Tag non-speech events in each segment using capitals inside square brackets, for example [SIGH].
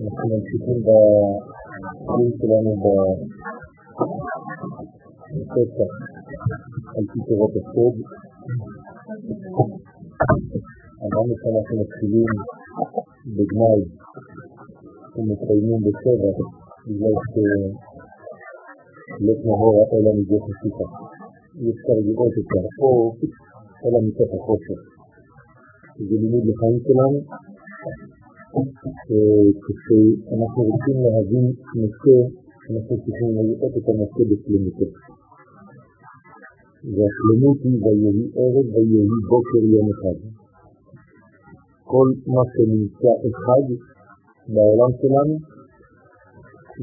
אנחנו ממשיכים בסיום שלנו בפסח על פיתורות הסוד. אמרנו שאנחנו מתחילים בגנאי ומסיימים בשבע בגלל שלית נהור אלא מזה חשיפה. אי אפשר לראות את האור אלא מתוך החושך. זה לימוד לחיים שלנו, כשאנחנו רוצים להבין נושא, אנחנו צריכים לראות את הנושא בשלמותו. והשלמות היא ויהי ערב ויהי בוקר יום אחד. כל מה שנמצא אחד בעולם שלנו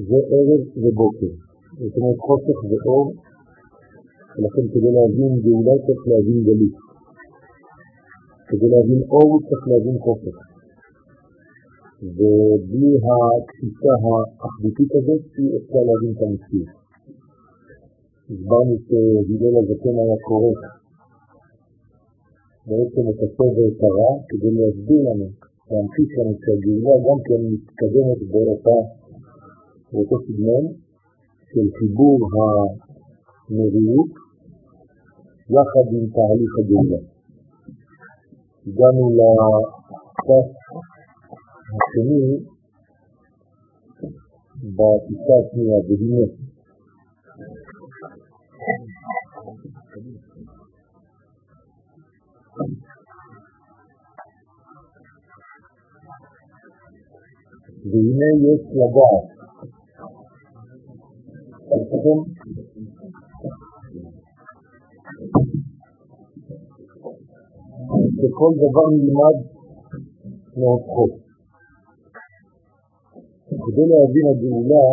זה ערב ובוקר. זאת אומרת חושך ואור, ולכן כדי להבין גאולה צריך להבין גלות. כדי להבין אור צריך להבין חושך. ובלי התפיסה האחדותית הזאת אי אפשר להבין את המציאות. הסברנו שהלל הזקן היה כורך בעצם את הטוב ואת הרע כדי להסביר לנו, להמחיש לנו שהגאולה גם כן מתקדמת באותו סגנון של חיבור המרירות יחד עם תהליך הגאולה. הגענו לדף השני בטיסה השנייה, והנה והנה יש לדעת. אתם שכל דבר נלמד מהופכו. כדי להבין הגאולה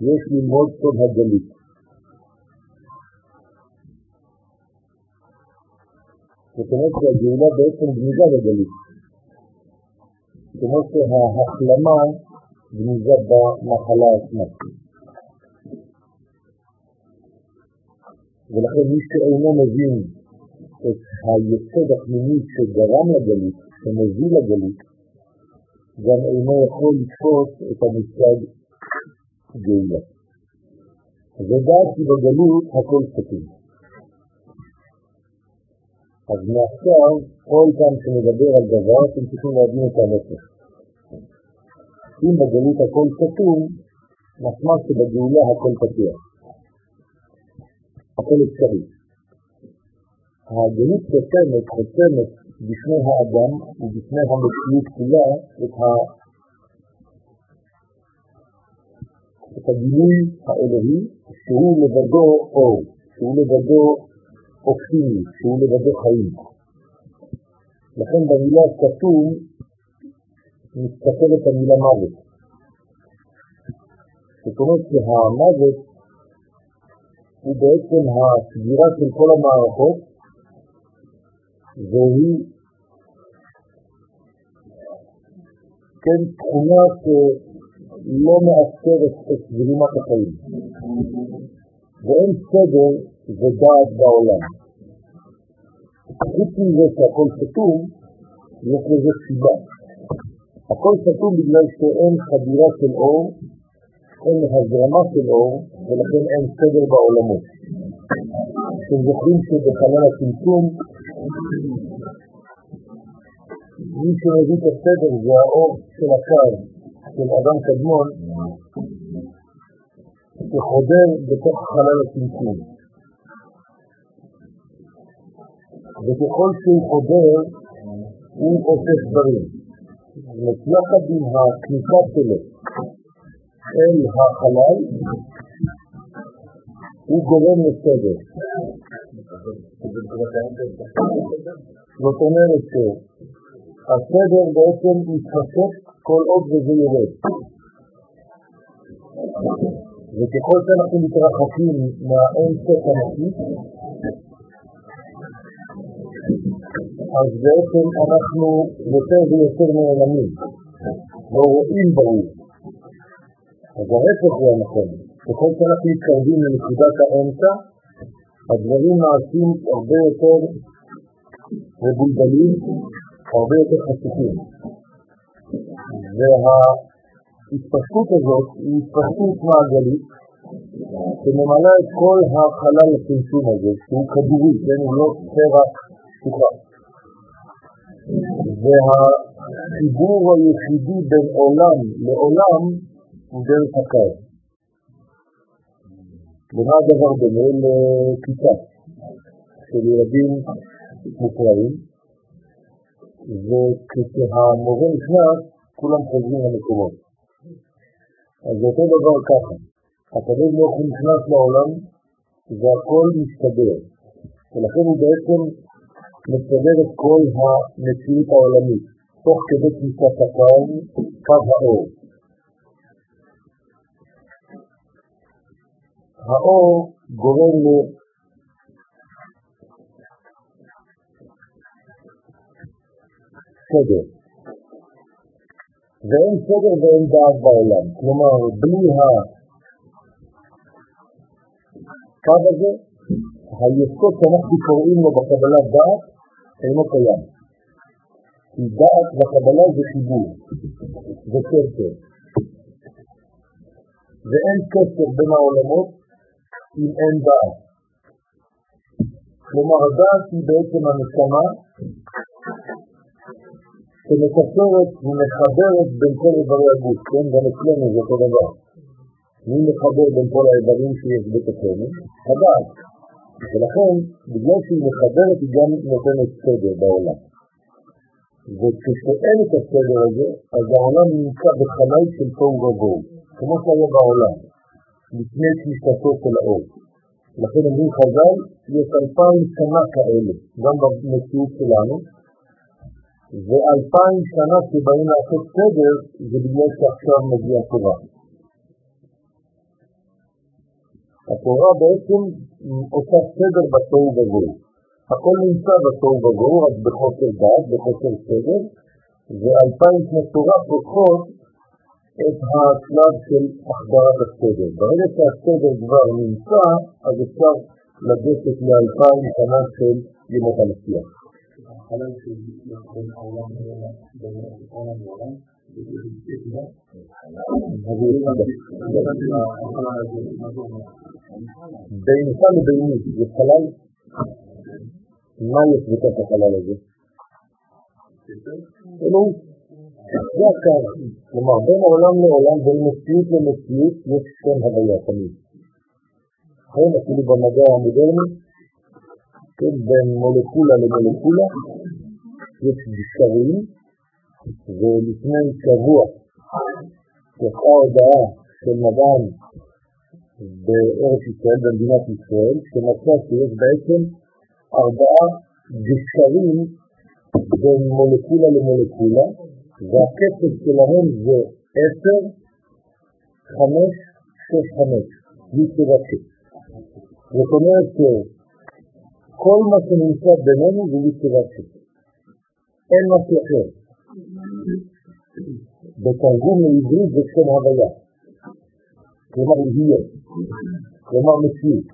יש ללמוד סוד הגלות. זאת אומרת שהגאולה בעצם גניזה לגלות. כמו שההחלמה גניזה במחלה עצמה. ולכן מי שאינו מבין את היסוד הפנימי שגרם לגלות, שמוביל לגלות, גם אינו יכול לתפוס את המושג גאולה. ודעת בגלות הכל סתום. אז מעכשיו, כל פעם שנדבר על דבר, אתם צריכים להבין את הנפש. אם בגלות הכל סתום, משמע שבגאולה הכל פתוח. הכל אפשרי. הגלות סותמת, חותמת בפני האדם ובפני המציאות כולה את, ה... את הגילוי האלוהי שהוא לבדו אור, שהוא לבדו אופטימי, שהוא לבדו חיים. לכן במילה סתום מסתכלת המילה מוות. זאת אומרת שהמוות הוא בעצם הסגירה של כל המערכות והיא כן תכונה שלא מאפשרת את זרימת החיים. ואין סדר ודעת בעולם. חוץ מזה שהכל סתום, יש לזה סיבה. הכל סתום בגלל שאין חדירה של אור, אין הזרמה של אור, ולכן אין סדר בעולמות. אתם זוכרים שבחלל הצמצום, מי שמביא את הסדר זה האור של הקו של אדם קדמון, שחודר בתוך חלל הצמצום. וככל שהוא חודר, הוא אוסף דברים. זאת יחד עם הכניסה שלו אל החלל, הוא גורם לסדר. זאת אומרת שהסדר בעצם מתחשק כל עוד וזה יורד. וככל שאנחנו מתרחקים מהאין סוף הנקי, אז בעצם אנחנו יותר ויותר נעלמים, לא רואים ברור. אז ההפך זה הנכון, ככל שאנחנו מתקרבים לנקודת האמצע, הדברים נעשים הרבה יותר מבולבלים, הרבה יותר חשופים. וההתפשטות הזאת היא התפשטות מעגלית שממלא את כל החלל הצמצום הזה, שהוא כדורי, כן, הוא לא ספירה פתוחה. והחיבור היחידי בין עולם לעולם הוא דרך הקו. למה הדבר דומה? לכיתה של ילדים מופרעים, וכשהמורה נכנס, כולם חוזרים למקומות. אז אותו דבר ככה. הקדוש ברוך הוא נכנס לעולם והכל מסתדר. ולכן הוא בעצם מסדר את כל המציאות העולמית, תוך כדי כניסת הקהל, קו האור. האור גורם לסדר. ואין סדר ואין דעת בעולם. כלומר, בלי הקו הזה, היסוד שאנחנו קוראים לו בקבלת דעת אינו קיים. כי דעת בקבלה זה חיבור, זה קשר. ואין קשר בין העולמות אם אין דעת. כלומר, הדעת היא בעצם הנשמה שמקשרת ומחברת בין כל איברי הגוף, כן? גם אצלנו זה אותו דבר. מי מחבר בין כל האיברים שיש בתוכנו? הדעת. ולכן, בגלל שהיא מחברת, היא גם נותנת סדר בעולם. וכשאין את הסדר הזה, אז העולם נמצא בחלל של תוהו ובוהו, כמו שהיה בעולם, לפני כניסתו של האור. לכן אומרים חז"ל, יש אלפיים שנה כאלה, גם במציאות שלנו, ואלפיים שנה שבאים לעשות סדר, זה בגלל שעכשיו מגיע תורה. התורה בעצם עושה סדר בתוהו ובוהו. הכל נמצא בתוהו ובוהו, רק בחוסר דעת, בחוסר סדר, ואלפיים שנות תורה פותחות את השלב של החזרת הסדר. ברגע שהסדר כבר נמצא, אז אפשר לגשת לאלפיים שנה של ימות המשיח. בינך לביני, זה חלל? מה יש בתוך החלל הזה? אלוהות. זה הקו. כלומר, בין עולם לעולם, בין מציאות למציאות, יש שם הוויה תמיד. כן, אפילו במדע המודרני, כן, בין מולקולה למולקולה, יש גשרים, ולפני שבוע יצאה הודעה של מדען בארץ ישראל, במדינת ישראל, שמצא שיש בעצם ארבעה גשרים בין מולקולה למולקולה, והקצב שלהם זה עשר, חמש, שש, חמש, יצירתי. זאת אומרת שכל מה שנמצא בינינו זה יצירתי. אין משהו אחר. בתרגום לעברית זה שם הוויה. כלומר יהיה, כלומר מציאות.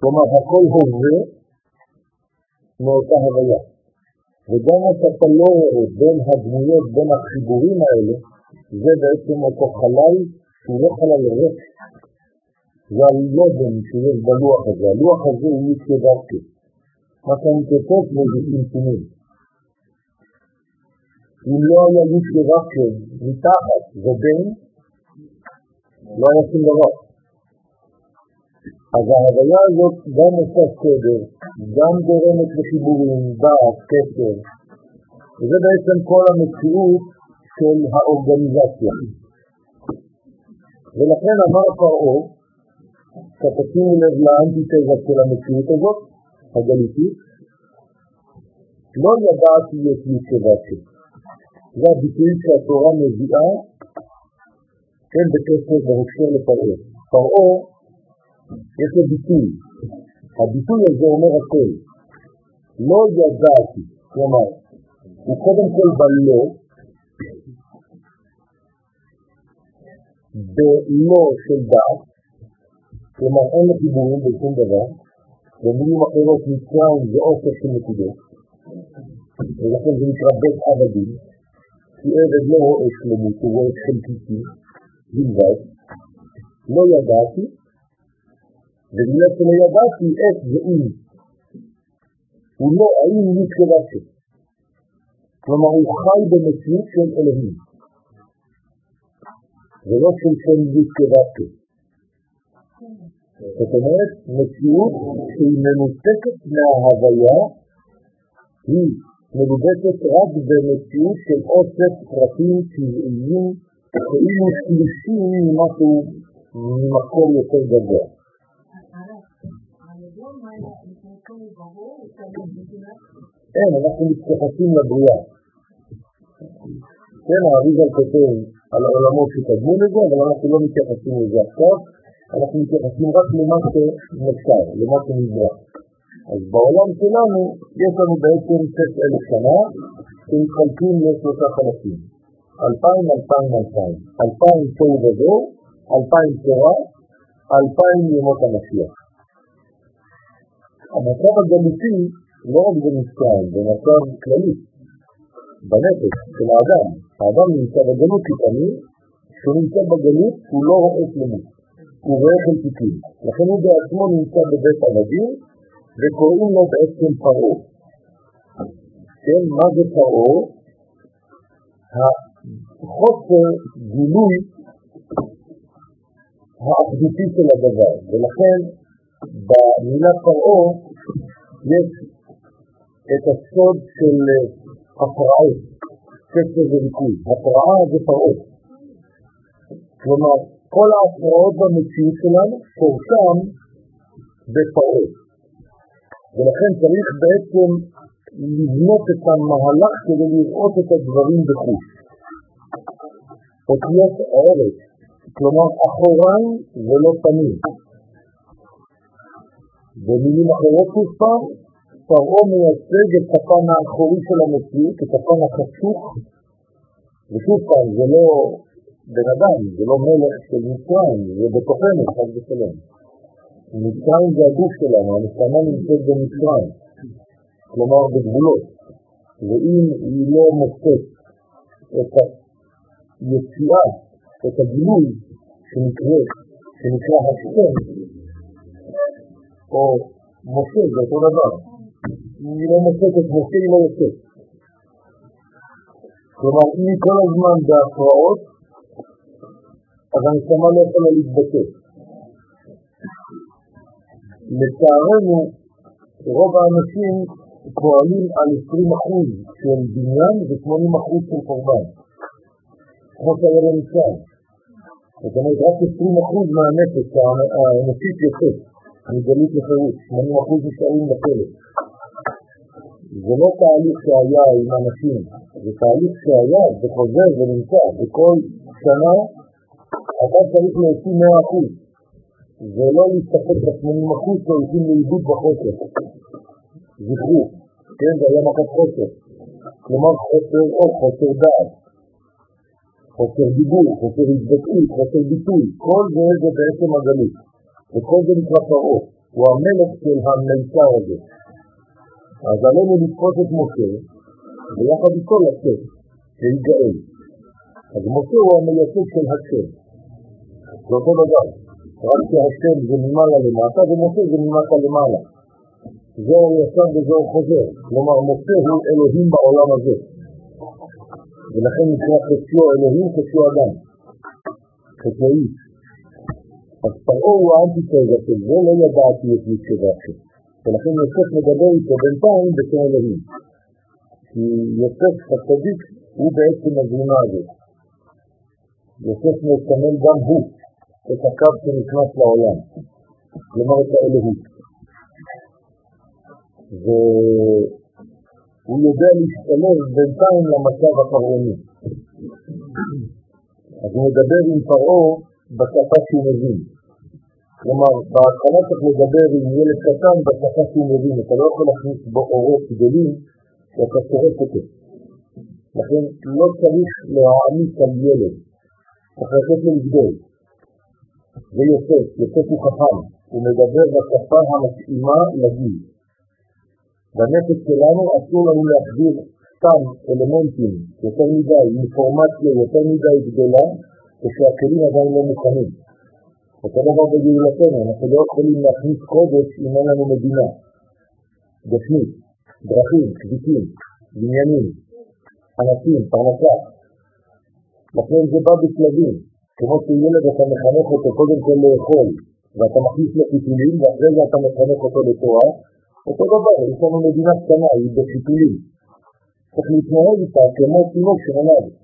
כלומר הכל הווה מאותה הוויה. וגם מה שאתה לא רואה בין הדמויות, בין החיבורים האלה, זה בעצם אותו חלל שהוא לא חלל ריק. זה הלובן שיש בלוח הזה. הלוח הזה הוא יצדקי. מה שאני כותב לו זה צמצומים. אם לא היה יצדקי מתחת ובין, לא היה שום דבר. אז ההוויה הזאת גם עושה סדר, גם גורמת לחיבורים, דעת, קשר, וזה בעצם כל המציאות של האורגניזציה. ולכן אמר פרעה, כשתשימו לב לאנטיתזה של המציאות הזאת, הגליתית, לא ידעתי את ישבתי. זה הביטוי שהתורה מביאה, כן, בקשר בהקשר לפרעה. פרעה יש לו ביטוי. הביטוי הזה אומר הכל. לא ידעתי, כלומר, הוא קודם כל בלא, בלא של דעת, כלומר אין לחיבורים בשום דבר, במילים אחרות מצרים זה אוסף של נקודות, ולכן זה נקרא בית עבדים, כי עבד לא רואה שלמות, הוא רואה חלקיקים בלבד, לא ידעתי, ובגלל שלא ידעתי איך זה אם. הוא לא האם מתכווצת. כלומר הוא חי במציאות של אלוהים. ולא של שם מתכווצת. זאת אומרת, מציאות שהיא מנותקת מההוויה, היא מלובטת רק במציאות של אוסף פרטים טבעיים, כאילו שלישים ממקור יותר גבוה. כן, אנחנו מתייחסים לבריאה. כן, האריזל כותב על העולמות שקדמו לזה, אבל אנחנו לא מתייחסים לזה עכשיו, אנחנו מתייחסים רק למה שנוצר, למה שנברא. אז בעולם שלנו יש לנו בעצם 6,000 שנה שמתחלקים לשלושה חלקים. אלפיים, אלפיים, אלפיים. אלפיים תוהו ובוהו, אלפיים תורה, אלפיים ימות המשיח. המצב הגלותי לא רק במצרים, זה מצב כללי, בנפש של האדם. האדם נמצא בגלות לפעמים, כשהוא נמצא בגלות הוא לא רואה שלמות, הוא רואה חלקיקים. לכן הוא בעצמו נמצא בבית עבדים וקוראים לו בעצם פרעה. כן, מה זה פרעה? החוסר גילוי האחדותי של הדבר, ולכן במילה פרעה יש את הסוד של הפרעות, קצב וריכוז. הפרעה זה פרעה. כלומר, כל ההפרעות במציאות שלנו שורשם בפרעה. ולכן צריך בעצם לבנות את המהלך כדי לראות את הדברים בחוש. אותיות ערך, כלומר אחוריים ולא פנים. במילים אחרות שוב פעם, פרעה מייצג את הפן האחורי של המציאות, את הפן החשוך, ושוב פעם, זה לא בן אדם, זה לא מלך של מצרים, זה בתוכנו, חד ושלום. מצרים זה הגוף שלנו, הנשמה נמצאת במצרים, כלומר בגבולות, ואם היא לא מוצאת את היציאה, את הגילוי שנקרא, שנקרא השם, או משה, זה אותו דבר. היא לא את משה, היא לא יוצאת. כלומר, אם היא כל הזמן בהפרעות, אז הנשמה לא יכולה להתבטא. לצערנו, רוב האנשים פועלים על 20% של בניין ו-80% של קורבן. כמו שהיה במצרים. זאת אומרת, רק 20% מהנפש האנושית יוצאת. מגלות לחירות, 80% נשארים בכלא. זה לא תהליך שהיה עם אנשים, זה תהליך שהיה וחוזר ונמצא. בכל שנה אתה צריך להוציא 100%. ולא להסתפק ב-80% שהולכים לאיבוד בחוסר. זכרו, כן, זה היה מכת חוסר. כלומר חוסר אור, חוסר דעת, חוסר דיבור, חוסר התבטאות, חוסר ביטוי. כל זה זה בעצם הגלות. וכל זה נקרא פרעה, הוא המלך של המיצר הזה. אז עלינו לתפוס את משה, ויחד איתו לצאת, להיגאל. אז משה הוא המייצג של השם. זה אותו דבר, רק שהשם זה ממעלה למטה, ומשה זה ממטה למעלה. זהו ישר וזהו חוזר. כלומר, משה הוא אלוהים בעולם הזה. ולכן נקרא חציו אלוהים, חציו אדם. חציו איש. אז פרעה הוא האנטיתזה של זה, לא ידעתי את מצוותו. ולכן יוסף מדבר איתו בינתיים בשם אלוהים. כי יוסף הצדיק הוא בעצם הזרימה הזאת. יוסף מסמל גם הוא את הקו שנכנס לעולם, כלומר את האלוהות. והוא יודע להשתלב בינתיים למצב הפרעוני. אז הוא מדבר עם פרעה בשפה שהוא מבין. כלומר, בהתחלה צריך לדבר עם ילד קטן בשפה שהוא מבין. אתה לא יכול להכניס בו אורות גדולים ואתה שורף אותו. לכן לא צריך להעמיס על ילד, צריך לתת לו לגדול. ויוסף, יוסף הוא חכם, הוא מדבר בשפה המתאימה לגיל. בנפש שלנו אסור לנו להחזיר סתם אלמנטים יותר מדי, אינפורמציה יותר מדי גדולה, כשהכלים עדיין לא מוכנים. אותו דבר בגאולתנו, אנחנו לא יכולים להכניס קודש אם אין לנו מדינה. גשמית, דרכים, כבישים, בניינים, אנשים, פרנסה. לכן זה בא בשלבים, כמו שילד אתה מחנך אותו קודם כל לאכול, ואתה מכניס לו חיתולים, ואחרי זה אתה מחנך אותו לתורה, אותו דבר, יש לנו מדינה קטנה, היא בחיתולים. צריך להתנהל איתה כמו תינוק שנולד.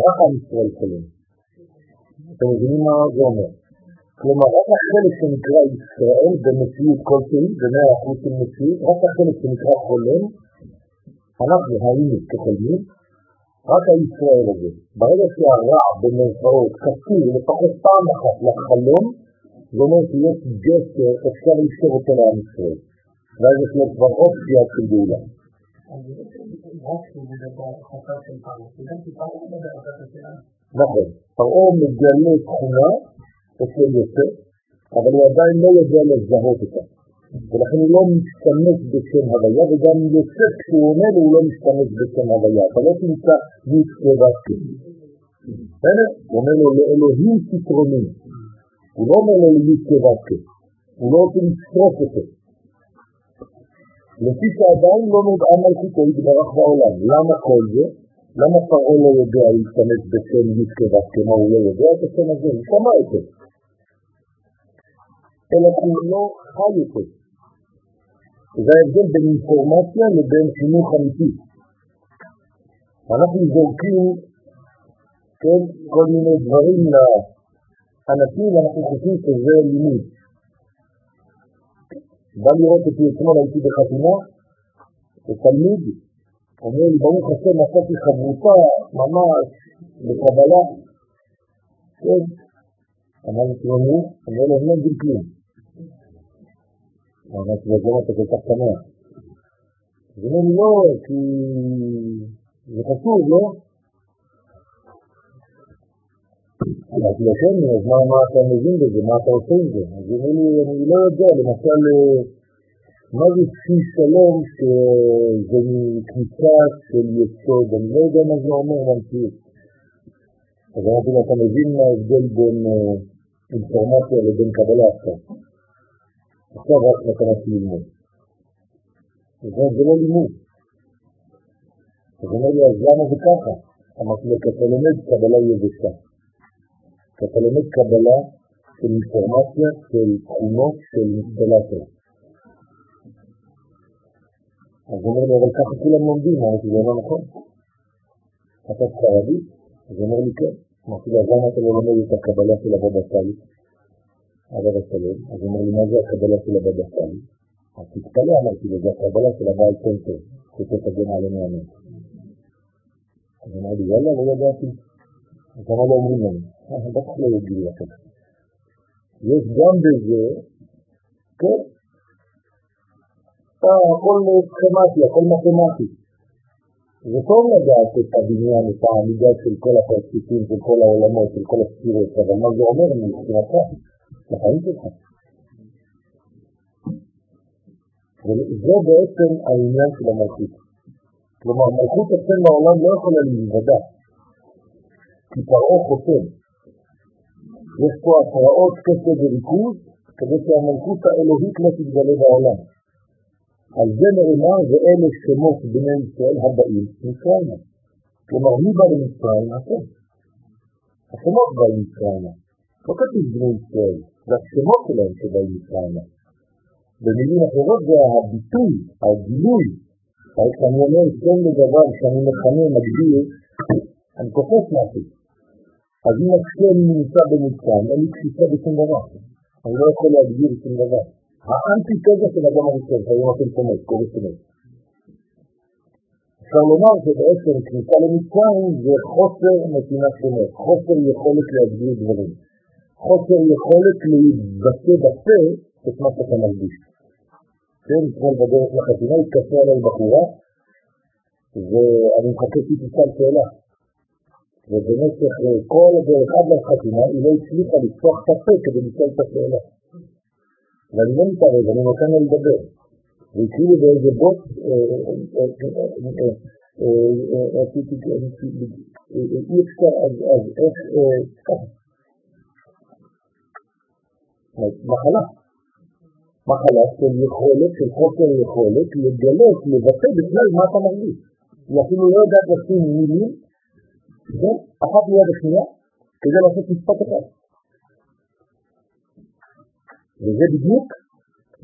רק עם ישראל חולם. אתם מבינים מה זה אומר? כלומר, רק החלק שנקרא ישראל במציאות כלשהי, במאה אחוז של מציאות, רק החלק שנקרא חולם, אנחנו היינו כחולמים, רק הישראל הזה. ברגע שהרע במרכאות קשור לפחות פעם אחת לחלום, זה אומר שיש גשר, אפשר לשאול אותו לעם ישראל. ואז יש לו כבר אופציה של גאולה. נכון, פרעה מגלה תכונה אצל יוסף, אבל הוא עדיין לא יודע לזהות אותה. ולכן הוא לא משתמש בשם הוויה, וגם יוסף כשהוא לו הוא לא משתמש בשם הוויה. אתה לא תמצא י' כבסקי. בסדר? הוא אומר לו לאלוהים תתרונים. הוא לא אומר לו י' כבסקי. הוא לא רוצה לשרוף אותו. לפי שעדיין לא נודעה מלכותו יתברך בעולם. למה כל זה? למה פרעה לא יודע להשתמש בשם יתקבץ כמו הוא לא יודע את השם הזה? הוא שמע אותו. אלא הוא לא חי אותו. זה ההבדל בין אינפורמציה לבין חינוך אמיתי. אנחנו זורקים כן, כל מיני דברים לאנשים ואנחנו חושבים שזה לימוד. בא לראות אותי אתמול, הייתי בחתימה, ותלמיד אומר לי, ברוך השם, עשיתי חברותה ממש בקבלה. כן, אמרתי לו, נו, אומר לו, לא מבין כלום. אמרתי לו, למה אתה כל כך שמח? אז הוא אומר לי, לא, כי זה חשוב, לא? אמרתי לו, כן, אז מה אתה מבין בזה? מה אתה עושה עם זה? אז אומר לי, אני לא יודע, למשל, מה זה צי שלום שזה מכניסה של יסוד? אני לא יודע מה זה אומר במציאות. אז אמרתי לו, אתה מבין מה ההבדל בין אינפורמציה לבין קבלה עכשיו? עכשיו רק נכנסתי ללמוד. זה לא לימוד. אז הוא אומר לי, אז למה זה ככה? אמרתי לו, כי אתה לומד קבלה יבשה. אתה לומד קבלה של אינפורמציה, של תכונות, של אינסטלטור. אז הוא אומר לי, אבל ככה כולם לומדים, אמרתי, זה לא נכון. אתה ספרדי? אז הוא אומר לי, כן. אמרתי לו, אז למה אתה לא לומד את הקבלה של הבבא סאלי? הבבא סאלי. אז הוא אומר לי, מה זה הקבלה של הבבא סאלי? אז תתפלא, אמרתי לו, זה הקבלה של הבעל שם טוב, זכותו תגן עלינו אמן. אז הוא אמר לי, יאללה, לא ידעתי. אז למה לא אומרים לנו? בטח לא יגידו לכם. יש גם בזה, כן, הכל סכמטי, הכל מתמטי. זה טוב לדעת את הבניין, את העמידה של כל הפרצופים, של כל העולמות, של כל הספירות, אבל מה זה אומר מבחינתך, לחיים שלך. וזה בעצם העניין של המלכות. כלומר, מלכות השם בעולם לא יכולה להיוודע, כי פרעה חותם. יש פה הפרעות קשב וריכוז, כדי שהמלכות האלוהית לא תתגלה בעולם. על זה נאמר, ואלה שמות בני ישראל הבאים מצרימה. כלומר, מי בא למצרים? השם. השמות באים מצרימה. לא כתוב בני ישראל, זה השמות שלהם שבאים מצרימה. במילים אחרות זה הביטוי, הגילוי. כשאני אומר כן לדבר שאני מכנה, מגדיר, אני קופץ משהו. אז אם השם נמצא במצרים, אין לי תפיסה בשום דבר. אני לא יכול להגדיר שום דבר. האנטי-תזה של אדם הראשון, שהיום אתם שומעים, קוראים שומעים. אפשר לומר שבעצם כניסה למצרים זה חוסר נתינת שמות, חוסר יכולת להגדיר דברים, חוסר יכולת להתבטא בפה את מה שאתה מרגיש. כן, אתמול בדרך לחתימה התקשרה אליי בחורה, ואני מחכה שהיא תשאל שאלה. ובמשך כל הדרך עד לחתימה היא לא הצליחה לפתוח את הפה כדי לשאול את השאלה. ואני לא מתערב, אני נותן לה לדבר. והתחילו באיזה בוט, אי אפשר, אז איך, ככה. מחלה. מחלה של יכולת, של חוסר יכולת, לגלות, לבטא בכלל מה אתה מרגיש. היא אפילו לא יודעת לשים מילים, כן, אחת מיד השנייה, כדי לעשות משפט אחד. וזה בדיוק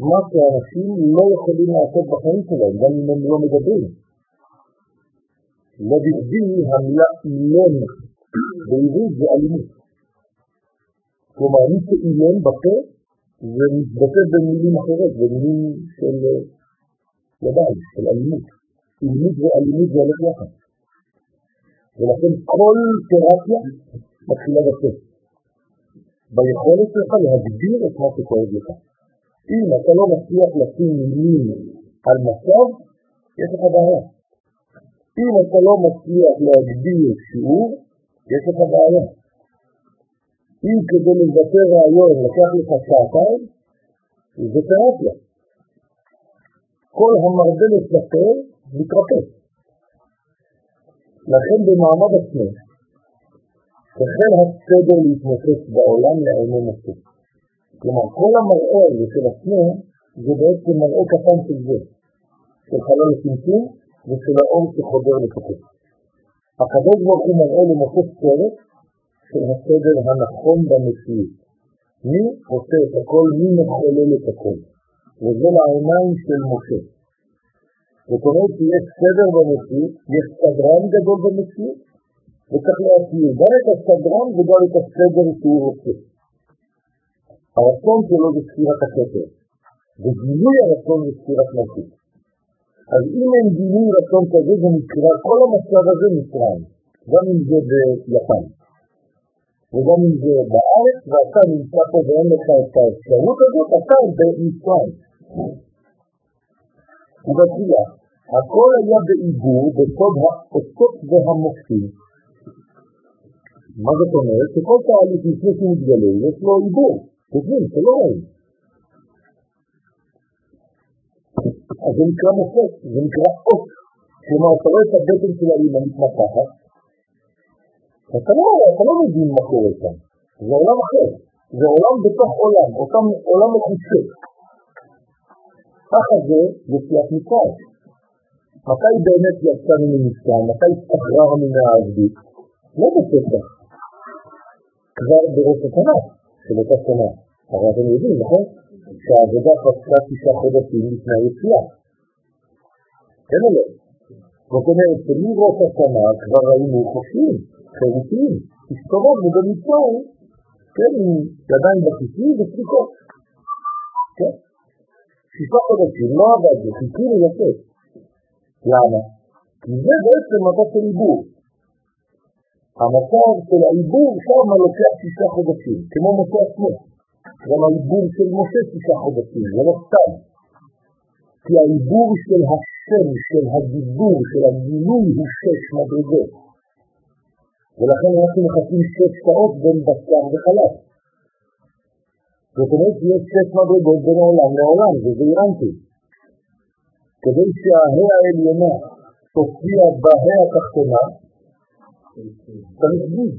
מה שאנשים לא יכולים לעשות בחיים שלהם, גם אם הם לא מדברים. לא בכדי המילה אילן בעברית זה אלימות. כלומר, מי שאילן בפה זה מתבטא במילים אחרות, במילים של ידיים, של ולכן כל תרפיה מתחילה בפה. ביכולת שלך להגדיר את מה שכואב לך. אם אתה לא מצליח לשים מילים על מצב, יש לך בעיה. אם אתה לא מצליח להגדיר שיעור, יש לך בעיה. אם כדי לבטא רעיון לקח לך שעתיים, זה תרפיה. כל המרבה לספר מתרפא. לכן במעמד עצמו, החל הסדר להתנופף בעולם לעיני נושא. כלומר, כל המראה הזה של עצמו זה בעצם מראה קטן של זה, של חלל הצמצום ושל האור שחודר לתוכו. הקדוש ברוך הוא מראה למשה סרט של הסדר הנכון במציאות. מי עושה את הכל, מי מחולל את הכל. וזה לעיניים של משה. זאת אומרת שיש סדר במציאות, יש סדרן גדול במציאות, וצריך להכיר גם את הסדרן וגם את הסדר שהוא רוצה. הרצון שלו זה ספירת הכתר, וגילוי הרצון זה ספירת מלכות. אז אם אין גילוי רצון כזה, זה נקרא, כל המצב הזה מצרים, גם אם זה ביפן, וגם אם זה בארץ, ואתה נמצא פה ואין לך את האפשרות הזאת, אתה במצרים. ובתחילה, הכל היה בעיבור בסוד האותות והמופתים. מה זאת אומרת? שכל תהליך לפני שהוא מתגלה, יש לו עיבור. חושבים שלא רואים. אז זה נקרא מופת, זה נקרא אות. כלומר, אתה רואה את הבטן של האמא מתמתחת, אתה לא רואה, אתה לא מבין מה קורה כאן. זה עולם אחר. זה עולם בתוך עולם, אותם עולם מחושב. ככה זה יציאת מצרים. מתי באמת יצאנו ממצרים? מתי השתחררנו מהעבדות? לא בפסח. כבר בראש השנה. של אותה שנה. הרי אתם יודעים, נכון? שהעבודה פסקה תשעה חודשים לפני היציאה. כן או לא? זאת אומרת שמראש השנה כבר היינו חופשיים, חירותיים, הסתובבנו במצרים, כן, עם ידיים בכיסים וסריקות. כן? שישה חודשים לא עבדנו, חיכינו יפה. למה? כי זה בעצם מצב של עיבור. המצב של העיבור שם לוקח שישה חודשים, כמו משה עצמו. גם העיבור של משה שישה חודשים, זה לא סתם. כי העיבור של השם, של הדיבור, של הגילוי הוא שש מדרגות. ולכן אנחנו מחכים שש שעות בין בשר וחלב. זאת אומרת שיש שש מדרגות בין העולם לעולם, וזה אירנטי. כדי שההא העליונה תופיע בהא התחתונה, צריך גיד.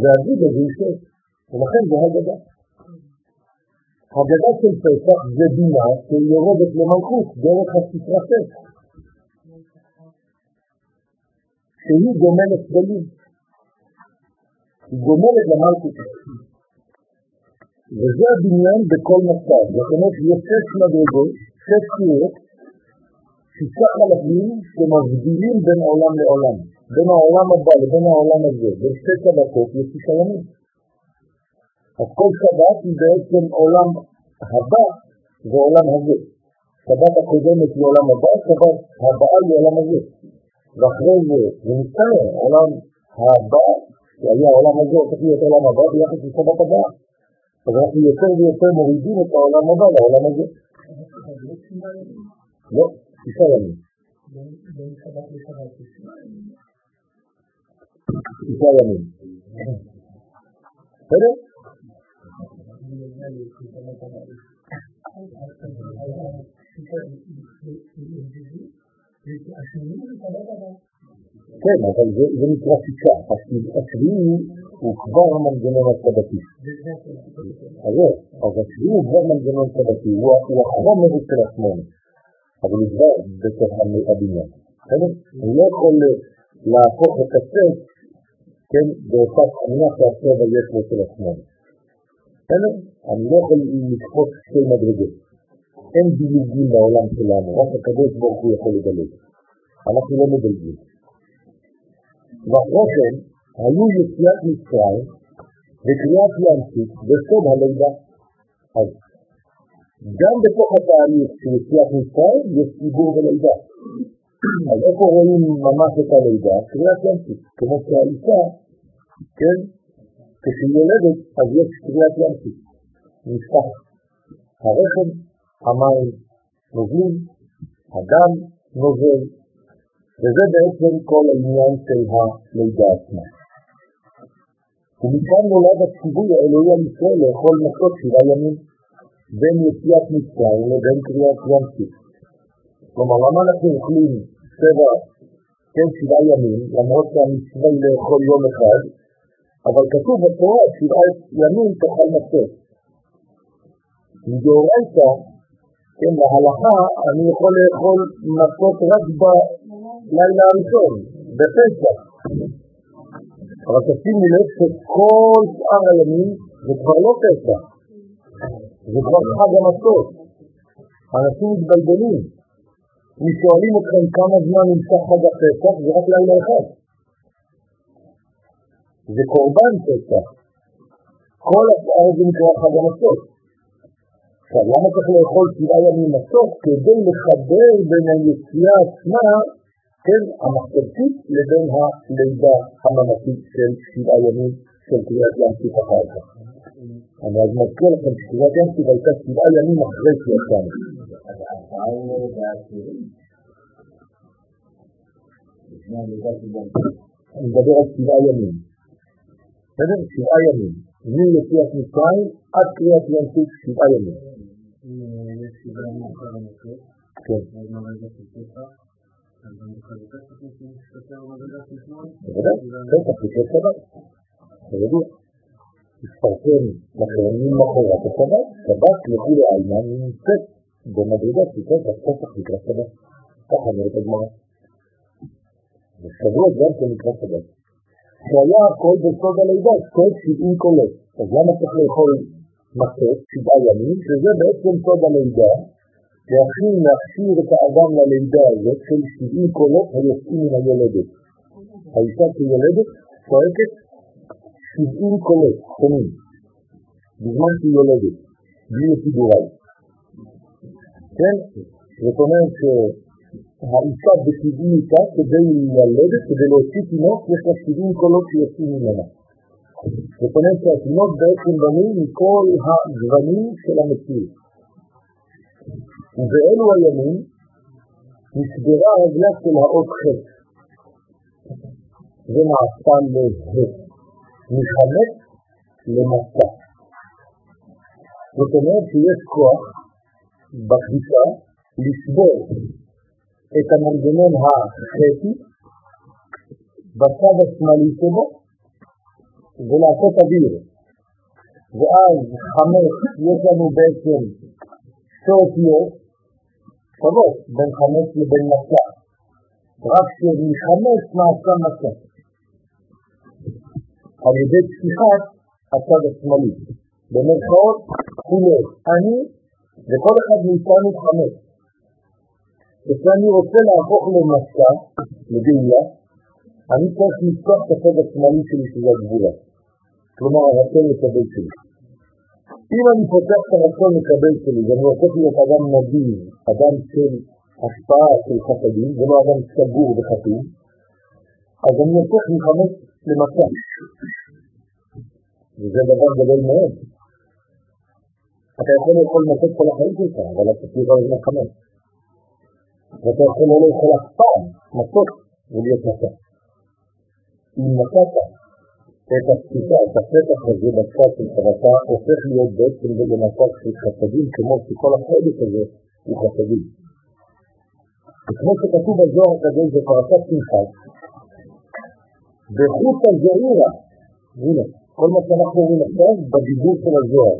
והגיד הזה ישב, ולכן זה הגדה. הגדה של פסח זה בינה שיורדת למלכות דרך הספרה פסח, שהיא גומלת גלים. היא גומלת למלכות. וזה הבניין בכל מצב. זאת אומרת, יש שש מדרגות, שש קירות, שישה חלקים שמבדילים בין עולם לעולם, בין העולם הבא לבין העולם הזה, בין שתי צדקות יש שישה ימים. אז כל שבת היא בעצם עולם הבא ועולם הזה. שבת הקודמת היא עולם הבא, שבת הבאה היא עולם הזה. ואחרי זה, זה מצטער, עולם הבא, שהיה העולם הזה, הופך להיות עולם הבא ביחס לשבת הבאה. אז אנחנו יותר ויותר מורידים את העולם הבא לעולם הזה. לא, שישה ימים. שישה ימים. בסדר? כן, אבל זה נקרא שישה. השביעי הוא כבר המנגנון הסבתי. אז אז השביעי הוא כבר מנגנון סבתי, הוא החומר של השמונה, אבל הוא כבר בתוך הבניין. אני לא יכול להפוך את הסט, כן, באותה תמונה שהסבב יש לו של השמונה. בסדר? אני לא יכול לקפוץ שתי מדרגות. אין דילוגים בעולם שלנו, רק הקדוש ברוך הוא יכול לדלג. אנחנו לא מדלגים. ואחרי כן, היו יציאת מצרים וקריאת ים סוף בסוד הלידה. אז גם בתוך התהליך של יציאת מצרים יש ציבור ולידה. אז איפה רואים ממש את הלידה? קריאת ים סוף. כמו שהאישה, כן, כשהיא יולדת, אז יש קריאת ים סוף. נפתח הרחם, המים נוזלים, הדם נוזל, וזה בעצם כל העניין של הלידה עצמה. ומכאן נולד הציווי האלוהי על ישראל לאכול מצות שבעה ימים בין יציאת מצרים לבין קריאת ים סוף. כלומר, למה אנחנו אוכלים שבע, כן, שבעה ימים, למרות שהמצווה היא לאכול יום אחד, אבל כתוב בתורה שבעה ימים תאכל מצות. מדאורייתא, כן, להלכה, אני יכול לאכול מצות רק בלילה הראשון, בפסח. אבל תשימו לב שכל שאר הימים זה כבר לא פסח, זה כבר חג המצות. אנשים מתבלבלים. אם שואלים אתכם כמה זמן נמצא חג הפסח, זה רק לילה אחד. זה קורבן פסח. כל השאר זה נקרא חג המצות. עכשיו, למה צריך לאכול שבעה ימים מצות? כדי לחבר בין היציאה עצמה כן, המחשבתית לבין הלידה הממתית של שבעה ימים של קריאת ים סוף אחר כך. אני אז מזכיר לכם שקריאת ים סוף הייתה שבעה ימים אחרי שיצאנו. אני מדבר על שבעה ימים. בסדר? שבעה ימים. מיציאת מצרים עד קריאת ים סוף שבעה ימים. כן. בוודאי, פסח לפני שבת, זה ידוע. תתפרסם לכם ממחרת השבת, שבת לכולי עלמא נמצאת במדרגה של פסח, פסח נקרא שבת. ככה אומרת הגמרא. ושבועות גם כן נקרא שבת. שהיה הכל בסוד הלידה, סוד שבעים קולות. אז למה צריך לאכול מצות, שבעה ימים, שזה בעצם סוד הלידה, להכין, להכשיר את האדם ללידה הזאת של 70 קולות היוצאים מן היולדת. האישה כיולדת צועקת 70 קולות שונים, בזמן שהיא יולדת, בלי סידוריי. כן? זאת אומרת שהאישה בטבעיותה כדי ללדת, כדי להוציא תינוק, יש לה 70 קולות שיוצאים ממנה. זאת אומרת שהתינוק בעצם בנוי מכל הגוונים של המציאות. ובאלו הימים נשברה רגלה של האות ח' זה נעשה לזה, מחמץ למסע. זאת אומרת שיש כוח בקדישה לשבור את המנגנון החטי בצד השמאלי שלו ולעשות אוויר. ואז חמש יש לנו בעצם שתי אותיות שוות בין חמש לבין מסע. רק שמחמש נעשה מסע. על ידי פתיחת הצד השמאלי. במרכאות כולו אני וכל אחד מאיתנו חמש. כשאני רוצה להפוך למסע, לגאולה, אני צריך לפתוח את הצד השמאלי שלי שזה הגבולה. כלומר, הרצון לקבל שלי. אם אני פותח את הרצון לקבל שלי ואני הופך להיות אדם נדיב, אדם של השפעה של חסדים, ולא אדם סגור בחטאים, אז אני הופך מחמץ למצב. וזה דבר גדול מאוד. אתה יכול לאכול מצות כל החיים שלך, אבל אתה תהיה כל הזמן חמץ. ואתה יכול לא לאכול אף פעם מצות ולהיות מצה. אם נתת את התפיסה, את הפתח הזה בצד שלך, ואתה הופך להיות בעצם במצב של חסדים, כמו שכל החודש הזה הוא חסדים. וכמו שכתוב בזוהר הקדוש בפרשת פנחס, בחוט הזעירה, הנה, כל מה שאנחנו רואים עכשיו בדיבור של הזוהר,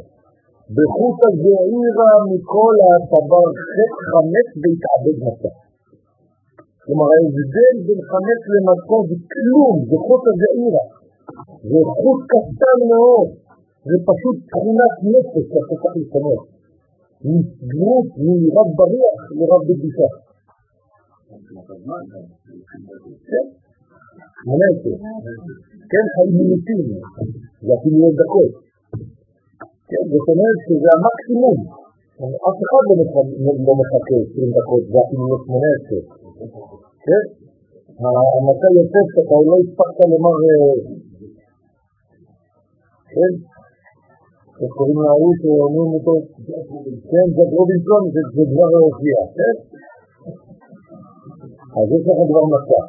בחוט הזעירה מכל הסבר חטא חמץ והתעבד מצה. כלומר ההבדל בין חמץ למצה זה כלום, זה חוט הזעירה. זה חוט קטן מאוד, זה פשוט תכונת נפש שאתה צריך להשתמש. מסגרות מרב בריח לרב בקדושה. שמונה עשרה. כן, חיים מיניטים, זה אפילו לא דקות. כן, זאת אומרת שזה המקסימום. אף אחד לא מחכה 20 דקות, זה אפילו לא שמונה עשרה. כן? המתי יוסף שאתה לא הספקת לומר, כן? איך קוראים להוא שאומרים אותו, כן, ג'ק רובינסון, זה כבר הופיע, כן? אז יש לך כבר מצע.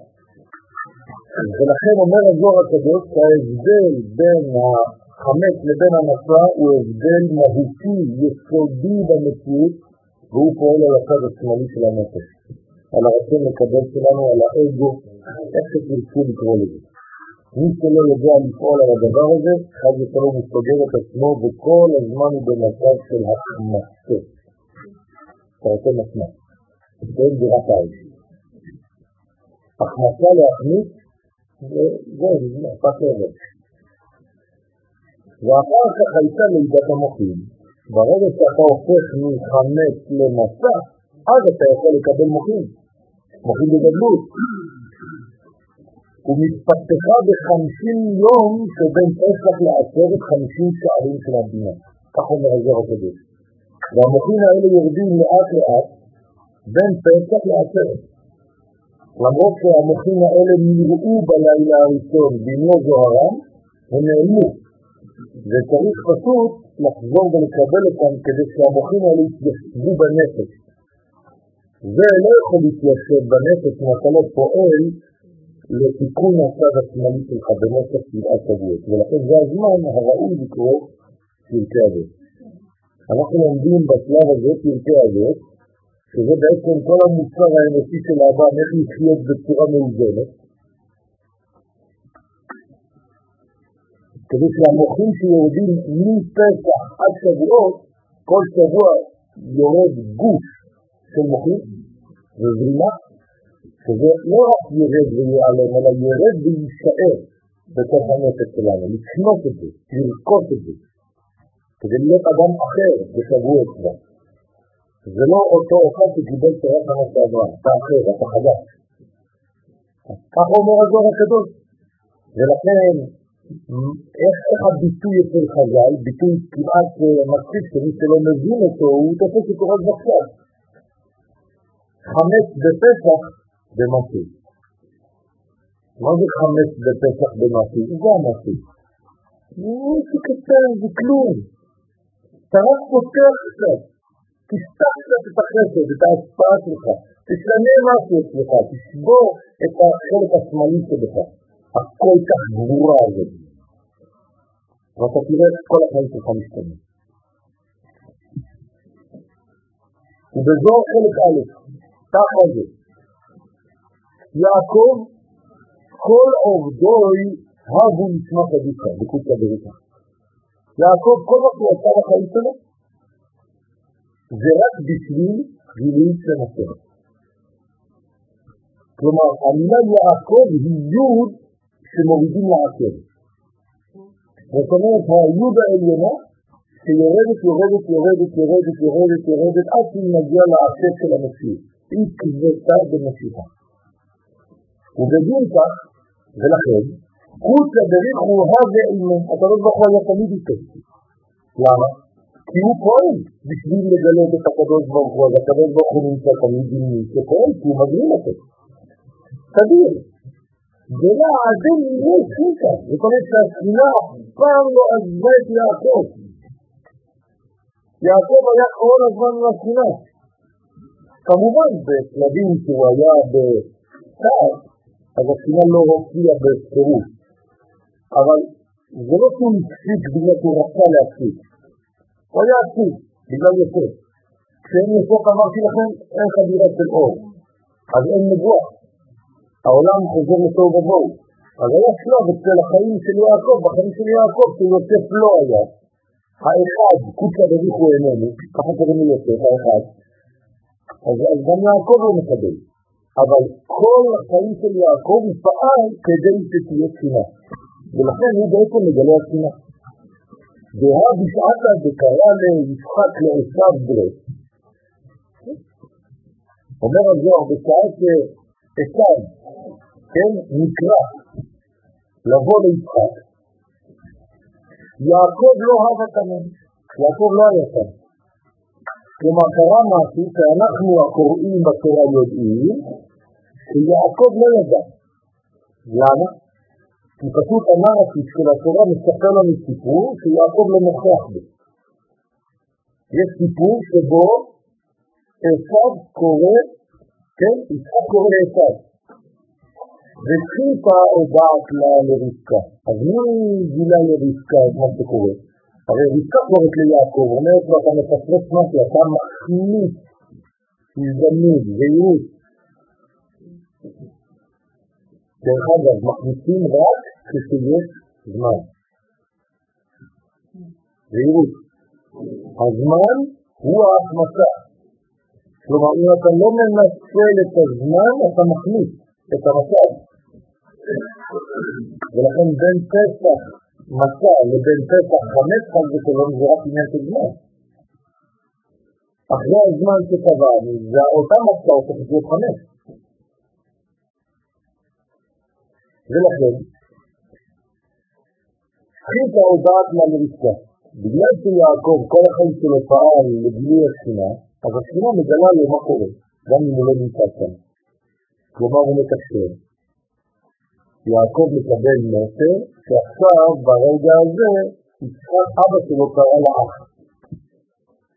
ולכן אומר הזוהר הקדוש שההבדל בין החמץ לבין המצה הוא הבדל מהותי, יסודי במציאות, והוא פועל על הצד השמאלי של הנפש, על הרצון לקבל שלנו, על האגו, איך שתרצו לקרוא לזה. מי שלא יודע לפעול על הדבר הזה, חד ושלום הוא סוגר את עצמו וכל הזמן הוא במצב של החמצה. רוצה משמע. כן, זה רק האיש. החמצה להחמיץ, זהו, זה הפך לעבוד. ואחר כך הייתה לידת המוחים. ברגע שאתה הופך מחמץ למצה, אז אתה יכול לקבל מוחים. מוחים בגדלות. ומתפתחה בחמישים יום שבין פסח לעשרת חמישים שערים של המדינה. כך אומר הזוהר הקדוש. והמוחים האלה יורדים לאט לאט בין פסח לעשרת. למרות שהמוחים האלה נראו בלילה הראשון בימו זוהרם, הם נעלמו. וצריך פשוט לחזור ולקבל אותם כדי שהמוחים האלה יתיישבו בנפש. זה לא יכול להתיישב בנפש אם אתה לא פועל לתיקון הצד השמאלי שלך במשך שבעה שבועות, ולכן זה הזמן הראוי לקרוא פרקי אבות. אנחנו לומדים בשלב הזה פרקי אבות, שזה בעצם כל המוצר האנושי של האדם, איך לחיות בצורה מאוזנת, כדי שהמוחים שיורדים מפסח עד שבועות, כל שבוע יורד גוף של מוחים וזרימה, שזה לא רק ירד ויעלם, אלא ירד ויישאר בתוך הנפש שלנו, לקנות את זה, לרכוש את זה, כדי להיות אדם אחר בשבועות כבר. זה לא אותו אחד שקיבל תורת שנה שעברה, אתה אחר, אתה חדש. כך אומר הזוהר הקדוש. ולכן, איך, הביטוי אצל חז"ל, ביטוי כמעט מצחיק שמי שלא מבין אותו, הוא תופס אותו רק עכשיו. חמץ בפסח במעשי. מה זה חמץ בפסח במעשי? זה המעשי. זה קטן, זה כלום. אתה רק פותח קצת. תפתח קצת את החסד, את ההשפעה שלך, תשנה משהו אצלך, תשבור את החלק השמאלי שלך, הכל כך גבורה הזאת. ואתה תראה את כל החיים שלך משתנה. ובזו חלק א', ככה זה. יעקב, כל עובדוי הבו לשמח עדיפה, בקודשא בריתא. יעקב, כל מה שהוא עשה בחיים שלו, זה רק בשביל גילוי של השם. כלומר, המילה יעקב היא יוד שמורידים לעקב. זאת אומרת, היוד העליונה שיורדת, יורדת, יורדת, יורדת, יורדת, יורדת, עד שהיא מגיעה לעקב של המציאות. היא כבדה במשיכה. ובגין כך, ולכן, חוץ הדריך הוא הווה עימו, הקדוש ברוך הוא היה תמיד איתו. למה? כי הוא פועל בשביל לגלות את הקדוש ברוך הוא, אז הקדוש ברוך הוא נמצא תמיד עם מי שפועל, כי הוא מגריל אותו. תדיר. ולא עדים נראה שינקה. זאת אומרת שהשכינה פעם לא עזבה את יעקב. יעקב היה כל הזמן עם השכינה. כמובן, בשלבים שהוא היה בצער, אז השכינה לא הופיעה בפירוש. אבל זה לא שהוא הפסיק בגלל שהוא רצה להפסיק. הוא היה עצוב, בגלל יוסף. כשאין יוסף אמרתי לכם, אין חדירה של אור. אז אין נבואה. העולם חוזר לתוהו ובוהו. אז היה שלב אצל החיים של יעקב, בחיים של יעקב, שיוסף לא היה. האחד, קוצה דריכו איננו, ככה קוראים ליוסף, האחד. אז, אז גם יעקב לא מקבל. אבל כל החיים של יעקב הוא פעל כדי שתהיה תחינה. ולכן הוא בעצם מגלה התחינה. והא בשעתה דקרא ליצחק לעשו ברית. אומר הזוהר, בשעה שעשו, כן, נקרא לבוא ליצחק, יעקב לא הווה כמם, יעקב לא היה כאן. כלומר, קרה משהו שאנחנו הקוראים בתורה יודעים, שיעקב לא ידע. למה? כי פשוט הנרטיב של התורה מספר לנו סיפור שיעקב לא נוכח בו. יש סיפור שבו עשיו קורא, כן, יצחק קורא לעשיו. וחיפה הודעת לה לרבקה. אז מי גילה לרבקה את מה שקורה? הרי רבקה קוראת ליעקב, אומרת לו, אתה מפספס משהו, אתה מחליט הזדמנות, זהירות. דרך אגב, מכניסים רק כשיש זמן. זהירות. הזמן הוא ההכנסה. כלומר, אם אתה לא מנצל את הזמן, אתה מכניס את המצב. ולכן בין פסח מצה לבין פסח חמש חג ושלום זה רק עניין של זמן. אחרי הזמן שקבענו, זה אותה מצה הופכת להיות חמש. ולכן, זכית ההודעת לה. בגלל שיעקב כל החיים שלו פעל לגילוי השכינה, אז השכינה מגלה לו מה קורה, גם אם הוא לא נמצא כאן. כלומר הוא מקשר. יעקב מקבל מסר שעכשיו ברגע הזה יצחק אבא שלו קרא לאח.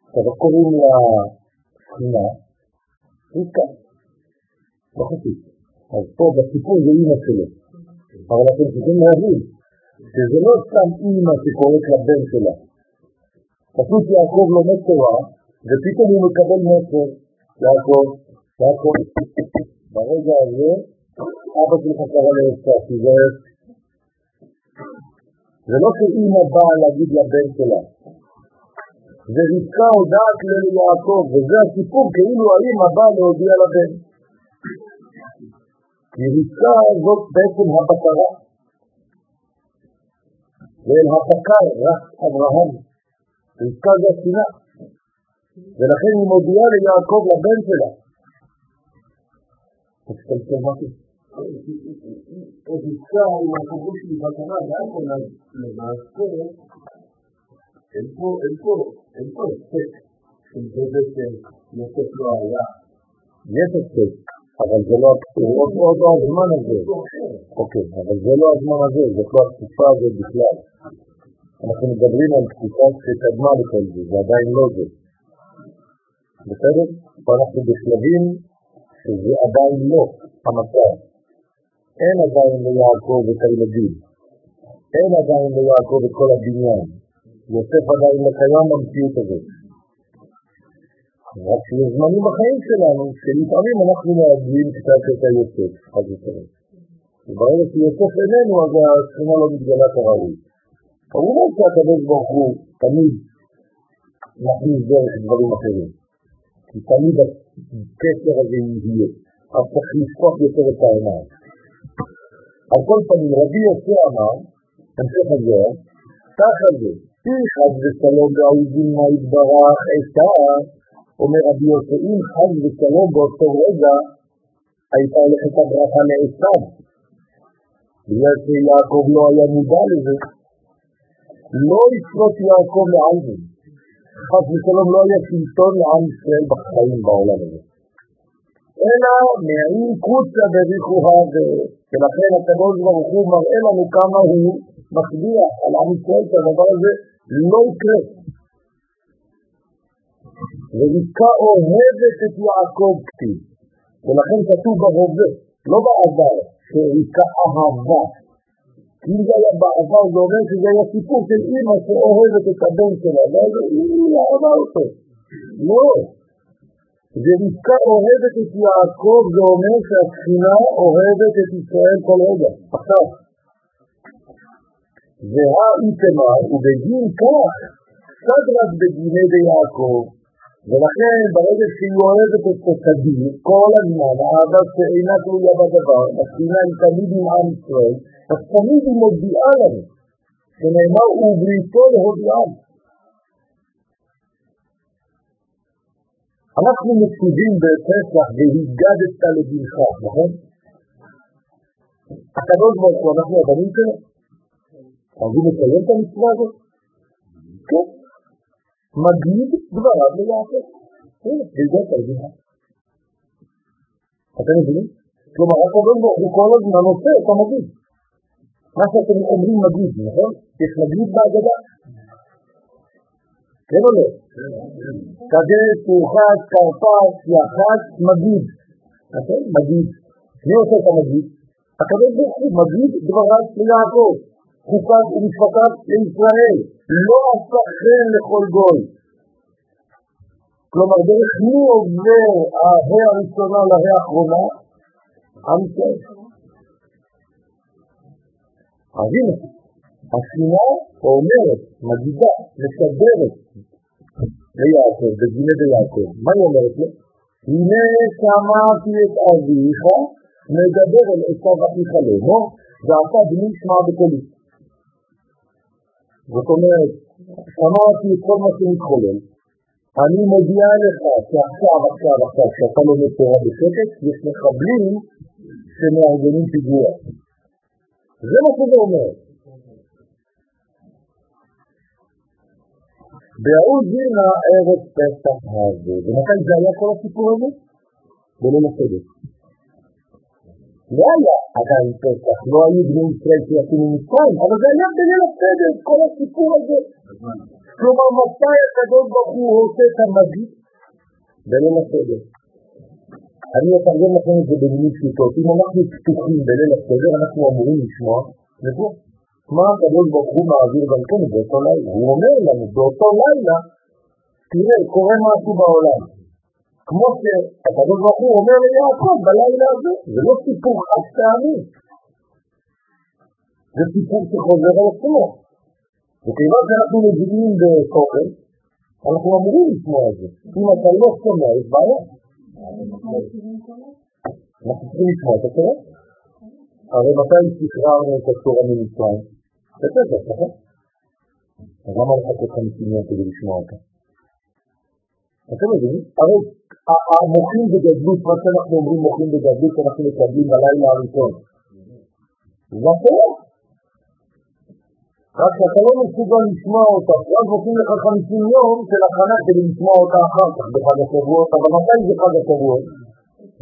עכשיו קוראים לשכינה? רבקה. לא חשוב. אז פה בסיפור זה אימא שלו. אבל אתם צריכים להבין שזה לא סתם אימא שקוראת לבן שלה. פשוט יעקב לומד תורה, ופתאום הוא מקבל מסר, יעקב, יעקב, ברגע הזה אבא שלך קרא לעשו, תיזהר. זה לא שאימא באה להגיד לבן שלה, זה רבקה הודעת ליעקב, וזה הסיפור כאילו האימא באה להודיע לבן. כי רבקה זאת בעצם הבקרה. ואל הבקר רץ אברהם. רבקה זה השנאה. ולכן היא מודיעה ליעקב לבן שלה. תסתכל משהו. רבקה עם החיבור של בקרה, גם למעשה, אין פה, אין פה, אין פה הספק של זה בעצם יוסף לא היה. יש הספק. אבל זה לא עוד לא הזמן הזה. אוקיי, אבל זה לא הזמן הזה, זאת לא התקופה הזאת בכלל. אנחנו מדברים על תקופה שקדמה לכל זה, זה עדיין לא זה. בסדר? ואנחנו בשלבים שזה עדיין לא המצב. אין עדיין ליעקב את הילדים. אין עדיין ליעקב את כל הבניין. יוסף עדיין לא קיים במציאות הזאת. רק שיש זמנים בחיים שלנו, שלפעמים אנחנו מאבדים קצת את היוסף, חד וחלק. וברגע שיוסף איננו, אז השכינה לא מתגלה כראוי. כמובן שהקדוש ברוך הוא תמיד מכניס דרך דברים אחרים. כי תמיד הקשר הזה יהיה. אז צריך לפתוח יותר את העיניים. על כל פנים, רבי יוסף אמר, המשך הזוהר, ככה זה, אם חד ושלום באהובים מה יתברך עשה אומר רבי יוסף, אם חד ושלום באותו רגע הייתה הולכת הברכה לעשיו, בגלל שיעקב לא היה מודע לזה, לא יפרוט יעקב לעלמין, חס ושלום לא היה שלטון לעם ישראל בחיים בעולם הזה. אלא מעין קוצה בריחו הווה, ולכן הקדוש ברוך הוא מראה לנו כמה הוא מכביח על עם ישראל שהדבר הזה לא יקרה. ורבקה אוהבת את יעקב כתיב, ולכן כתוב בהווה, לא בעבר, שרבקה אהבה. אם זה היה בעבר, זה אומר שזה היה סיפור של אימא שאוהבת את הבן שלה, ואז היא אהבה אותו. לא. ורבקה אוהבת את יעקב, זה אומר שהתחינה אוהבת את ישראל כל רגע. עכשיו, והאיתמר, ובגין כך, סדרת בגיני ביעקב, ולכן ברגע שהיא אוהבת את תדיר, כל הזמן, האהבה שאינה תלויה בדבר, התחינה היא תמיד עם עם ישראל, אז תמיד היא מודיעה לנו, שנאמר ובריתו להודיעם. אנחנו מצווים בפסח והגדת לבנך, נכון? הקדוש ברוך הוא, אנחנו הבנים שלו? אוהבים לציין את המצווה הזאת? כן. מגיד דבריו ליעקב. הנה, והגעת לבנך. אתם מבינים? כלומר, הקדוש ברוך הוא כל הזמן עושה את המגיד. מה שאתם אומרים מגיד, נכון? יש מגיד בהגדה. כן או לא? כזה, תורחץ, כרפס, יחס, מגיד. נכון? מגיד. מי עושה את המגיד? הקדוש ברוך הוא מגיד דבריו ליעקב. חוקיו ומשפטיו לישראל. לא עשה חן לכל גוי. כלומר, דרך מי עובר ההא הראשונה להא האחרונה? עם ישראל. אז הנה, השנאה אומרת, מגידה, מסדרת ליעקב, בגיני ביעקב. מה היא אומרת לו? הנה שמעתי את אביך מדבר אל עשיו אחיך לאמור, ואתה בני שמע בקולי. זאת אומרת, שמעתי כל מה שמתחולל, אני מודיע לך שעכשיו, עכשיו, עכשיו, כשאתה לומד תורה בשקט, יש מחבלים שמארגנים פיגוע. זה מה שזה אומר. בהוא זינה ארץ פסח הזה. ומתי זה היה כל הסיפור הזה? בליל הסדר. לא היה עדיין פסח, לא היו בני ישראל שיצאו ממצרים, אבל זה היה בליל הסדר, כל הסיפור הזה. כלומר, מתי הקדוש ברוך הוא עושה את המגיד? בליל הסדר. אני אתרגם לכם את זה במילים פשוטות. אם אנחנו פתוחים בליל הסדר, אנחנו אמורים לשמוע, ופה, מה הקדוש ברוך הוא מעביר גם כן באותו לילה. הוא אומר לנו, באותו לילה, תראה, קורה משהו בעולם. כמו שהקדוש ברוך הוא אומר ליעקב בלילה הזה, זה לא סיפור חד פעמי. זה סיפור שחוזר על עצמו. וכיוון שאנחנו מבינים בתוכן, אנחנו אמורים לשמוע את זה. אם אתה לא שומע, יש בעיה. אנחנו צריכים לשמוע את התורה. הרי מתי שחררנו את התורה ממצרים? בפסח, נכון? אז למה לחכות 50 יום כדי לשמוע אותה? אתם מבינים? הרי המוחים בגדלות, מה שאנחנו אומרים מוחים בגדלות, אנחנו מקבלים בלילה הראשון. התורה. רק שאתה לא מסוגל לשמוע אותה, ואז נותנים לך 50 יום של הכנה כדי לשמוע אותה אחר כך בחג השבועות, אבל מתי זה חג השבועות?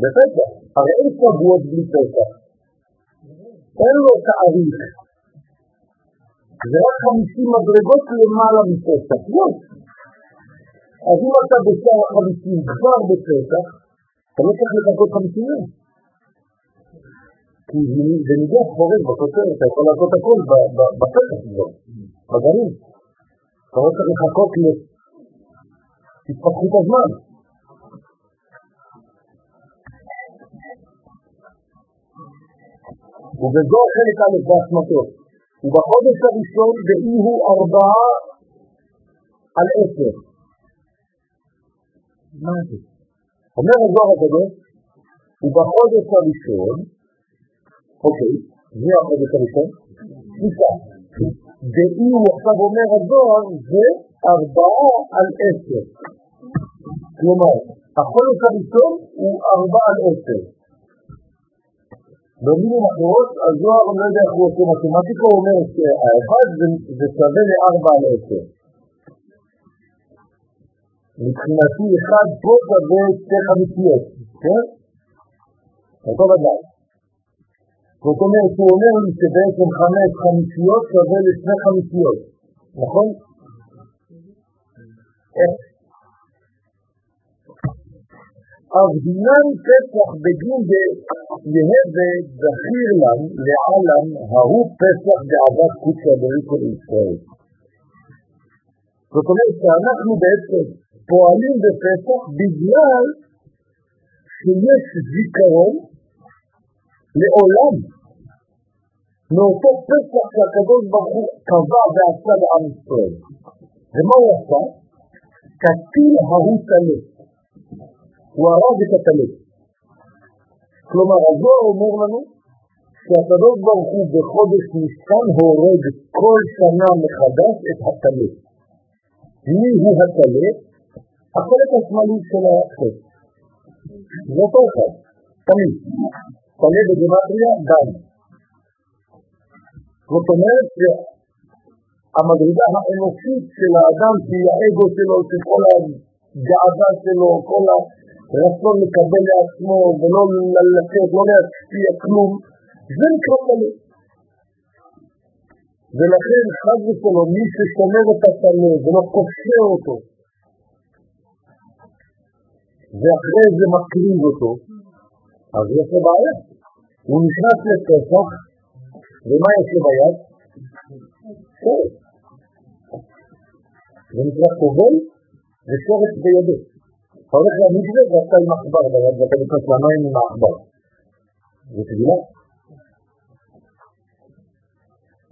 בפסח. הרי אין שבועות בלי פסח. אין לו תאריך. זה רק 50 מדרגות למעלה מפסח. אז אם אתה בשער החמישים כבר בפסח, אתה לא צריך לחכות 50 יום. כי זה ניגוח חורג בכותרת, אתה יכול לעשות הכל בפסח כבר, בגנים. אתה לא צריך לחכות להתפתחות הזמן. ובזו חלק א' באשמתו. ובחודש הראשון באי הוא ארבעה על עשר. אומר הזוהר הקדוש, ובחודש הראשון, אוקיי, מי החודש הראשון? סליחה. דאי הוא עכשיו אומר הזוהר, זה ארבעה על עשר. כלומר, החודש הראשון הוא ארבעה על עשר. במילים אחרות, הזוהר לא יודע איך הוא עושה מתמטיקה, הוא אומר שהאחד זה שווה לארבע על עשר. מבחינתי אחד פה שווה שתי חמישיות, כן? אותו דבר. זאת אומרת, הוא אומר לי שבעצם חמש חמישיות שווה לשני חמישיות, נכון? איך? אז דינן פסח בגין יהווה זכיר לן לעלם ההוא פסח בעבת קודשא בריקו לישראל. זאת אומרת שאנחנו בעצם פועלים בפסח בגלל שיש זיכרון לעולם מאותו פסח שהקדוש ברוך הוא קבע ועשה לעם ישראל. ומה הוא עשה? קטיל ההוא טלה. הוא הרג את הטלה. כלומר, הזוהר אומר לנו שהקדוש ברוך הוא בחודש ניסן הורג כל שנה מחדש את הטלה. מי הוא הטלה? החלק השמאלי של החטא. זה אותו אחד, תמיד. טלה בגמטריה, דם. זאת אומרת שהמדרגה האנושית של האדם, שהיא האגו שלו, שכל הגאווה שלו, כל הרצון לקבל לעצמו ולא ללכת, לא להשפיע כלום, זה נקרא טלה. ולכן חד ושלום, מי ששומר את הטלה ולא קושר אותו, ואחרי זה מקריב אותו, אז יש לו בעיה. הוא נכנס לפסח, ומה יש לו ביד? שורש. זה נקרא כובל ושורש בידו. אתה הולך למקווה ואתה עם עכבר ביד, ואתה נכנס למים עם העכבר. זה תבילה.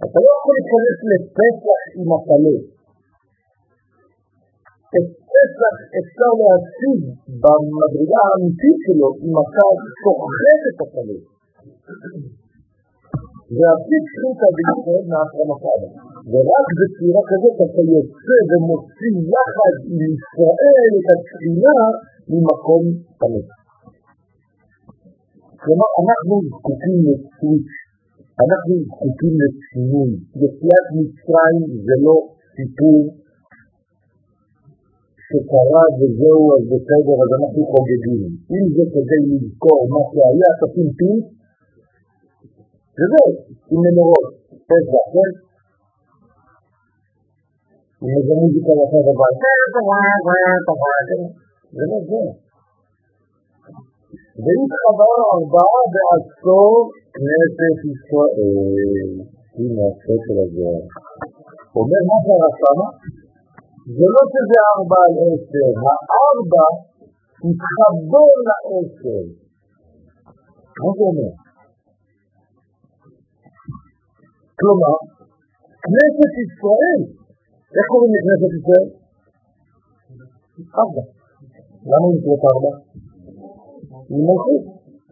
אתה לא יכול להיכנס לפסח עם הטלה. אפשר להשיג במדרגה האמיתית שלו אתה סוחט את הטלה. והפיק שחיטה בישראל מהחרמתיו. ורק בצורה כזאת אתה יוצא ומוציא יחד עם ישראל את התחילה ממקום תמיד. כלומר, אנחנו זקוקים לסוויץ', אנחנו זקוקים לשינוי. יציאת מצרים זה לא סיפור שקרה וזהו, אז בסדר, אז אנחנו חוגגים. אם זה כדי לזכור מה שהיה, תשים פינק, וזהו, עם מנורות, פסח, כן? עם איזה מוזיקה יפה בבית, זה לא זה. והתחבר ארבעה בעשור כנסת ישראל. הנה הספר הזה. אומר מה קרה שמה? זה לא שזה ארבע על עשר, הארבע התחבר לעשר. מה זה אומר? כלומר, כנסת ישראל, איך קוראים לכנסת ישראל? ארבע. למה היא נקראת ארבע? היא מלכות,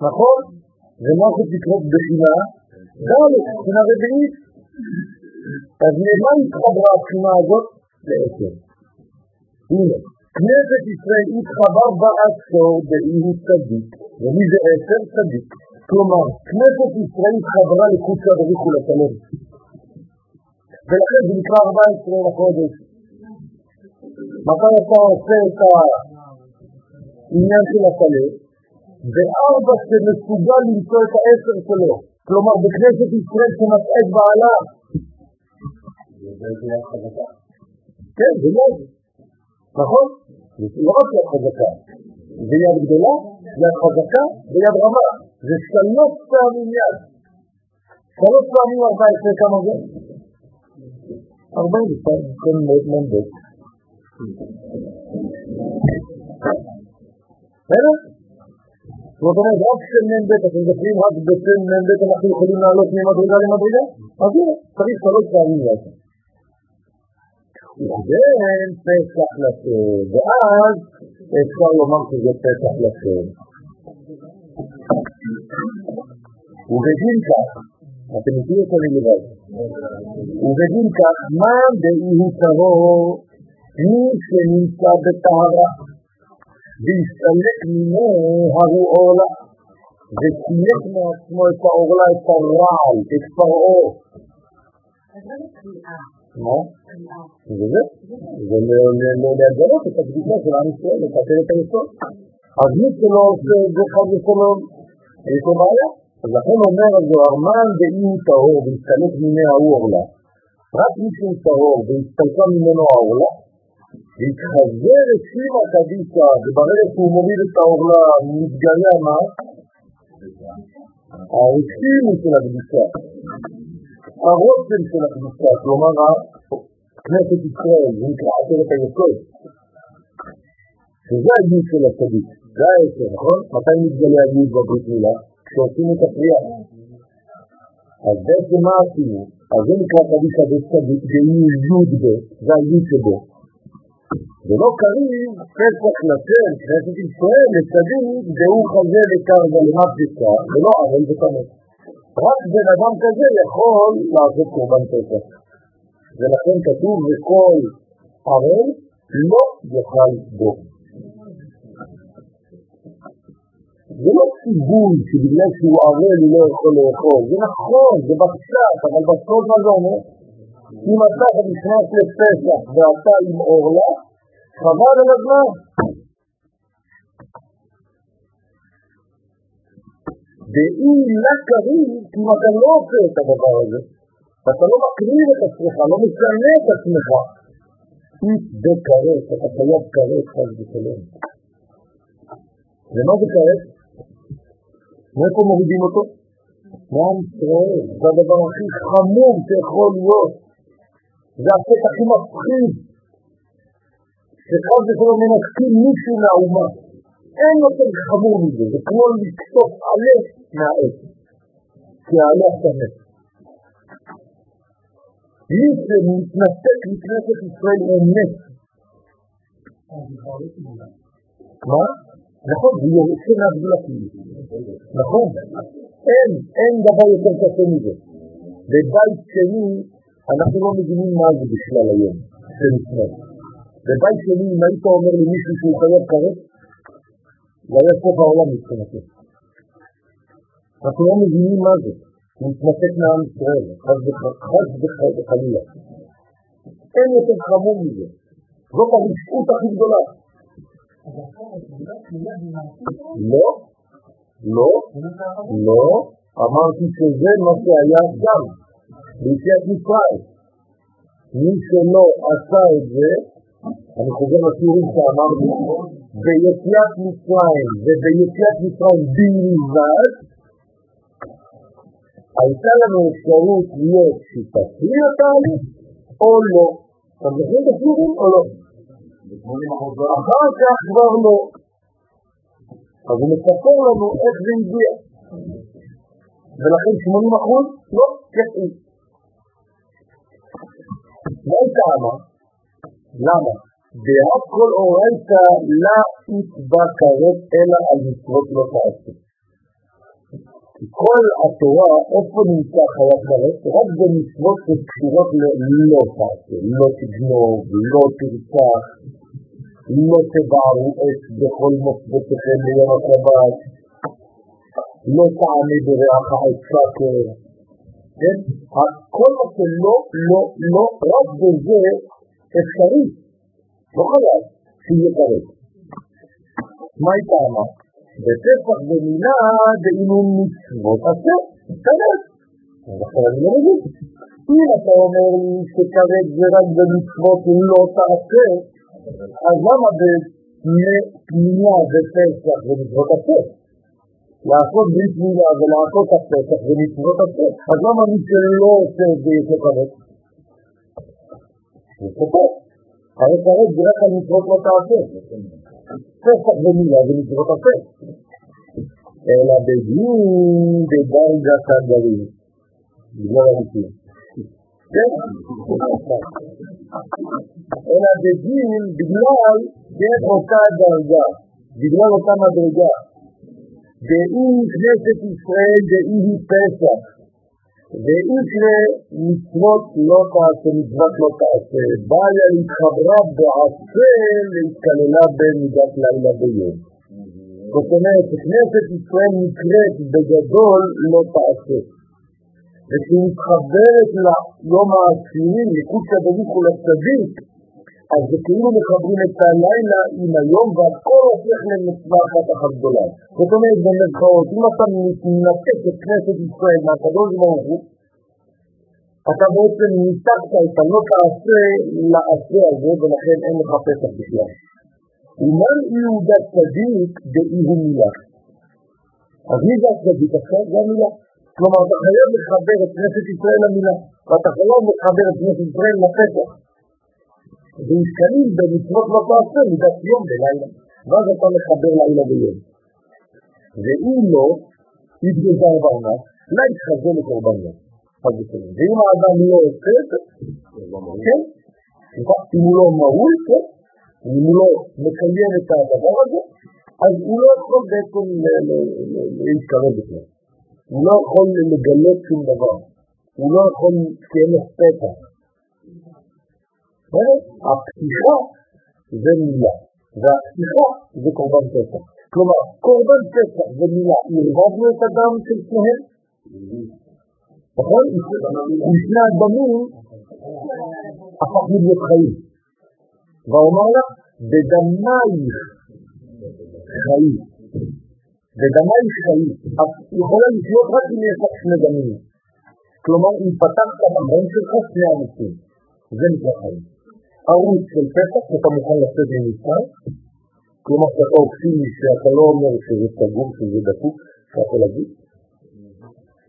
נכון? ומלכות נקראת בחינה ד', בחינה רביעית. אז למה התחברה הבחינה הזאת? לעשר. הנה, כנסת ישראל התחבר בעשור הוא צדיק, ומי זה עשר? צדיק. כלומר, כנסת ישראל התחברה לקודשא בריחו לתלם. ולכן זה נקרא 14 לחודש. מתי אתה עושה את העניין של התלם? וארבע שמסוגל למצוא את העשר שלו. כלומר, בכנסת ישראל שמצאה את בעלה. כן, זה לא זה. נכון? לא רק יד חזקה. זה יד גדולה, יד חזקה ויד רמה. זה שלוש פעמים יד. שלוש פעמים ארבע עשרה כמה זה? ארבעים ושתיים, כן מאוד מנדט. בסדר? זאת אומרת, רק של מ"ב, אתם זוכרים, רק בשם מ"ב אנחנו יכולים לעלות ממדרגה למדרגה? אז הנה, צריך שלוש פעמים לעשות. וכן פסח לשם, ואז אפשר לומר שזה פסח לשם. ובגין כך, אתם מכירים את המילה ובגין כך, מה דאי הוא טהור, מי שנמצא בטהרה, והסתלק ממנו ההוא עורלה, וסילק מעצמו את העורלה, את הרעל, את פרעה. מה? זה זה. זה לגלות את הקדושה של עם ישראל, לקטל את היסוד. אז מי שלא עושה את זה חד ושלום, יש לו בעיה. אז לכן אומר הזוהר, מן דאי טהור והסתלק ממנה ההוא עורלה. רק מי שהוא טהור והסתלקה ממנו העורלה, והתחזר את שירה קדישה, וברגע שהוא מוריד את העורלה, מתגלה מה? העושים של הקדושה, הרוצן של הקדושה, כלומר כנסת ישראל, זה נקרא עשרת היסוד, שזה היוד של הצדיק, זה העשר, נכון? מתי מתגלה היוד בברית מילה? כשעושים את הפריאה. אז בעצם מה עשינו? אז זה נקרא קדישא בצדיק, זה יוד ב', זה היוד שבו. ולא קריב פסח לשם, כנסת ישראל, לצדיק, דהו חזה וקרבה למפסקה, ולא ערל ותמת. רק בן אדם כזה יכול לעשות קורבן פסח. ולכן כתוב וכל ערל לא יאכל בו. זה לא ציווי שבגלל שהוא ערל הוא לא יכול לאכול, זה נכון, זה בקשת, אבל בסוף מה זה אומר? אם אתה נכנס לפסח ואתה עם אורלה, חבל על הזמן. ואם לה קריב, אם אתה לא עושה את הדבר הזה, ואתה לא מקריב את עצמך, לא משנה את עצמך, איש בקרב, אתה חייב קרב חס ושלום. ומה זה קרב? מאיפה מורידים אותו? מעם ישראל, זה הדבר הכי חמור שיכול להיות. זה החטא הכי מפחיד. שחס ושלום מנתקים מישהו מהאומה. אין יותר חמור מזה, זה כמו לקטוף עלה מהעץ, כי העלה שמת. מי שמתנתק מכנסת ישראל הוא מת. מה? נכון, זה יוצא מהגבולה כאילו. נכון. אין, אין דבר יותר קשה מזה. בבית שני, אנחנו לא מבינים מה זה בכלל היום, זה נשמע. בבית שני, אם היית אומר למישהו שהוא חייב כרת, זה היה סוף העולם מבחינתו. אנחנו לא מבינים מה זה, להתנתק מעם ישראל, חס וחלילה. אין יותר חמור מזה. זאת הרשעות הכי גדולה. לא, לא, לא, אמרתי שזה מה שהיה שם, ביציאת מצרים. מי שלא עשה את זה, אני חוזר לשיעורים שאמרתי, ביציאת מצרים וביציאת מצרים בלבד, הייתה לנו אפשרות להיות שותפים לתהליך או לא. אתם זוכרים את השיעורים או לא? אחר כך כבר לא. אז הוא מספר לנו איך זה הגיע. ולכן 80 אחוז לא יצאו. מה הייתה אמה? למה? דעה כל אורייתא לה יתבע כרת אלא על מצוות לא תעשה. כל התורה, איפה נמצא חיית כרת? רק במצוות שקשורות ללא תעשה, לא תגנוב, לא תרצח, לא תבערו עץ בכל מוסדותיכם ליום השבת, לא תענה ברעך עץ שקר, כן? כל מה שלא, לא, לא, רק בזה אפשרי, לא חייב שיהיה כרת. מה היא טענה? בפסח במילה דאימון מצוות עשה, כרת. לכן אני לא מבין. אם אתה אומר לי שכרת זה רק במצוות לא תעשה, אז למה בפנייה בפסח ומצוות עשה? לעשות ברית מילה ולעשות הפסח ומצוות עשה, אז למה מי שלא עושה את זה יש לו כרת? הוא סופר. הרי כרת זה רק על מצוות לא תעשה. פסח ומילה ומצוות עשה. אלא בדין בדרגת הגרים. בגלל הניסים. כן? אלא בדין בגלל כן אותה דרגה, בגלל אותה מדרגה. דאי כנסת ישראל דאי היא פסח, ואיקרא מצוות לא תעשה, מצוות לא תעשה, באה להתחברה בעשה להתכללה במידת לילה ביום. זאת אומרת, כנסת ישראל נקראת בגדול לא תעשה. וכשהיא מתחברת ליום העשירי, לקודש הדדיק ולצדיק, אז זה כאילו מחברים את הלילה עם היום והכל הופך למצווה אחת אחת גדולה. זאת אומרת, במרכאות, אם אתה מנתק את כנסת ישראל מהקדוש ברוך הוא, אתה בעצם ניתקת את הלא תעשה לעשה הזה, ולכן אין לך פסח בכלל. ומן יהודה צדיק באי הוא מילה. אז מי זה הצדיק עכשיו? זה המילה. כלומר, אתה חייב לחבר את כנסת ישראל למילה, ואתה חייב לחבר את כנסת ישראל לפסח. ונתקלים במצוות לא תעשה מידת יום בלילה, ואז אתה מחבר לילה ויום. ואם לא, יתגזר בעונה, לא יתחזה לקורבן יום. ואם האדם לא עושה את זה, כן, אם הוא לא מהול, כן, אם הוא לא מקיים את הדבר הזה, אז הוא לא יכול בעצם להתקרב בכלל. הוא לא יכול לגלות שום דבר. הוא לא יכול שיהיה לו פתח. הפתיחה זה מילה, והפתיחה זה קורבן פסח. כלומר, קורבן פסח ומילה, ערבבנו את הדם של שניהם? נכון? משני הדמים הפכנו להיות חיים. ואומר לה, בדמייך חיים. בדמייך חיים. את יכולה לחיות רק אם יש לך שני דמים. כלומר, אם פתחת במים שלך שני אנשים. זה נקרא חיים. ערוץ של פסח שאתה מוכן לצאת ממצרים, כלומר שאתה אופטימי שאתה לא אומר שזה סגור, שזה דפוק, שאתה יכול להגיד.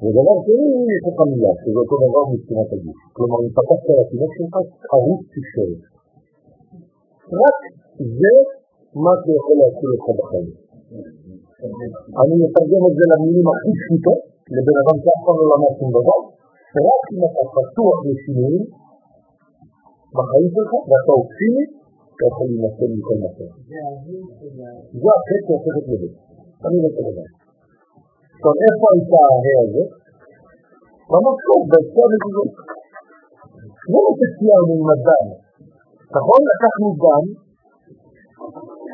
ודבר שני, יש לך מילה, שזה אותו דבר מבחינת הגוף. כלומר, אם פתחת על התינוק שלך, ערוץ תקשורת. רק זה מה שיכול להציל אותך בחיים. אני מתרגם את זה למילים הכי פשוטות, לבן אדם שאף פעם לא למד שום דבר, רק אם אתה פתוח לשינויים בחיים שלך, ואתה אופטימי, אתה יכול להינצל מכל מקום. זה החטא שהופכת לבית. אני לא יודע. עכשיו, איפה הייתה ההא? ממש טוב, בעצה המזוזות. לא שציירנו עם הדם. נכון? לקחנו דם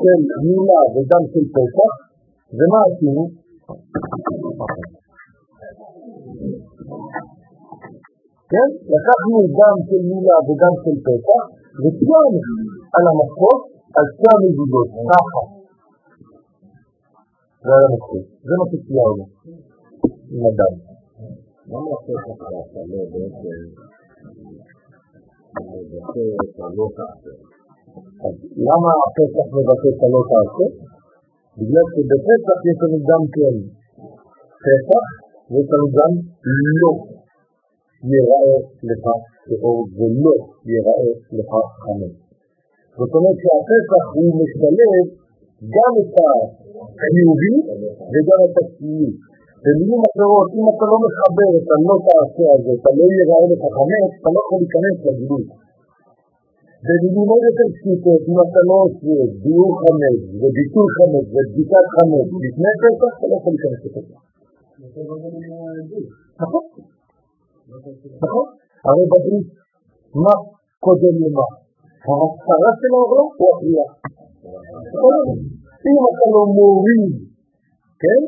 של מילה ודם של פסח, ומה עשינו? כן? לקחנו דם של מילה ודם של פסח, וציירנו על המסות, על שתי המזוזות, ככה. זה היה מספיק, זה מה שציירנו עם הדם. למה הפסח ככה, לא בעצם, מבטא את הלא תעשה? אז למה הפסח מבטא את הלא תעשה? בגלל שבפסח יש לנו גם כן פסח, ויש לנו גם לא יראה לך שאור ולא יראה לך חמץ. זאת אומרת שהפסח הוא משלב גם את החיובי וגם את השלילי. במילים אחרות, אם אתה לא מחבר את הלא תעשה הזה, אתה לא יראה לך חמץ, אתה לא יכול להיכנס לגבול. במילים עוד יותר פשוטות, אם אתה לא עושה ביור חמץ וביטול חמץ ובדיקת חמץ לפני פסח, אתה לא יכול להיכנס לפסח. נכון. נכון? הרי בברית, מה קודם למה? ההצהרה של העולם או הקריאה? אם אתה לא מוריד, כן?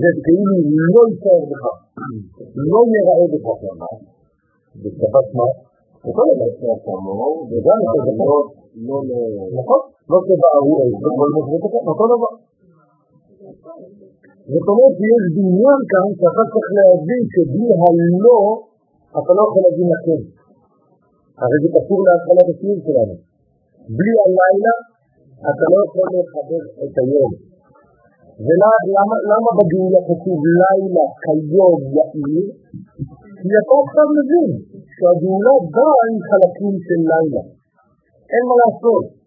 זה כאילו לא יישאר בך, לא יראה בך בשבת מה? דבר שאתה מור, וגם את נכון? לא איזה, אותו דבר. זאת אומרת שיש דמיון כאן שאתה צריך להבין שבלי הלא אתה לא יכול להבין לכם. הרי זה קשור להתחלת השיעור שלנו. בלי הלילה אתה לא יכול לחבר את היום. ולמה בגאולה כתוב לילה כיום יאיר? כי אתה עכשיו מבין שהגאולה באה עם חלקים של לילה. אין מה לעשות.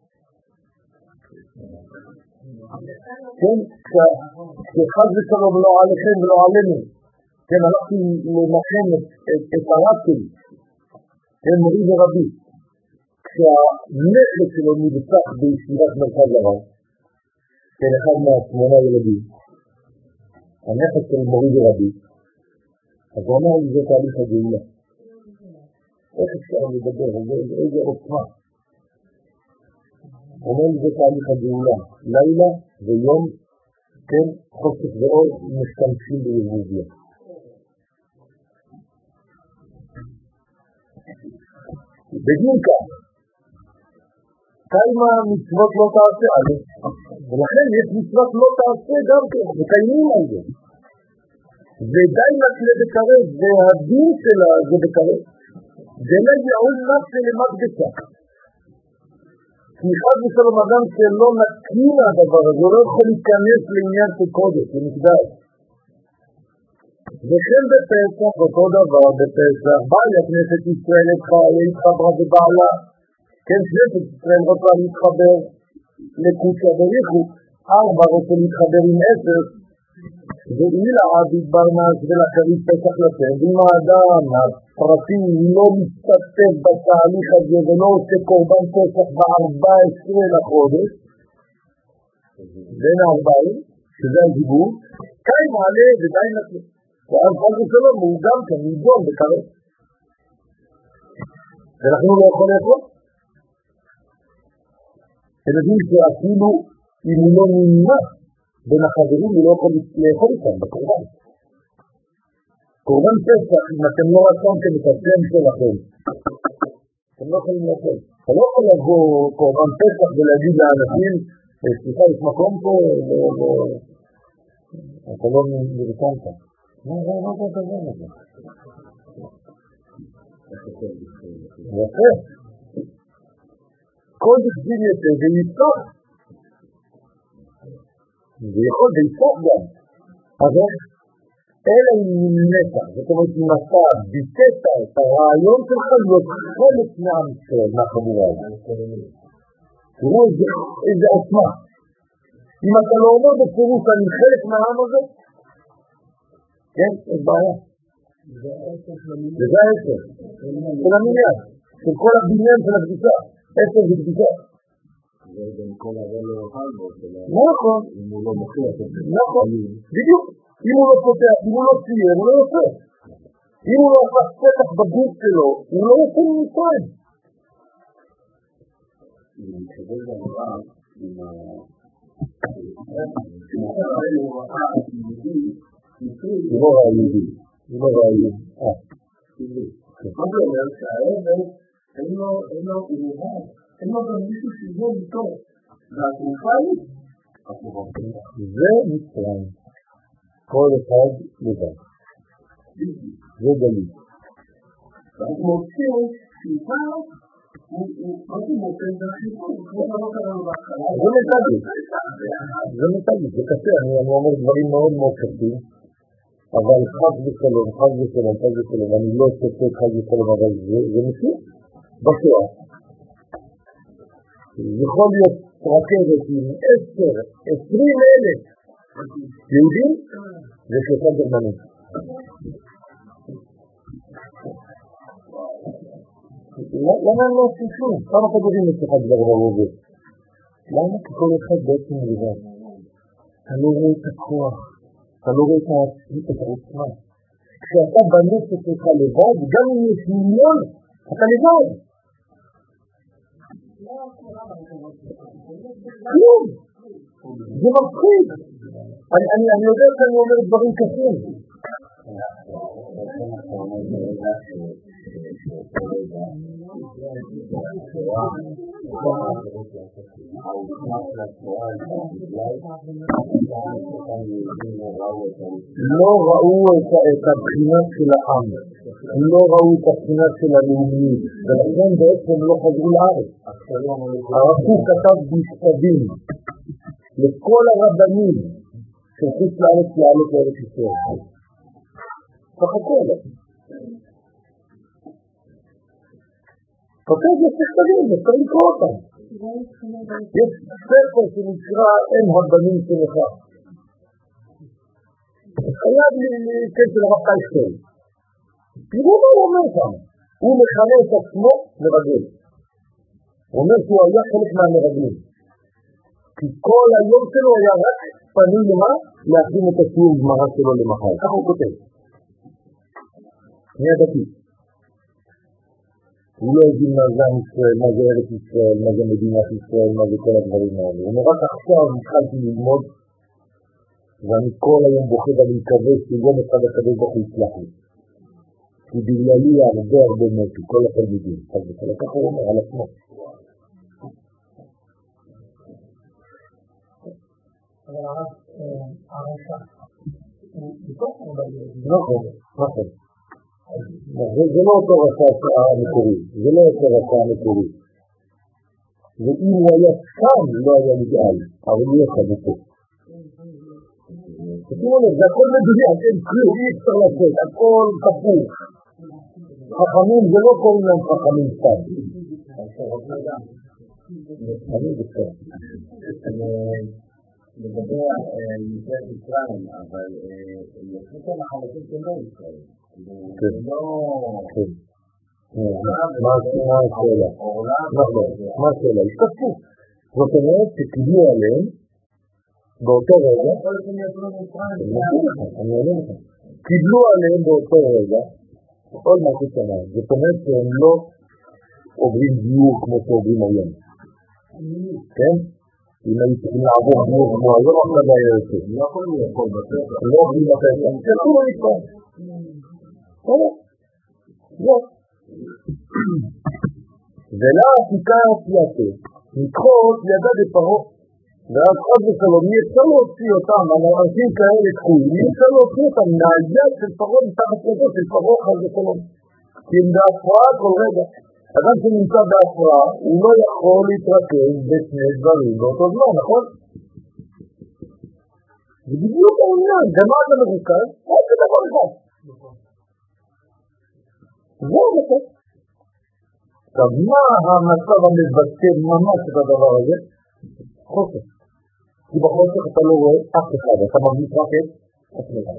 כן, שחד ושלום לא עליכם ולא עלינו. כן, הלכתי לנחם את הרב שלי, כן, מורי ורבי. כשהנכד שלו נרצח בישיבת מרכז הרב, כן, אחד מהשמונה ילדים, הנכד של מורי ורבי, אז הוא אמר לי זה תהליך הגאולה. איך אפשר לדבר, איזה עוצמה. אומר לי זה תהליך הגאולה. לילה ויום, כן, חושך ואור, משתמשים בערבוביה. בגין כך, כמה מצוות לא תעשה על זה, ולכן יש מצוות לא תעשה גם כן, מקיימים על זה. ודי נקלה בקרב, והדין שלה זה בקרב. זה לא יעול נפשי למקדשה. כי חד ושלום אדם שלא נקי מהדבר הזה, לא יכול להיכנס לעניין של קודש, למקדש. וכן בפסח, אותו דבר בפסח, באה לכנסת ישראל התחברה בבעלה. כן, כנסת ישראל רוצה להתחבר לקודשא בריחו, ארבע רוצה להתחבר עם עשר, ואילה עביד ברנס ולכרית פסח לשם, ואם האדם הפרטי לא משתתף בתהליך הזה ולא עושה קורבן פסח ב-14 לחודש, בין הארבעים, שזה הדיבור, קי מעלה ודי נקלה. ואז חס ושלום הוא גם כן נידון בקרב. הוא לא יכול לאכול. אתם יודעים שאפילו אם הוא לא נמנע בין החברים, הוא לא יכול לאכול איתם בקורבן. קורבן פסח, אם אתם לא רשמתם את השם שלכם, אתם לא יכולים לאכול. אתה לא יכול לבוא קורבן פסח ולהגיד לאנשים, סליחה, יש מקום פה, אתה לא נרשמת. מה זה הדבר הזה? יפה. כל דכתיב יצא ויפתח. ויכול ויפתח גם. אבל אלא אם נמנית, זאת אומרת אם אתה ביטאת את הרעיון שלך להיות חלק מעם ישראל, מהחבורה הזאת. תראו איזה עוצמה. אם אתה לא אומר בפירוש אני חלק מהעם הזה, כן, יש בעיה. וזה העשר. של המניין, של כל הבניין של הקדושה. עשר זה קדושה. נכון. נכון, בדיוק. אם הוא לא פותח, אם הוא לא צייר, הוא לא יוצא. אם הוא לא עשה פתח בגוף שלו, הוא לא יוצא ממצרים. הוא לא ראה יהודי, הוא לא ראה יהודי. מה זה אומר? שהאבן אין לו, הוא לבד, אין לו גם מישהו שיבוא איתו. והתרופה היא זה מצרים. כל אחד לבד. זה גליל. ואנחנו מוצאים מה זה מוצאים זה בהתחלה. זה קשה, אני אומר דברים מאוד מאוד קשים, אבל חד ושלום, חד ושלום, חד ושלום, אני לא צודק חד ושלום, אבל זה מציאות. בשואה. יכול להיות רכבת עם עשר, עשרים אלף יהודים ושלושה גרמנים. למה הם לא עושים כלום? כמה כדורים יש לך כבר ברובה? למה? כי כל אחד בעצם לבד. אתה לא רואה את הכוח, אתה לא רואה את העוצמה. כשאתה בנפש שלך לבד, גם אם יש מיליון, אתה לבד. كلام دي مبسوط أن أن أن يدرك أن يؤمر بغير كثير לא ראו את הבחינה של העם, לא ראו את הבחינה של הלאומיות, ולכן בעצם לא חזרו לארץ. הרב קוק כתב מכתבים לכל הרבנים של לארץ לעלות לארץ ישראל. סך הכל. כותב יש מכתבים, אפשר לקרוא אותם. יש ספר שנקרא אין הבנים שלך. חייב של הרב קייסטל. תראו מה הוא אומר שם. הוא מכנה את עצמו מרגל. הוא אומר שהוא היה חלק מהמרגלים. כי כל היום שלו היה רק פנים למה? להכין את השיעור גמרא שלו למחר. ככה הוא כותב. מי הדתי? הוא לא הבין מה זה עם ישראל, מה זה ארץ ישראל, מה זה מדינת ישראל, מה זה כל הדברים האלה. הוא אומר, רק עכשיו התחלתי ללמוד, ואני כל היום בוכה ואני מקווה שיום אחד הקדוש ברוך הוא יצלח לי. כי בגללי הרבה הרבה מתו, כל התלמידים. אז ככה הוא אומר על עצמו. נכון, נכון. זה לא אותו רצה המקורי, זה לא אותו רצה המקורי. ואם הוא היה שם, לא היה נגאל, אבל הוא יצא מפה. תשימו לב, זה הכל מדויק, אין כלום, אי אפשר לצאת, הכל כפוף. חכמים זה לא קוראים להם חכמים סתם. לגבי יציאת מצרים, אבל יצאו שם חלקים של לא ישראל. כן. מה השאלה? נכון, מה השאלה? השתתפו. זאת אומרת שקיבלו עליהם באותו רגע, אני אענה לך, קיבלו עליהם באותו רגע עוד משהו שנה. זאת אומרת שהם לא עוברים גיור כמו שעוברים היום. כן? אם היו צריכים לעבור גיור כמו היום, עכשיו היה יוצא. לא יכולים לאכול בפסח. לא בפסח, תלכו למקווה. לא. ולא עתיקה עשייתו, לדחות ידה בפרעה. ואז חד ושלום, אי אפשר להוציא אותם, אנשים כאלה תקועים, אי אפשר להוציא אותם מהיד של פרעה מתחת ידו של פרעה חד ושלום. כי הם בהפרעה כל רגע. אדם שנמצא בהפרעה, הוא לא יכול להתרכז בשני דברים באותו זמן, נכון? זה בדיוק העניין, במה אתה מרוכז? רק בדבר אחד. זהו המצב. עכשיו, מה המצב המבטא ממש את הדבר הזה? חוסר. כי בחוסר אתה לא רואה אף אחד, אתה מרגיש רק את עצמך.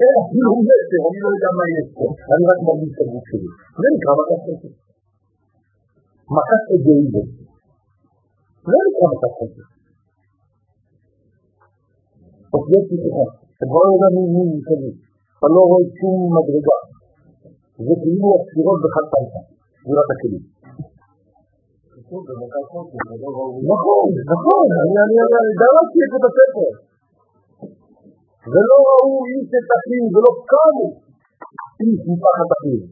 אין אפילו מסר, אני לא יודע מה יש פה, אני רק מרגיש את הגוף שלי. זה נקרא מכת חוסר. מכת אגואיזם. זה נקרא מכת חוסר. אוקיי, סליחה, אתה כבר לא יודע מי מסביב. אתה לא רואה שום מדרגה. זה כאילו הספירות בחד פעם, ספירת הכלים. נכון, נכון, אני דרשתי את זה בספר. ולא ראו איש את אחיו, ולא קמו איש מפחד אחיו.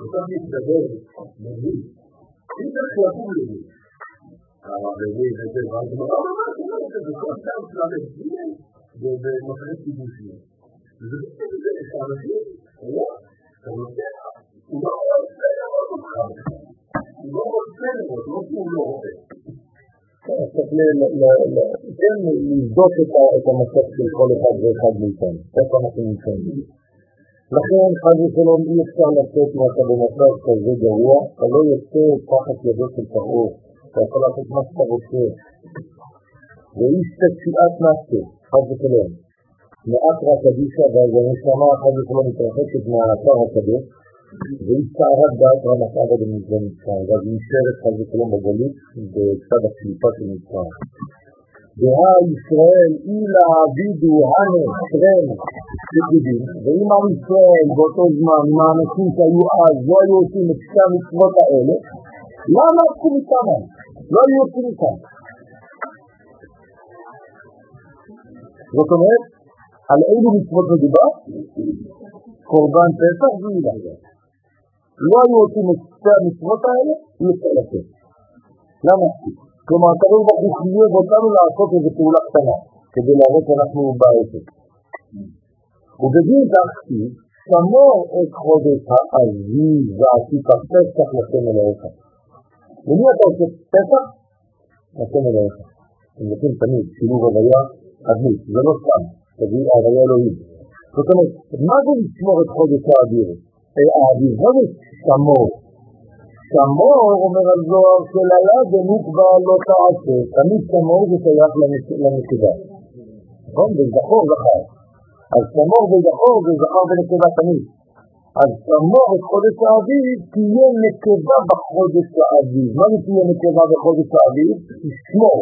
אותם מתגבר, מבין, אם צריך לקום לזה, הרבי וזה, והגמרא ממש אומרת את זה, כל שם של המבין, ובמחנה קיבוצים. וזה בסדר, שאנשים, לא, אתה נותן, הוא לא רוצה לראות אותך, הוא לא רוצה לראות, לא כי הוא לא רוצה. צריך כן לבדוק את המצב של כל אחד ואחד מאיתנו, איפה אנחנו נמצאים. לכן חד ושלום אי אפשר לצאת מאתה במצב כזה גרוע, אתה לא יוצא תחת ידו של פרעה, אתה יכול לעשות מה שאתה רוצה. ואיש תציאת נפשו, חד ושלום. מעט רק קדישה והנשמה חד ושלום מתרחקת מהאתר הקדוש, והיא צערת דעת רמת עבד במצרים, ואז היא נשארת חד ושלום בגלות בצד הקליפה של מצרים. דהה ישראל אילה עבידו הנו שרם שגידים, ואם עם ישראל באותו זמן, עם האנשים שהיו אז, לא היו עושים את שתי המצוות האלה, למה עשו מכאן? לא היו עושים מכאן. זאת אומרת, על אילו מצוות מדובר? קורבן פסח ועילה. לא היו עושים את שתי המצוות האלה, אי אפשר לצאת. למה? כלומר, הקדוש ברוך הוא חייב אותנו לעשות איזו פעולה קטנה, כדי להראות שאנחנו בעסק. ובדין כך כי שמור את חודש האביב ועשית פסח לשם אלוהיך. למי אתה עושה פסח? לשם אלוהיך. אתם זוכרים תמיד, שילוב הוויה אדמית, זה לא סתם, תגיד הוויה אלוהים. זאת אומרת, מה זה לשמור את חודש האוויר? האוויר, מה זה שמור? שמור, אומר הזוהר, שללה ונקבע לא תעשה, תמיד שמור זה שייך לנקבה. נכון? זה זכור זכר. אז שמור וזכור זה זכר ונקבה תמיד. אז שמור את חודש האביב, תהיה נקבה בחודש האביב. מה זה תהיה נקבה בחודש האביב? תשמור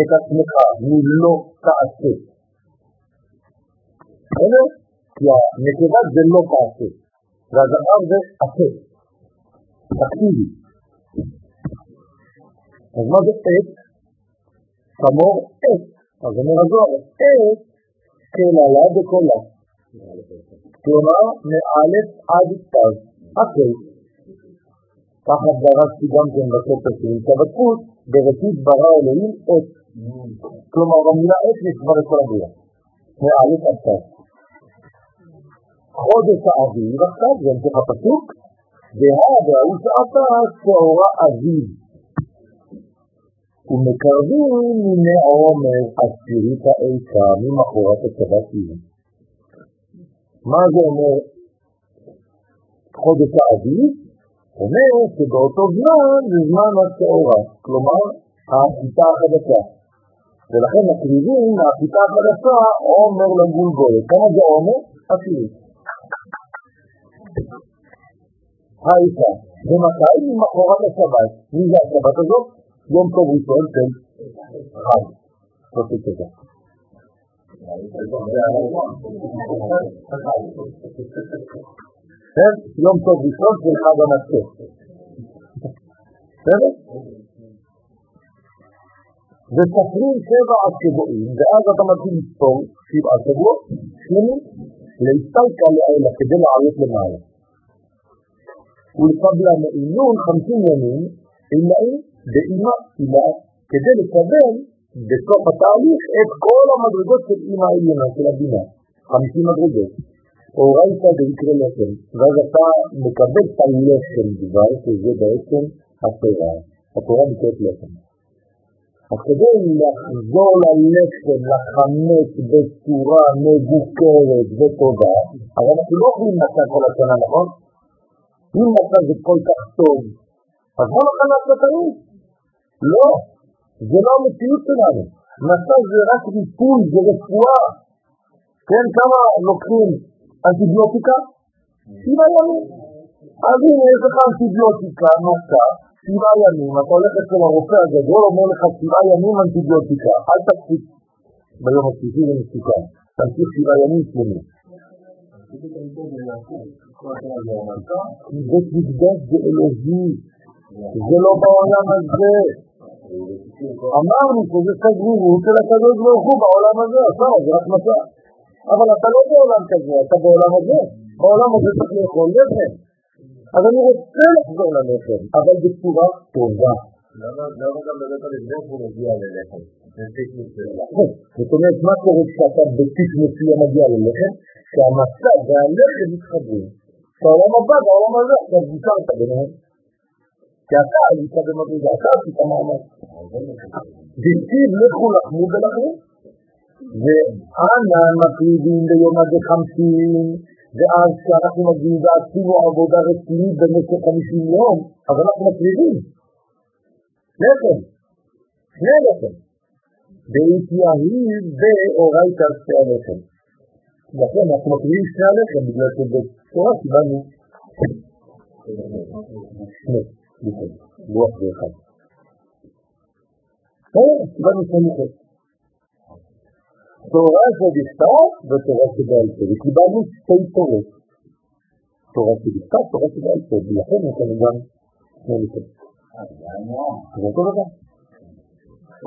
את עצמך מלא תעשה. בסדר? כי הנקבה זה לא תעשה, והזכר זה עשה. אקטיבי. אז מה זה עץ? שמור עת, אז אומר הזוהר, עת כללה בקולה. כלומר, מאלף עד תו, הכל. ככה דרשתי גם כן בספר שנמצא בדפוס, בראשית ברא אלוהים עת. כלומר, במילה עת יש כבר את כל הבריאה. מאלף עד תו. חודש האביב, עכשיו זה המשך הפסוק, והא וההוא שעתה שעורה אביב. ומקרבים מימי עומר עשירית האיכה ממחרת השבת יום. מה זה אומר חודש האביב? אומר שבאותו זמן זה זמן השעורה, כלומר החיטה החדשה. ולכן מקריבים מהחיטה החדשה עומר לגולגולת. כמה זה עומר? עשירית. האישה. ומתי? ממחרת השבת. מי זה השבת הזאת? יום טוב ראשון של חג. פשוט כזה. כן? יום טוב ראשון של חג המצה. בסדר? וסופרים שבע השבועים, ואז אתה מתחיל לספור שבעה שבועות, שלמים, להסתלקה לאלה כדי לעלות למעלה. ולקבלה מעינון חמישים ימים, עילאים באימא אימה, כדי לקבל בסוף התהליך את כל המדרגות של אימא העליונה, של הבינה, חמישים מדרגות. אורייתא דיקרא לחם, ואז אתה מקבל את הלחם דבר, שזה בעצם התורה. התורה נקראת לחם. אז כדי לחזור ללחם, לחמץ בצורה מבוקרת וטובה, הרי אנחנו לא יכולים מצה כל השנה, נכון? אם מצה זה כל כך טוב, אז מה נוכל לעשות היום? לא, זה לא המציאות שלנו. מצה זה רק ריפוי, זה רפואה. כן, כמה לוקחים אנטיביוטיקה? שבעה ימים. אז הנה יש לך אנטיביוטיקה, מצה, שבעה ימים, אתה הולך אצל הרופא הגדול, אומר לך שבעה ימים אנטיביוטיקה, אל תפסיק ביום השלישי זה מסוכן, תמשיך שבעה ימים שלמים. בית מקדש זה אלוהי, זה לא בעולם הזה. אמרנו שזה סגרירות של הקדוש ברוך הוא בעולם הזה, עכשיו זה רק מצה. אבל אתה לא בעולם כזה, אתה בעולם הזה. בעולם הזה צריך לאכול לחם. אז אני רוצה לחזור ללחם, אבל בצורה טובה. למה גם באמת הנבדק הוא מגיע ללחם? זאת אומרת, מה קורה כשאתה בטיק מסוים מגיע ללחם? שהמצה והלחם מתחברים. בעולם הבא, בעולם הזה, עכשיו ויתרת ביניהם. כי אתה היית במדרגה, אתה עשית מעמד. דכתיב לכו לחמו ולחמו. ואנא מקריבים ביום הזה חמסין, ואז כשאנחנו מגיעים ועשינו עבודה רצינית במשך חמישים יום, אז אנחנו מקריבים. לחם, שני לחם. והתייהי באורייתא שתי הלחם. לכן אנחנו מקריבים שני הלחם, בגלל שבתורה קיבלנו שני, לחם, רוח ואחד. קיבלנו שני לחם. תורה שבכתב ותורה שבעל פה, וקיבלנו שתי תורות. תורה שבכתב, תורה שבעל פה, ולכן יש לנו גם שני לחם. זה אותו דבר.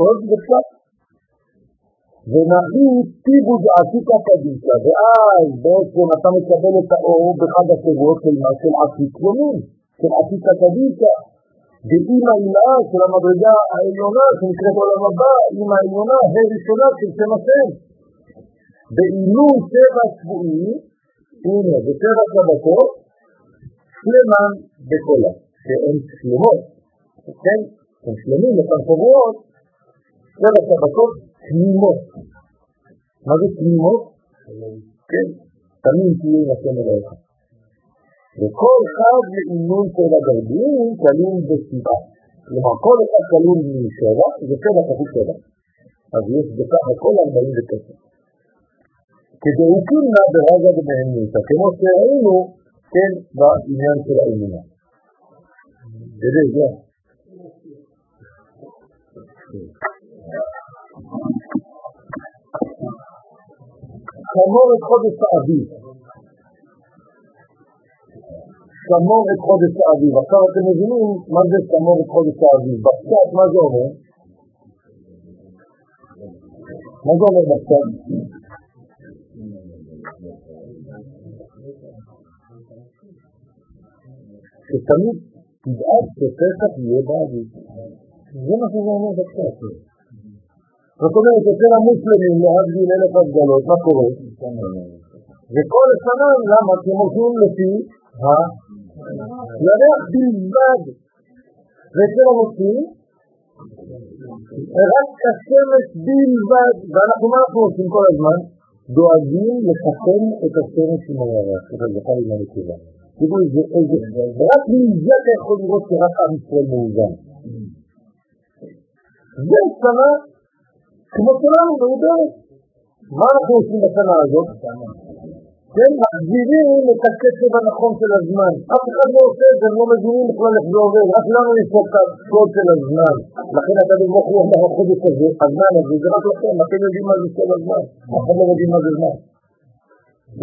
עוד בכתב. ונביא טיבו דעתיקה קדישה, ואז בעצם אתה מקבל את האור בחג השבועות של מה? של עתיק יומין, של עתיקה קדישה. ואימא אימאה של המדרגה העליונה שנקראת עולם הבא, אימא העליונה, הראשונה של שם השם. בעילוי שבע שבועים, הנה, בשבע שבתות, שלמן בקולה, שהן שלמות, כן? הן שלמים, אותן שבועות, שבע שבתות תמימות. מה זה תמימות? כן, תמים תהיו עם השם אלוהיך. וכל חג לעינון של הגרדים כלול בשבעה. כלומר, כל אחד כלול משבע, זה שבע כפול שבע. אז יש בכך הכל ארבעים ותשע. כדאוקינה ברגע ובהניתא, כמו שראינו, כן, בעניין של האמונה. זה זה. שמור את חודש האביב. שמור את חודש האביב. עכשיו אתם מבינים מה זה שמור את חודש האביב. בפשט מה זה אומר? מה זה אומר בצד? שתמיד תדאג שפסח יהיה באביב. זה מה שזה אומר בצד. זאת אומרת, אצל המוסלמים להבדיל אלף הבדלות, מה קורה? וכל שנה, למה? כי הם הולכים לפי הירח בלבד. ואצל הנוצרים, רק השמש בלבד, ואנחנו מה אנחנו עושים כל הזמן? דואגים לחתן את השמש עם הירח, הזכר עם הנקבה. תראו איזה, איזה, רק מזה אתה יכול לראות שרק עם ישראל מאוזן. זה שנה כמו שלנו, מעודרת. מה אנחנו עושים בשנה הזאת? כן, מחזירים את הקצב הנכון של הזמן. אף אחד לא עושה את זה, הם לא מבינים בכלל איך זה עובד, רק לנו יש פה את הקוד של הזמן. לכן אתה ברוך הוא אומר החודש הזה, הזמן הזה, זה רק לכם, אתם יודעים מה זה של הזמן, אחד לא יודעים מה זה זמן.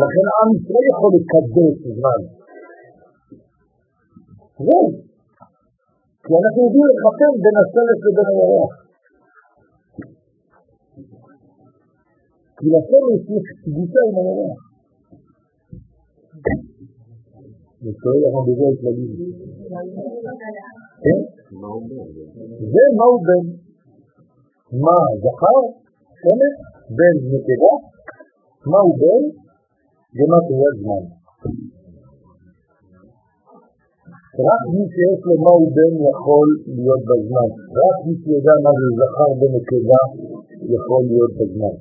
לכן עם ישראל יכול לקדש זמן. זהו. כי אנחנו יודעים לחתן בין הסלף לבין הירח. כי לכן יש קדושה עם הירח. שואל איך בזה הכללים. כן? זה מהו בן? מה זכר? שמש? בן נקבה? מהו בן? ומה קורה זמן. רק מי שיש לו מהו בן יכול להיות בזמן. רק מי שיודע מה זה זכר ונקבה יכול להיות בזמן.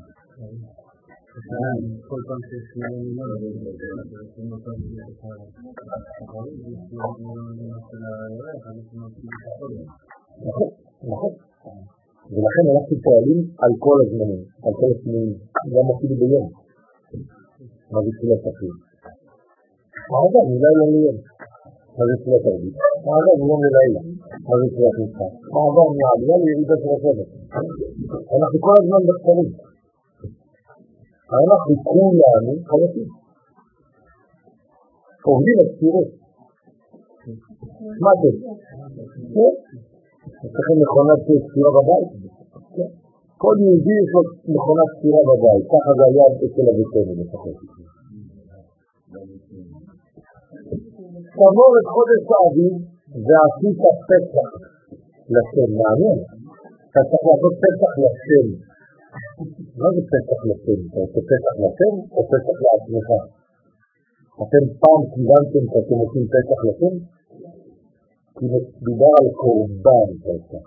כל פעם שיש נכון, נכון. ולכן אנחנו פועלים על כל הזמנים, על כל הזמנים, גם אפילו ביום. מה זה תפילת אחים? מה זה מלילה ליום? מה זה תפילת ערבית? זה מיום ללילה? מה זה תפילת נצחה? מה עבר מהעלייה לירידה של השבת? אנחנו כל הזמן בקצרים. אנחנו כולנו חלקים. עובדים על ספירות. מה זה? כן? יש לכם מכונת ספירה בבית? כל יהודי יש לו מכונת ספירה בבית, ככה זה היה אצל אביתנו לפחות. תמור את חודש האביב ועשית פסח לשם, מעניין. אתה צריך לעשות פסח לשם. מה זה פסח לשם? אתה עושה פסח לשם או פסח לעצמך? אתם פעם כיוונתם שאתם עושים פסח לשם? כי מדובר על קורבן פסח.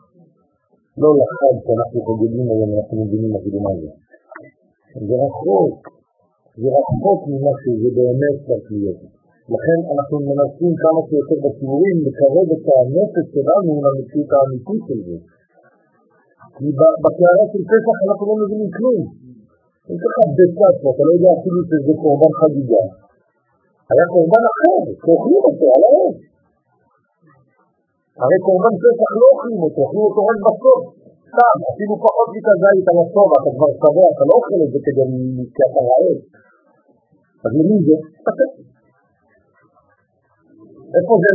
לא לחג שאנחנו חוגגים היום, אנחנו מבינים אפילו מה זה. זה רחוק, זה רחוק ממה שזה באמת צריך להיות. לכן אנחנו מנסים כמה שיותר בציבורים לקרב את הנפש שלנו למציאות האמיתית של זה. כי בקערה של פסח אנחנו לא מבינים כלום. יש לך ביצה פה, אתה לא יודע אפילו שזה קורבן חגיגה. היה קורבן אחר, שאוכלים אותו על האש. הרי קורבן פסח לא אוכלים אותו, אוכלים אותו רק בסוף. סתם, אפילו פחות מכזית על הסוף, אתה כבר שבע, אתה לא אוכל את זה כדי כי אתה רעב. אז למי זה? איפה זה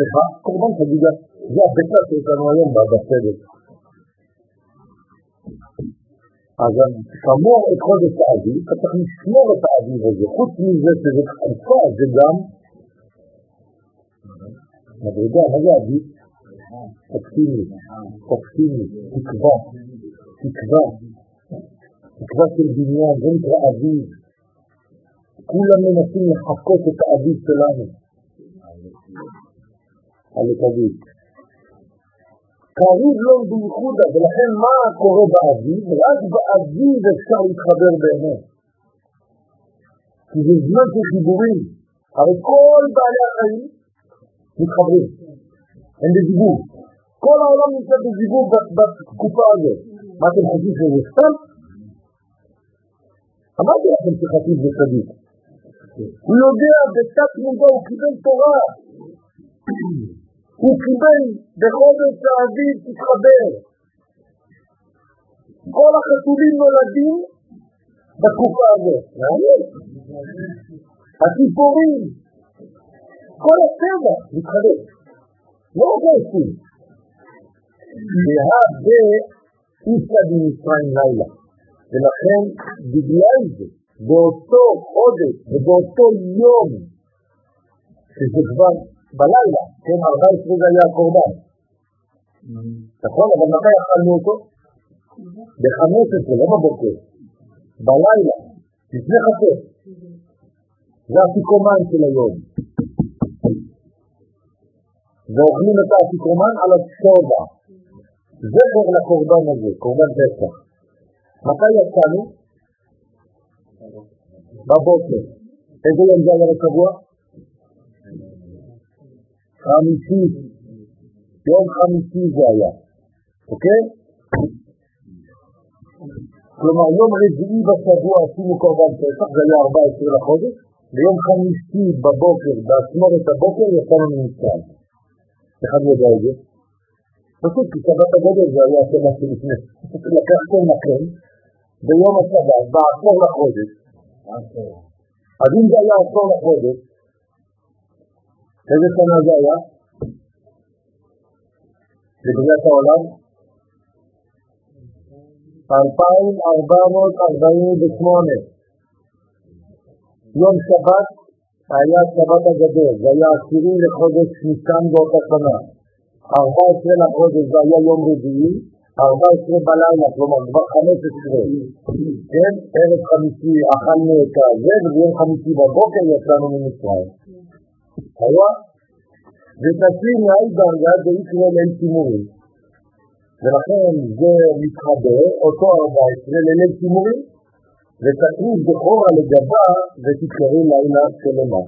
לך? קורבן חגיגה. זה הביצה שיש לנו היום בסדר. אז שמור את חודש האביב, אתה צריך לשמור את האביב הזה. חוץ מזה שזה תקופה, זה גם מדרגה, מה זה אביב? אופטימי, אופטימי, תקווה, תקווה, תקווה של בניין, זה נקרא אביב. כולם מנסים לחכות את האביב שלנו. על אביב. קריב לא בייחודה, ולכן מה קורה באביב? רק באביב אפשר להתחבר באמת. כי זה זמן של חיבורים. הרי כל בעלי החיים מתחברים, הם בזיווג. כל העולם נמצא בזיווג בתקופה הזאת. מה אתם חושבים שזה סתם? אמרתי לכם שחטיב זה צדיק. הוא יודע, בתת מודע הוא קיבל תורה. הוא קיבל בחודש האביב תתחבר. כל החתולים נולדים בתקופה הזאת. הציפורים, כל הטבע מתחבר. לא רק העצים. והבה איסא במצרים לילה. ולכן בגלל זה, באותו חודש ובאותו יום, שזה כבר בלילה, כן, 14 זה היה הקורבן. נכון, אבל מתי אכלנו אותו? ב-15, לא בבוקר, בלילה, לפני חצר. זה האפיקומן של היום. ואוכלים את האפיקומן על הצובע. זכר לקורבן הזה, קורבן פסח. מתי יצאנו? בבוקר. איזה יום זה היה בשבוע? חמישי. יום חמישי זה היה, אוקיי? כלומר, יום רביעי בשבוע עשינו קורבן פסח, זה היה 14 לחודש, ביום חמישי בבוקר, באשמורת הבוקר, יצאנו ממצרים. אחד יודע את זה? פשוט כי שבת הגודל זה היה השנה שלפני. לקחתם לכם ביום השבת, בעשור לחודש, אז אם זה היה עשור לחודש, איזה שנה זה היה? לבריאת העולם? 2448. יום שבת היה שבת הגדול, זה היה עשירי לחודש ניסן באותה שנה. 14 לחודש זה היה יום רביעי, 14 בלילה, כלומר כבר 15, כן? ערב חמישי אכלנו את הזה, וביום חמישי בבוקר יצאנו ממצרים. היה? ותשים מעל דרגה דאיקרא ליל תימורים. ולכן זה מתחבר, אותו 14 לליל תימורים, ותקריב בכורה לגבה ותקראי לילה שלמה.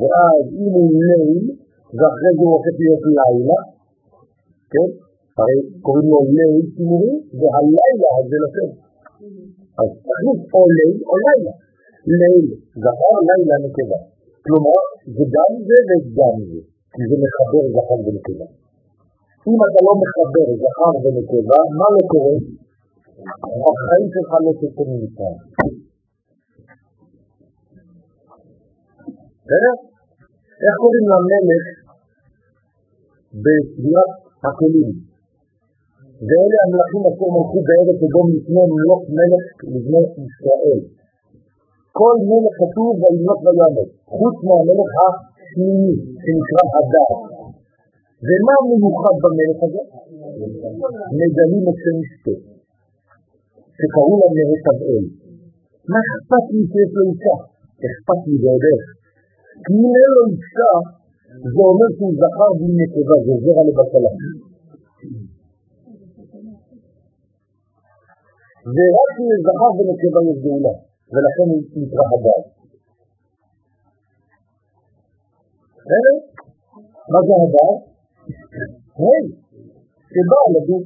ואז אם הוא ליל, ואחרי זה הוא הופך להיות לילה, כן? הרי קוראים לו ליל תימורי, והלילה הזה לכם. אז תחליף או ליל או לילה. ליל זכר, לילה נקבה. כלומר, זה גם זה וגם זה, כי זה מחבר זכר ונקבה. אם אתה לא מחבר זכר ונקבה, מה לא קורה? החיים שלך לא תצא ממצרים. איך קוראים למלך בסבירת הכלים? ואלה המלכים אשר מלכו בארץ אדום לפני מלוך מלך לבני ישראל. כל מלך כתוב וימלוך וימות, חוץ מהמלך השמיני שנקרא הדר. ומה מיוחד במלך הזה? מגלים את שם אשתו, שקראו לה נהת אבאל. מה אכפת לי שיש לו אישה? אכפת לי ועוד כי אם אין לו אישה, זה אומר שהוא זכר בלי נקבה, זה זרע לבטלה. ורק אם זכר ונקבה יש גאולה, ולכן הוא נקרא הדר. בסדר? מה זה הדר? היי, שבא לדון.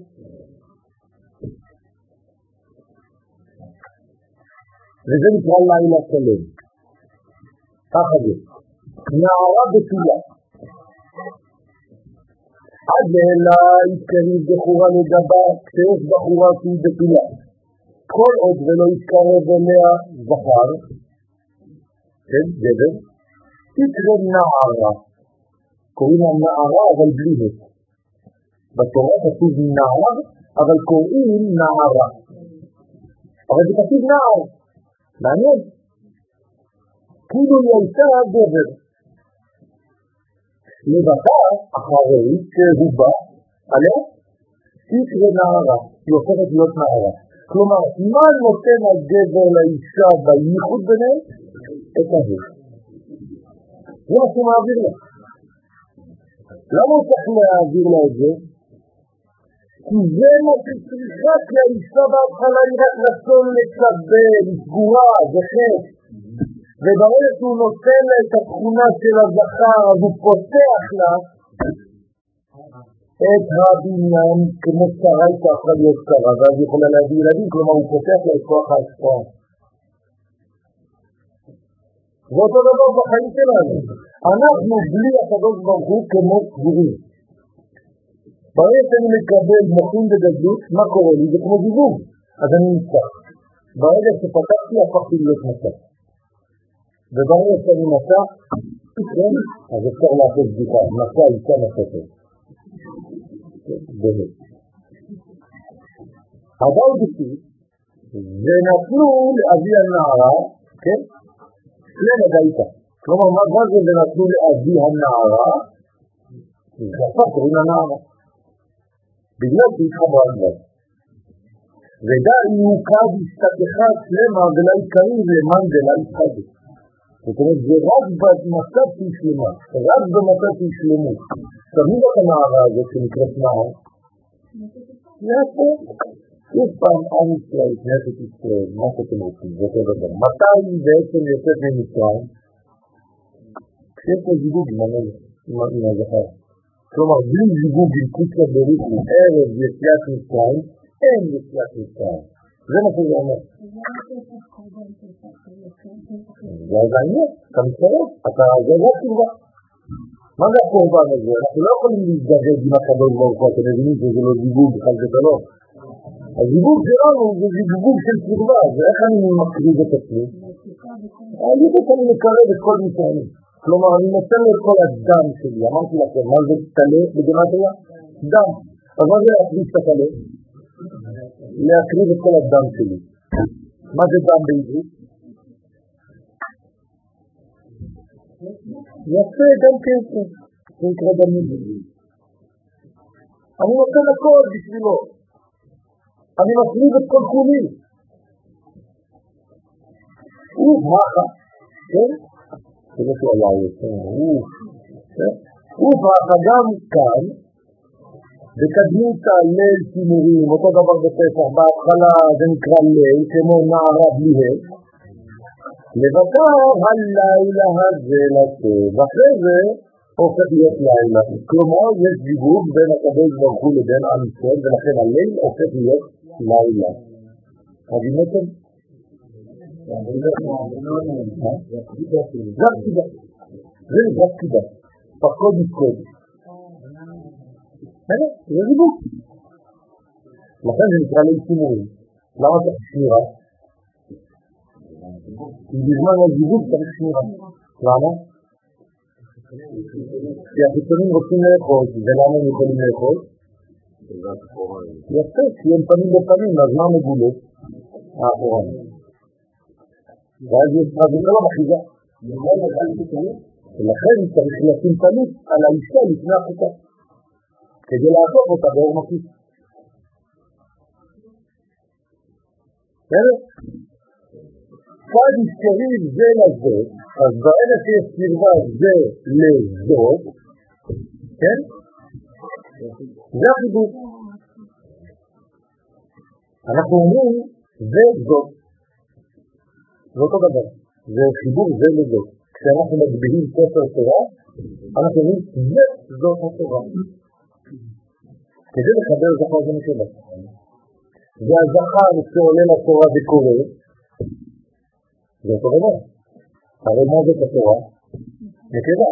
וזה נקרא לילה שלם. ככה זה. נערה בתולה. עד להלה יתקרב בחורה לגבה כשיש בחורה שהיא בתולה. כל עוד ולא יתקרב אליה זכר, כן, גבר, תקרב נערה. קוראים לה נערה אבל בלי ה'. בתורה כתוב נער, אבל קוראים נערה. אבל זה כתוב נער. מעניין. כאילו היא הייתה גבר. לבטא אחרי שהוא בא עליה, תקרא נערה, היא הופכת להיות נערה. כלומר, מה נותן הגבר לאישה בייחוד ביניהם? את ההוא. זה מה שהוא מעביר לה. למה הוא צריך להעביר לה את זה? כי זה מה שצריכה, כי האישה בהתחלה היא רק רצון לקבל, סגורה, זה חטא. וברגע שהוא נותן לה את התכונה של הזכר, אז הוא פותח לה את הבניין כמו שרה הייתה יכולה להיות שרה, ואז היא יכולה להביא ילדים, כלומר הוא פותח לה את כוח ההשפעה. ואותו דבר בחיים שלנו. אנחנו בלי הקדוש ברוך הוא כמו סגורים. ברגע שאני מקבל מוחים וגדלות, מה קורה לי? זה כמו דיבור, אז אני נצטח. ברגע שפתחתי, הפכתי להיות מצב. וברגע שאני מצא, כן, אז אפשר לעשות בדיחה, מצא אישה נוספת. באמת. אבל בשביל ונתנו לאבי הנערה, כן? למד הייתה. כלומר, מה זה ונתנו לאבי הנערה? הפך קוראים לנערה. בגלל שהתחברה כבר. ודע יוקד השתתך שלמה ולעיקרי למאן יתחדש. זאת אומרת, זה רק במצב שהיא שלמה, רק במצב שהיא שלמות. שמים את הנערה הזאת שנקראת נער, יפה. שוב פעם, עם ישראל, כנסת ישראל, מה שאתם רוצים, זה אותו דבר. מתי היא בעצם יוצאת ממצרים? כשיש לו זיווג עם הזכר. כלומר, בלי זיווג עם קוצה ברוך הוא ערב יציאת מצרים, אין יציאת מצרים. זה מה שזה אומר. זה העניין, אתה מצטרף, אתה זה לא תשובה. מה זה הקורבן הזה? אנחנו לא יכולים להזדווג עם הקדוש ברוך הוא, אתם מבינים שזה לא זיווג, חס ושלום. הזיווג שלנו זה זיווג של קרבה, זה איך אני מקריב את עצמי? אני רוצה לקרב את כל מי שאני. כלומר, אני נותן לו את כל הדם שלי. אמרתי לכם, מה זה טלה בגמטריה? דם. אז מה זה להקריב את הטלה? להקריב את כל הדם שלי. מה זה דם בעברית? יפה, גם כסף. זה נקרא דמים בעברית. אני נותן הכל בשבילו. אני מקריב את כל כולי. וברכה, כן? זה לא שהוא היה יוצא, וברכה גם כאן, בקדמות הליל צימורים, אותו דבר בפסח, בהתחלה זה נקרא ליל, כמו נערה בלי ה', לבקר הלילה הזה לטוב, ואחרי זה הופך להיות לילה. כלומר, יש זיווג בין הקדוש ברוך הוא לבין עם ישראל, ולכן הליל הופך להיות לילה. הביניתם? זה הפקידה. זה נקרא מפקוד. זה זיווג. לכן זה נקרא ליל צימורים. למה צריך שמירה? כי בזמן הזיווג צריך שמירה. למה? כי החיצונים רוצים לאכול, ולמה הם יכולים לאכול? יפה, כי הם פנים בפנים, אז מה מגולה? האחוריים. ואז יש פרזינה למחיזה. ולכן צריך לשים פנית על האישה לפני החוקה, כדי לעזוב אותה באור מקיף. בסדר? צד ישקרים זה לזאת, אז ברגע שיש קרבה זה לזאת, כן? זה החיבור. אנחנו אומרים זה זאת. זה אותו דבר. זה חיבור זה לזאת. כשאנחנו מגביהים ספר תורה, אנחנו אומרים זה זאת התורה. כדי לחבר זכר משנה. והזכר שעולה לתורה וקורא, זה אותו דבר. הרי מה זאת התורה? נקבה.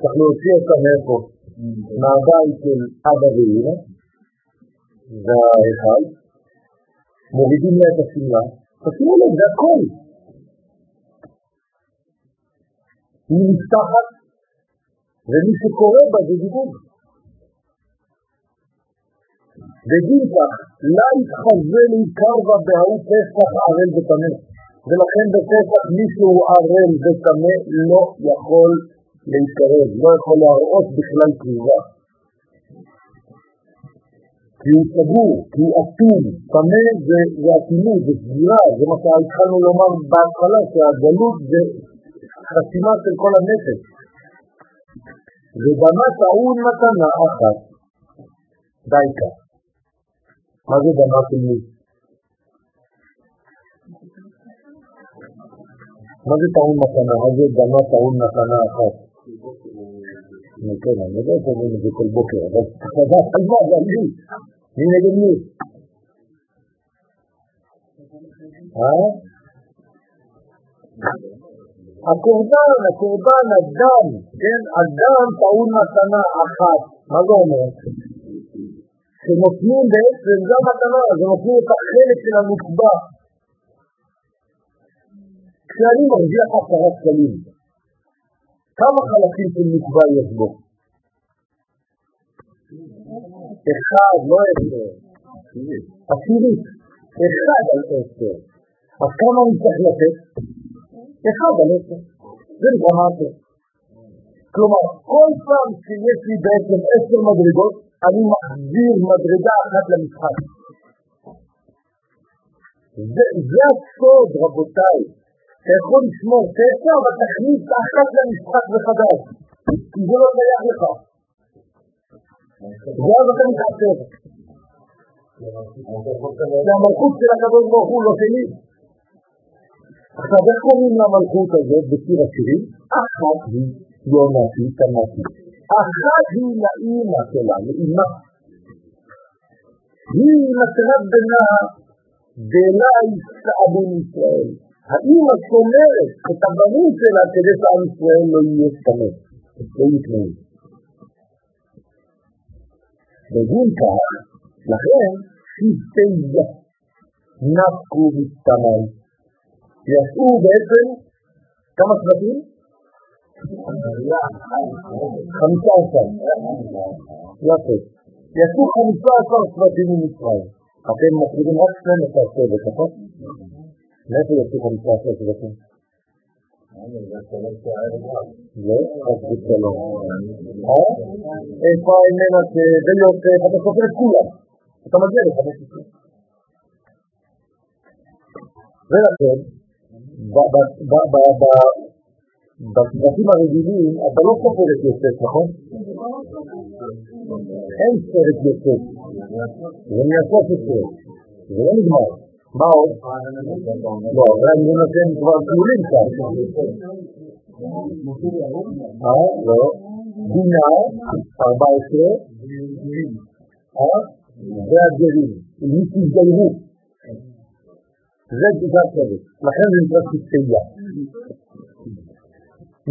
צריך להוציא אותה מאיפה? מהבית של אבא ואמא, והאחד, מורידים לה את השמלה, תשימו לב, זה הכל. היא נפתחת, ומי שקורא בה זה דיבור. ודין כך, לה יתחזה לעיקר בה בהוא פסח ערל וטמא. ולכן בפסח מישהו ערל וטמא לא יכול להתקרב, לא יכול להראות בכלל קריבה. כי הוא סגור, כי הוא אטום, טמא זה, אטימות, זה סגירה, זה מה שהתחלנו לומר בהתחלה, שהגלות זה חסימה של כל הנפש. ובנה טעון מתנה אחת, די כך. מה זה בנה של מי? מה זה טעון מתנה? מה זה בנה טעון מתנה אחת? כן, אני יודע שאומרים את זה כל בוקר, אבל צריך לדעת על מה זה אני. מי נגד מי? אה? הקורבן, הקורבן, הדם, כן, הדם טעון מתנה אחת. מה זה אומר? שנותנים בעצם, זה המתנה, זה נותנים את החלק של הנקבע. כשאני מרוויח עשרה שקלים, כמה חלקים של נקבע יש בו? אחד, לא עשר, עשירית. אחד על עשר. אז כמה אני צריך לתת? אחד על עשר. זה נקרא מעשר. כלומר, כל פעם שיש לי בעצם עשר מדרגות, אני מחזיר מדרגה אחת למשחק. זה, זה הסוד, רבותיי. אתה יכול לשמור תשע, אבל תכניס אחת למשחק מחדש, כי זה לא שייך לך. ואז אתה מתעצר. זה המלכות של הקדוש ברוך הוא, לא שלי. עכשיו, איך קוראים למלכות הזאת בשיר השירים? אחת היא יונתי תנתי. אחת היא לאימא שלה, לאימא. היא נתנה בנה דלה יסעבון ישראל. האימא שומרת את הבנים שלה כדי שעם ישראל לא יהיה סתמת, לא יתמאים. בגין כך, לכן שבטי נפקו מסתמי. יצאו בעצם כמה שבטים? חמישה עשר. יפה. יצאו חמישה עשר שבטים ממצרים. אתם מכירים רק 12 שבט, נכון? מאיפה יצאו חמישה עשר שבטים? חס ושלום. איפה האמנה שביוסף, אתה סופר את כולם. אתה מגיע לחמש עשרה. ולכן, בסרטים הרגילים אתה לא סופר את יוסף, נכון? אין סרט יוסף, זה מהסוף ישראל, זה לא נגמר. מה עוד? לא, זה אני נותן כבר טיולים כאן. אה? לא. בינה, 14, אה? זה הגרים, מי תתגיירו. זה בדיקה כזאת, לכן זה נקרא שפטייה.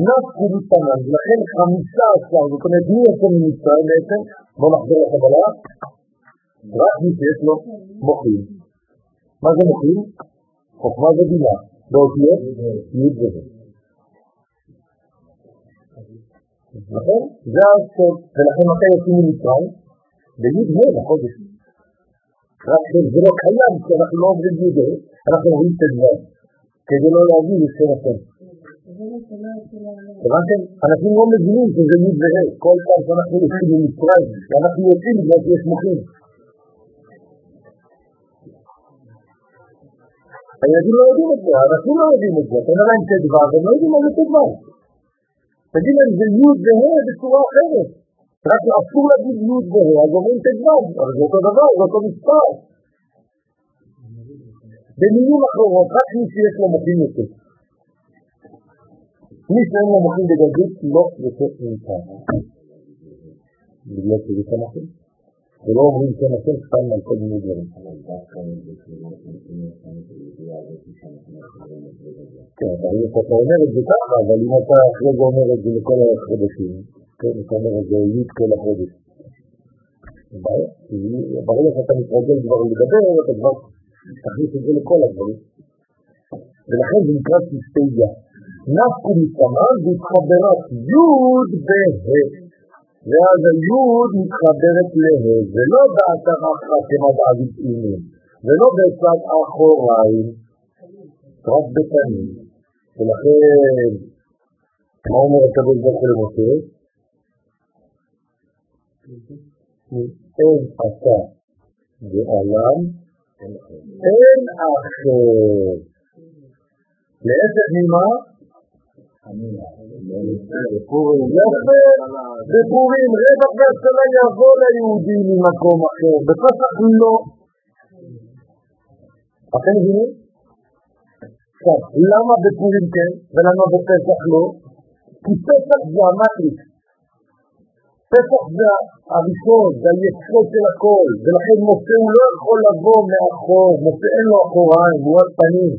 נפקו מתנן, לכן חמישה עשר, זאת אומרת מי יוצא ממצרים בעצם? בוא נחזור לקבלה, רק מי שיש לו מוחים. מה זה מוחים? חוכמה ובינה, באותיות י' וו'. נכון? זה הסוד, ולכן מתי יוצאים ממצרים? בי' ה' לחודש. רק זה לא קיים, כי אנחנו לא עוברים י' אנחנו אומרים ט"ו, כדי לא להגיד לשם השם. הבנתם? אנשים לא מבינים שזה י' וה', כל פעם שאנחנו יוצאים ממצרים, ואנחנו יוצאים בגלל שיש מוחים. הילדים לא יודעים את זה, האנשים לא יודעים את זה, אתה אומר להם ט"ו, הם לא יודעים מה זה ט"ו. תגיד להם זה י' וה' בצורה אחרת. רק אסור להגיד י' וה', אז אומרים ט"ו, אבל זה אותו דבר, זה אותו מספר. במילים אחרות, רק מי שיש לו מוחים יותר. מי שאין לו מוחים בגדול, לא יוצא ממך. בגלל שזה שם אחר. ולא אומרים שם אחר סתם על כל מיני דברים. כן, אתה אומר את זה ככה, אבל אם אתה אחרי זה אומר את זה לכל החודשים, כן, אתה אומר את זה י' כל החודש. ברגע שאתה מתרגל כבר לדבר, אתה כבר תכניס את זה לכל הדברים. ולכן זה נקרא סיסטגיה. נפקו מסמן והתחברת י' בה'. ואז הי' מתחברת לה', ולא באתר אחת כמדע גזעינים, ולא בצד אחוריים, רק בפנים. ולכן, מה אומר הקדוש ברוך הוא למשה? אין אתה בעולם אין אחר. להפך ממה? בפורים רווח והצלה יבוא ליהודים ממקום אחר, בפסח לא. אתם מבינים? עכשיו, למה בפורים כן ולמה בפסח לא? כי פסח זה המטריקס. פסח זה הראשון, זה היסוד של הכל, ולכן משה הוא לא יכול לבוא מאחור, משה אין לו אחוריים, הוא רק פנים.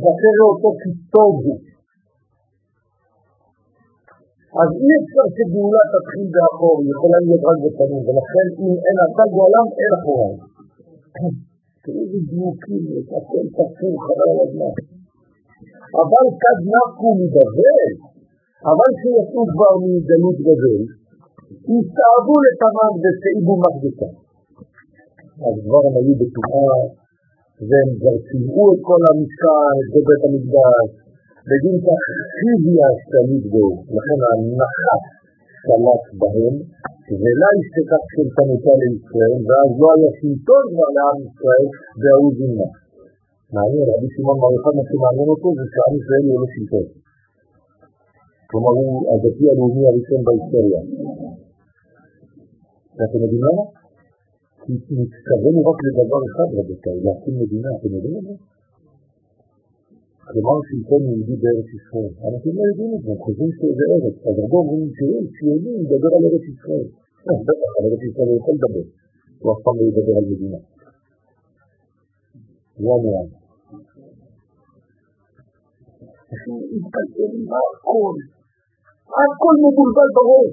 ואחרי אותו הוא. אז אי אפשר שגאולה תתחיל באחור, היא יכולה להיות רק בפנים, ולכן אם אין אתה בעולם, אין אחוריים. איזה דיוקים יש, הכל תפור חבל על הזמן. אבל כד נפקו מבבל, אבל שיצאו כבר מגלות בבל, הסתאבו לתמם וסעיבו מקדשה. אז כבר הם היו בטומאה, והם כבר ציוו את כל המשכן, את בית המקדש, בגין חיבי השליט בו, לכן הנחת שלט בהם, ולא השתכח שלטנותה לישראל, ואז לא היה שלטון כבר לעם ישראל, והוא זימה. מעניין, רבי שמעון בר יוחד, מה שמעניין אותו זה שעם ישראל יהיה לו שלטון. כלומר, הוא הדתי הלאומי הראשון בהיסטוריה. ואתם יודעים למה? כי נצטווינו רק לדבר אחד, רבותיי, להקים מדינה, אתם יודעים את זה? כלומר שלטון יהודי בארץ ישראל. אנשים לא יודעים את זה, חושבים שזה ארץ. אז הרבה אומרים תראו, ציוני מדבר על ארץ ישראל. בטח, על ארץ ישראל הוא יכול לדבר. הוא אף פעם לא ידבר על מדינה. זה העניין. אנשים מתפלפלים בהכל. הכל מבולבל בראש.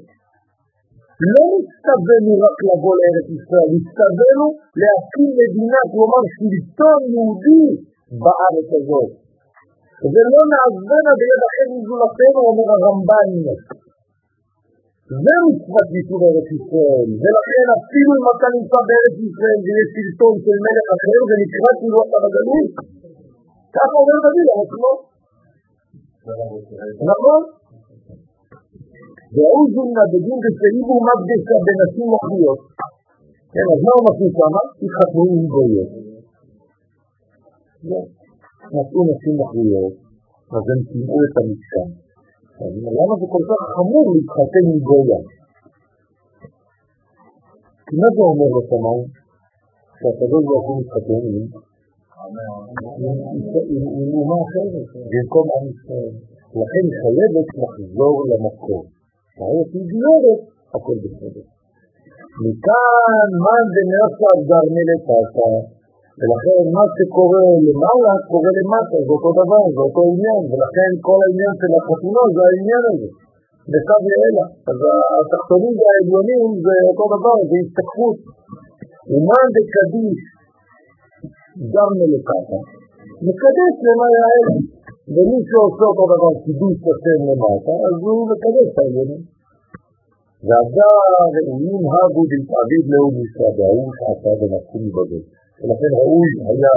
לא נצטווינו רק לבוא לארץ ישראל, נצטווינו להקים מדינה, כלומר שלטון יהודי בארץ הזאת. ולא נעזבנה ביד אחר מזולתנו, אומר הרמב"ן. זה מצוות ביטור ארץ ישראל, ולכן אפילו אם אתה נמצא בארץ ישראל ויש שלטון של מלך אחר, זה נקרא אתה בגלות. ככה אומר דוד, אנחנו נכון? והוא זומנה בדין דסעיבו מקדשה בנשים נוכריות. כן, אז מה הוא מכניס שם? התחתנו עם גויות. נשאו נשים נוכריות, אז הם טימאו את המשכן. למה זה כל כך חמור להתחתן עם גויה? כי מה זה אומר לשמיים? שהקדוש ברוך הוא מתחתן עם אומה אחרת, במקום עם ישראל. לכן חייבת לחזור. אחרת היא גיורת, הכל בסדר. מכאן מאן דנרסה גרמי לטסה, ולכן מה שקורה למעלה קורה למטה, זה אותו דבר, זה אותו עניין, ולכן כל העניין של החתונות זה העניין הזה, בסב ואלה. אז התחתונים והעליונים זה אותו דבר, זה הסתכפות. ומאן דקדיש גרמי לטסה, מקדש למעלה האלה. ומי שעושה אותו דבר קידוש השם למטה, אז הוא מקדש את העניינים. ועדה ראויים הגו דתעביד לאום ישראל, וההוא שעשה ונפשו מבבל. ולכן ראוי היה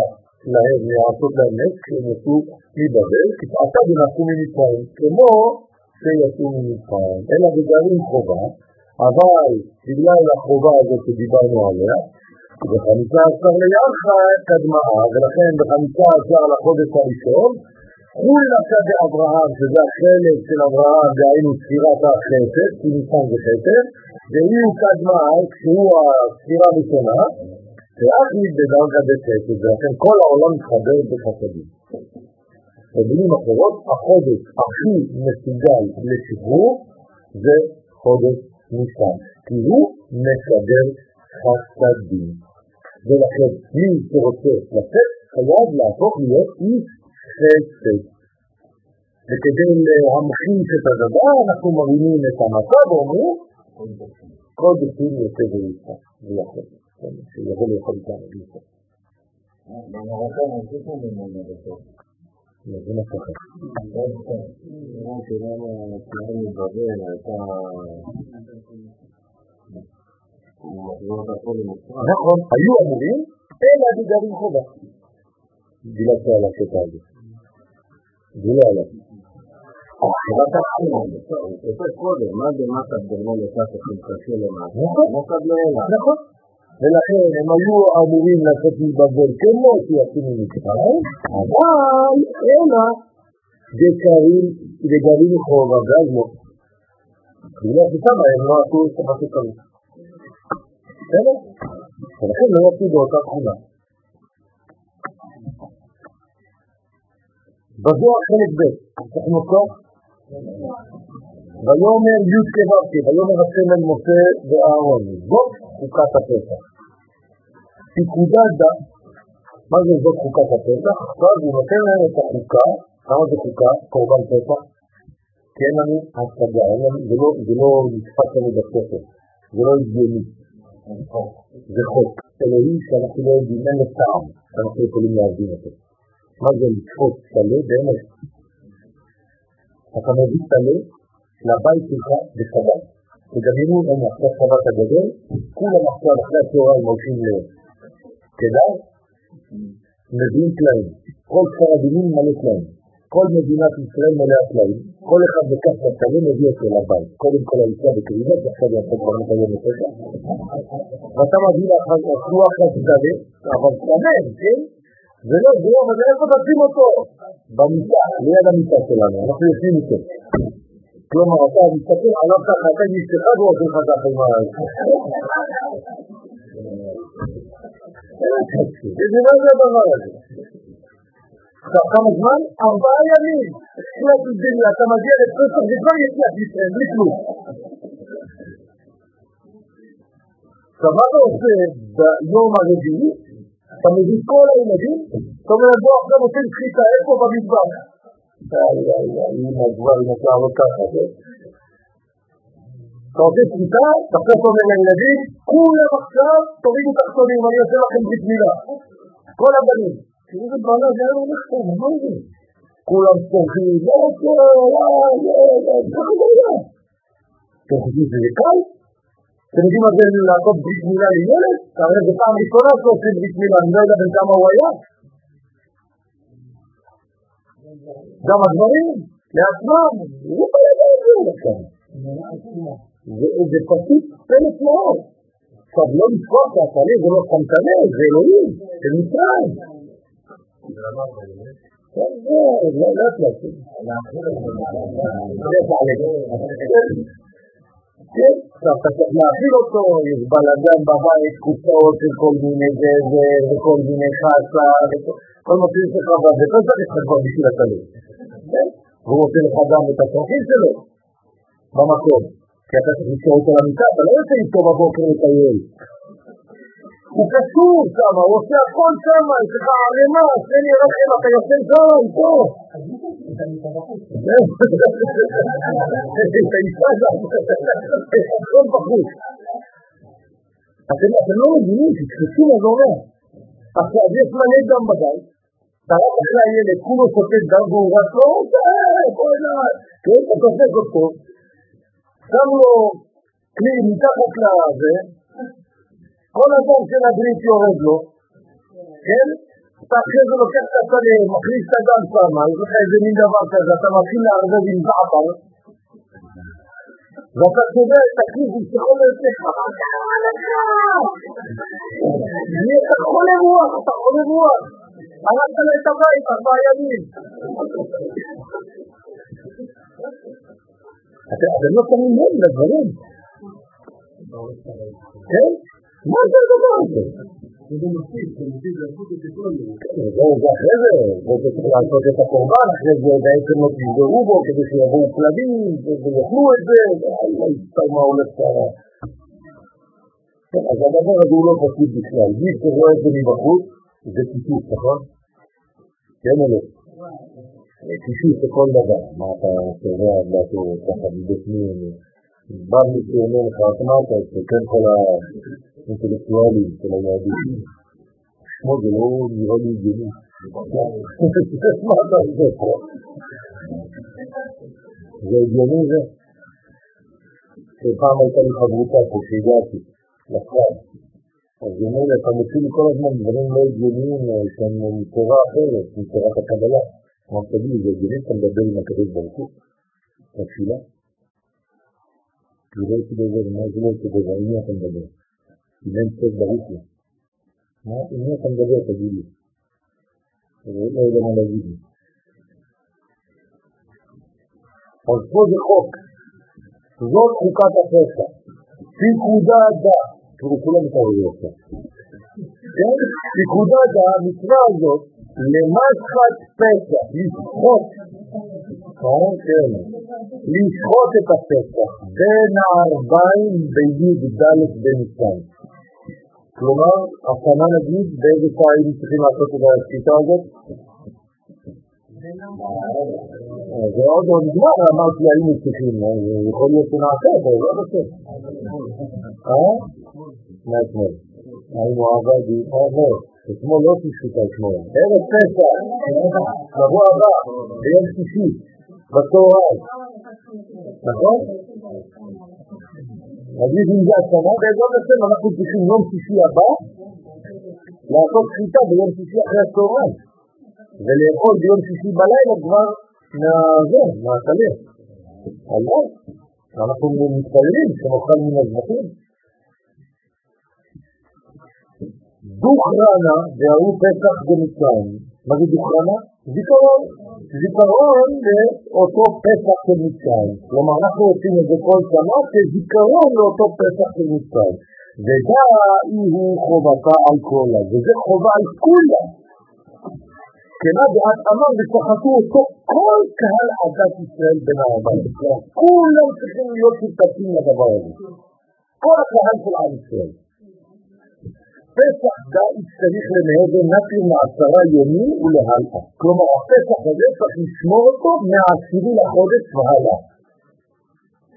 להם לעשות להם נס כשהם יצאו מבבל, כי שעשה ונפשו ממצרים, כמו שיצאו ממצרים. אלא בגלל חובה, אבל בגלל החובה הזאת שדיברנו עליה, בחמישה עשר לירחה קדמה, ולכן בחמישה עשר לחודש הראשון, כולה שדה אברהם, שזה החלק של אברהם, דהיינו ספירת החסד, כי ניסן זה חסד, והיא קדמה, כשהוא הספירה הראשונה, ואחמית בדרגה בחסד, ולכן כל העולם מתחבר בחסדים. במילים אחרות, החודש הכי מסוגל לשחרור זה חודש ניסן, כי הוא מסדר חסדים. ולכן מי שרוצה לצאת חייב להפוך להיות איש חסד. וכדי להמחיש את הדבר, אנחנו מרימים את המצב ואומרים, כל דתים יוצא ויצא, ויכול, שיבוא לאכול איתנו ויצא. במרוקן עשיתם ממנו בסוף. זה מה ככה. שלנו הציון מבבל הייתה... נכון, היו אמורים, אלא בגלל חובה. דילגתי על הקטע הזה. זה לא עליו. נכון. לא. ולכן הם היו אמורים לצאת מבבל כמו שיצאו ממצרים, אבל אלא דקרים חובה, ואז לא. בגלל ששם הם לא עשו את מה שצריך. בסדר? ולכן לא יצאו באותה תכונה. בזוהר חלק ב', אנחנו כוח? ויאמר י' כו' ויאמר השם אל משה ואהרון, זאת חוקת הפסח. פיקודה דה, מה זה זאת חוקת הפסח? עכשיו הוא נותן להם את החוקה, כמה זה חוקה? קורבן פסח? כי אין לנו השגה, זה לא נתפס לנו בספר, זה לא הגיוני. זה חוק אלוהי שאנחנו לא יודעים, אין לו טעם, שאנחנו יכולים להבין אותו. מה זה לתפוס טלה באמת? אתה מביא טלה לבית שלך בשבת. תדמיינו, הנה, אחרי שבת הגדול, כולם עכשיו אחרי הצהריים הולכים לכדאי, מביאים פלאים, כל כפר הדינים מלא פלאים, כל מדינת ישראל מלאה פלאים, כל אחד בכף קטנים מביא אותו לבית, קודם כל האישה בקריבות, ועכשיו יעשה כבר מקיים לפשע, ואתה מביא לאחר רוח כזה, אבל תאמן, כן? זה לא, זה לא, אבל איפה תשים אותו? במיטה, ליד המיטה שלנו, אנחנו יושבים איתו. כלומר, אתה מסתכל עליו ככה, אתה עם אשתך עושה לך ככה עם ה... איזה מה זה הדבר הזה? עכשיו, כמה זמן? ארבעה ימים. תחילת דניה, אתה מגיע לפסח, זה כבר יציאת ישראל, בלי כלום. עכשיו, מה אתה עושה ביום הרביעי? אתה מביא כל הילדים, אתה אומר, בוא עכשיו עושים שחיטה, איפה במדבר? تعطيك مثال تقصد من النبي كل مختار تريد تقصدي من يسرق بسم الله كل بنين يوجد معناه غير مختار موجود كلهم صوفين لا لا لا لا لا تخذيز لكال تنجي مازال لا بسم الله للولد تعرف بطعم الكرة بسم الله لا بنتعمل وياك גם הדברים לעצמם, הוא לא יודע את זה לכם. זה פשוט פלט מאוד. עכשיו, לא לשכוח שהפנים זה לא סמכנה, זה אלוהים, זה מצרים. כן, עכשיו אתה צריך להאכיל אותו, יש בלאגן בבית, קופסאות של כל מיני זה וכל מיני חסה, כל מה שיש לך וכל צריך לך כבר בשביל התלוי. והוא רוצה לך גם את הצרכים שלו במקום, כי אתה צריך לשאול אותו למיטה, אתה לא יוצא איתו בבוקר לטייל. הוא קשור שם, הוא עושה הכל שם, יש לך ערימה, תן לי רחם, אתה יושב שם, [LAUGHS] איתו. [LAUGHS] הכל בחוץ. אתם לא מבינים, תתפסו מה זה אומר. עכשיו, יש מלא דם בבית, טרח אחרי הילד, כולו שופט דם והוא רק לא רוצה, בוא אליי, כן, אתה תופק אותו, שם לו כלי מתחת לזה, כל הדם של הברית יורד לו, כן? אתה אחרי זה לוקח את הסלם, מכניס את הדם שמה, יש לך איזה מין דבר כזה, אתה מתחיל לערבב עם זעפר, ואתה צובע את הכיס, שיכול לצאת לך, מה קרה לך? אתה חולה רוח, אתה חולה רוח, הלכת לו את הבית ארבעה ימים. אתם לא שמים לב לדברים. כן? מה זה הדבר הזה? זה אחרי זה, זה צריך לעשות את הקורבן, אחרי זה בעצם לא תסגרו בו כדי שיבואו כלבים ויאכלו את זה, לא מה הולך שם. אז הדבר הזה הוא לא פשוט בכלל, מי שרואה את זה מבחוץ זה טיפוס, נכון? כן או לא? טיפוס לכל דבר, מה אתה קובע לעשות ככה מבפנים, בא מישהו אומר לך, מה אתה עושה, כן כל האינטלקטואלים של היהדות, שמו זה לא נראה לי הגיוני, מה אתה עושה פה? זה הגיוני זה? שפעם הייתה לי חברותה פה שהגעתי, לכלל, אז היא אומרת, אתה מוציא לי כל הזמן דברים לא הגיוניים שהם מתורה אחרת, מתורת הקבלה. אמרת, תגיד, זה הגיוני שאתה מדבר עם הקדוש ברוך הוא? בתפילה? היא לא הייתי דבר, מה זה לא הייתי דבר? עם מי אתה מדבר? אם אין סוף ברוך הוא. עם מי אתה מדבר, תגיד לי. לא יודע מה להגיד לי. אז פה זה חוק. זאת חוקת הפסח. פיקודה דה. תראו, כולם מתעוררים עכשיו. כן? פיקודת המצווה הזאת למסחת פסח, לשחוט, כן, לשחוט את הפסח בין הארבעים בי"ד בניסן. כלומר, השנה נגיד, באיזה שעה היינו צריכים לעשות את השחיטה הזאת? זה עוד לא נגמר, אמרתי היינו צריכים, יכול להיות שנעשה, אבל לא בסדר. אה? מאתמול. היינו עבדי, עבור. אתמול לא תשחית אתמול. ערב פסח, שבוע הבא, ביום שישי, בצהריים. נכון? נגיד אם זה השנה, בעזרת השם אנחנו צריכים יום שישי הבא לעשות שחיטה ביום שישי אחרי הצהריים, ולאכול ביום שישי בלילה כבר מהזה, מהטלה. על אנחנו מתפללים שנאכל מן הזבחים. דוכרנה והוא פסח במצרים. מה זה דוכרנה? זיכרון. זיכרון לאותו פסח של מצרים. כלומר, אנחנו עושים את זה כל שנה כזיכרון לאותו פסח של מצרים. ודאי הוא חובתה על כולה, וזה חובה על כולם. כנה דעת אמר ושחטו אותו כל קהל עדת ישראל בין העבר. כולם צריכים להיות שותפים לדבר הזה. כל הקהל של עם ישראל. פסח דאית צריך לנהל נקי מעשרה ימים ולהלאה. כלומר, הפסח הזה צריך לשמור אותו מהעשירי לחודש והלאה.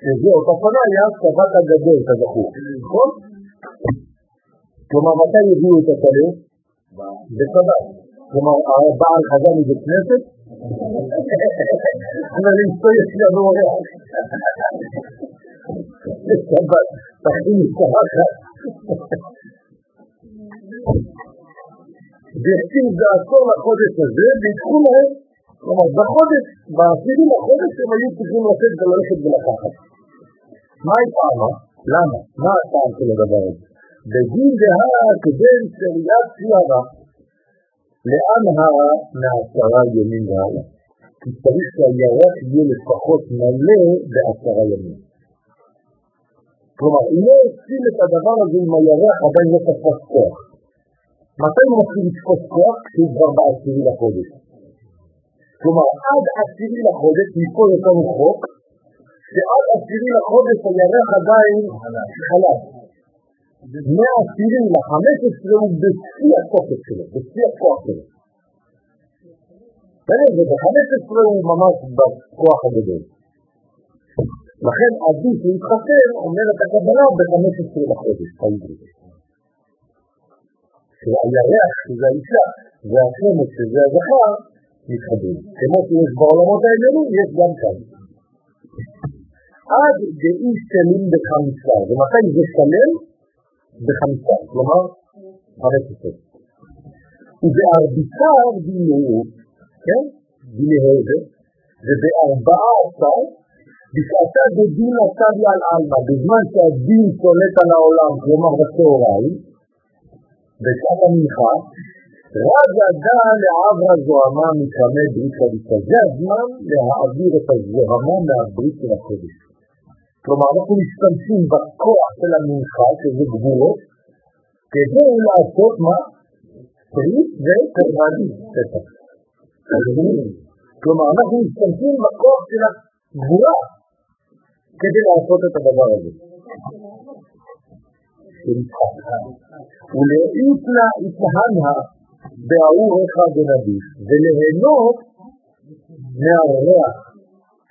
שזה אותה פנה היה צבת הגדול, כזכור. נכון? כלומר, מתי הביאו את הטלה? בשבת. כלומר, הבעל חזר מבית כנסת, [LAUGHS] אבל אשתו יש לנו אורח. בשבת, תכין משפחה. והקציב דעתו לחודש הזה, ויקחו להם, כלומר, בחודש, בעשירי לחודש הם היו צריכים לצאת וללכת ולקחת. מה היא טעמה? למה? מה הטעם של הדבר הזה? בדין דהה כדי שריית צירה לאן הרה מעשרה ימים והלאה? כי צריך שהירח יהיה לפחות מלא בעשרה ימים. כלומר, אם לא עושים את הדבר הזה עם הירח, עדיין לא תפס כוח. מתי הוא מתחיל לתפוס כוח? כשהוא כבר בעשירי לחודש. כלומר, עד עשירי לחודש, יש לנו חוק, שעד עשירי לחודש הירח עדיין חלש. מהעשירי לחמש עשרה הוא בשיא התוקף שלו, בשיא הכוח שלו. ובחמש עשרה הוא ממש בכוח הגדול. לכן עדיף להתחתן, אומרת הקבלה, בחמש עשרה לחודש, העברית. שהירח, שזה האישה, והשמש, שזה הזכר, מתחברים. כמו שיש בעולמות העליונים, יש גם כאן. עד דאי שלם בחמישה, ומתי זה שלם? בחמישה, כלומר, עשרה. ובארביצה דינהו, כן? דינהו זה, ובארבעה עשר, בשעתה דדין הצבי על עלמא, בזמן שהדין שולט על העולם, כלומר בצהריים, בשעת המנחה, רז אדה לעברה זוהמה מקמא ברית חדישה. זה הזמן להעביר את הזוהמה מהברית של הקודש. כלומר, אנחנו משתמשים בכוח של המנחה, שזה גבולות, כדי לעשות מה? ברית וקרבני, פתח. כלומר, אנחנו משתמשים בכוח של הגבורה כדי לעשות את הדבר הזה. ולהאית לה התהנה בארור אחד ונדיף, וליהנות מהריח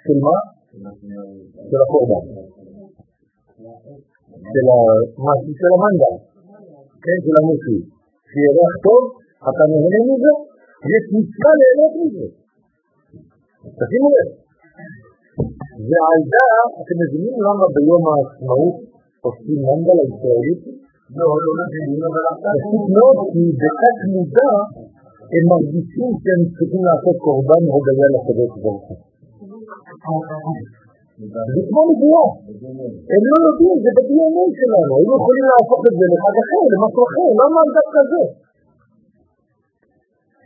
של מה? של הקורבן. של המשהו של המנגל, כן, של המוסי. שיהיה ריח טוב, אתה נהנה מזה, יש מצווה ליהנות מזה. תשימו לב. ועל זה, אתם מבינים למה ביום העצמאות עושים מנגל הישראלית? לא, לא מבינים, אבל. פשוט מאוד, כי בתת מודע הם מרגישים שהם צריכים לעשות קורבן הודיה לקדוש ברוך הוא. זה כמו נבואה. הם לא יודעים, זה ב-DNA שלנו. היינו יכולים להפוך את זה לחג אחר, למשהו אחר. למה דווקא זה?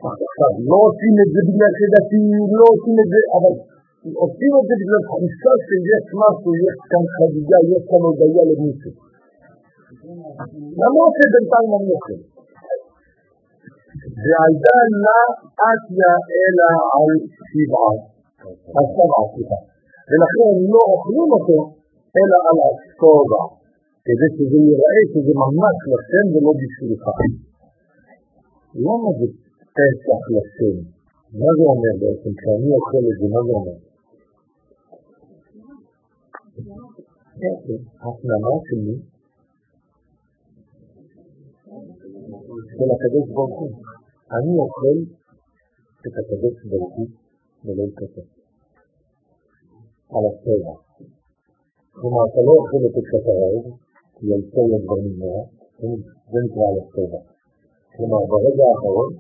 עכשיו, לא עושים את זה בגלל שדתיים, לא עושים את זה, אבל עושים את זה בגלל תחושה שיש משהו, יש כאן חגיגה, יש כאן הודיה למישהו. למרות שבינתיים אני אוכל. ועלתה לה אתיה אלא על שבעה, על שבעה, סליחה. ולכן לא אוכלים אותו, אלא על הסובה, כדי שזה ייראה שזה ממש לשם ולא בשבילך. למה זה פסח לשם? מה זה אומר בעצם? כשאני אוכל את זה, מה זה אומר? הפנמה שלי של הקדוש ברוך הוא. אני אוכל את הקדוש ברוך הוא ולא יקטע. על הסבע. כלומר, אתה לא אוכל את כשאתה רעב, כי על סבע כבר נגמר, זה נקרא על הסבע. כלומר, ברגע האחרון,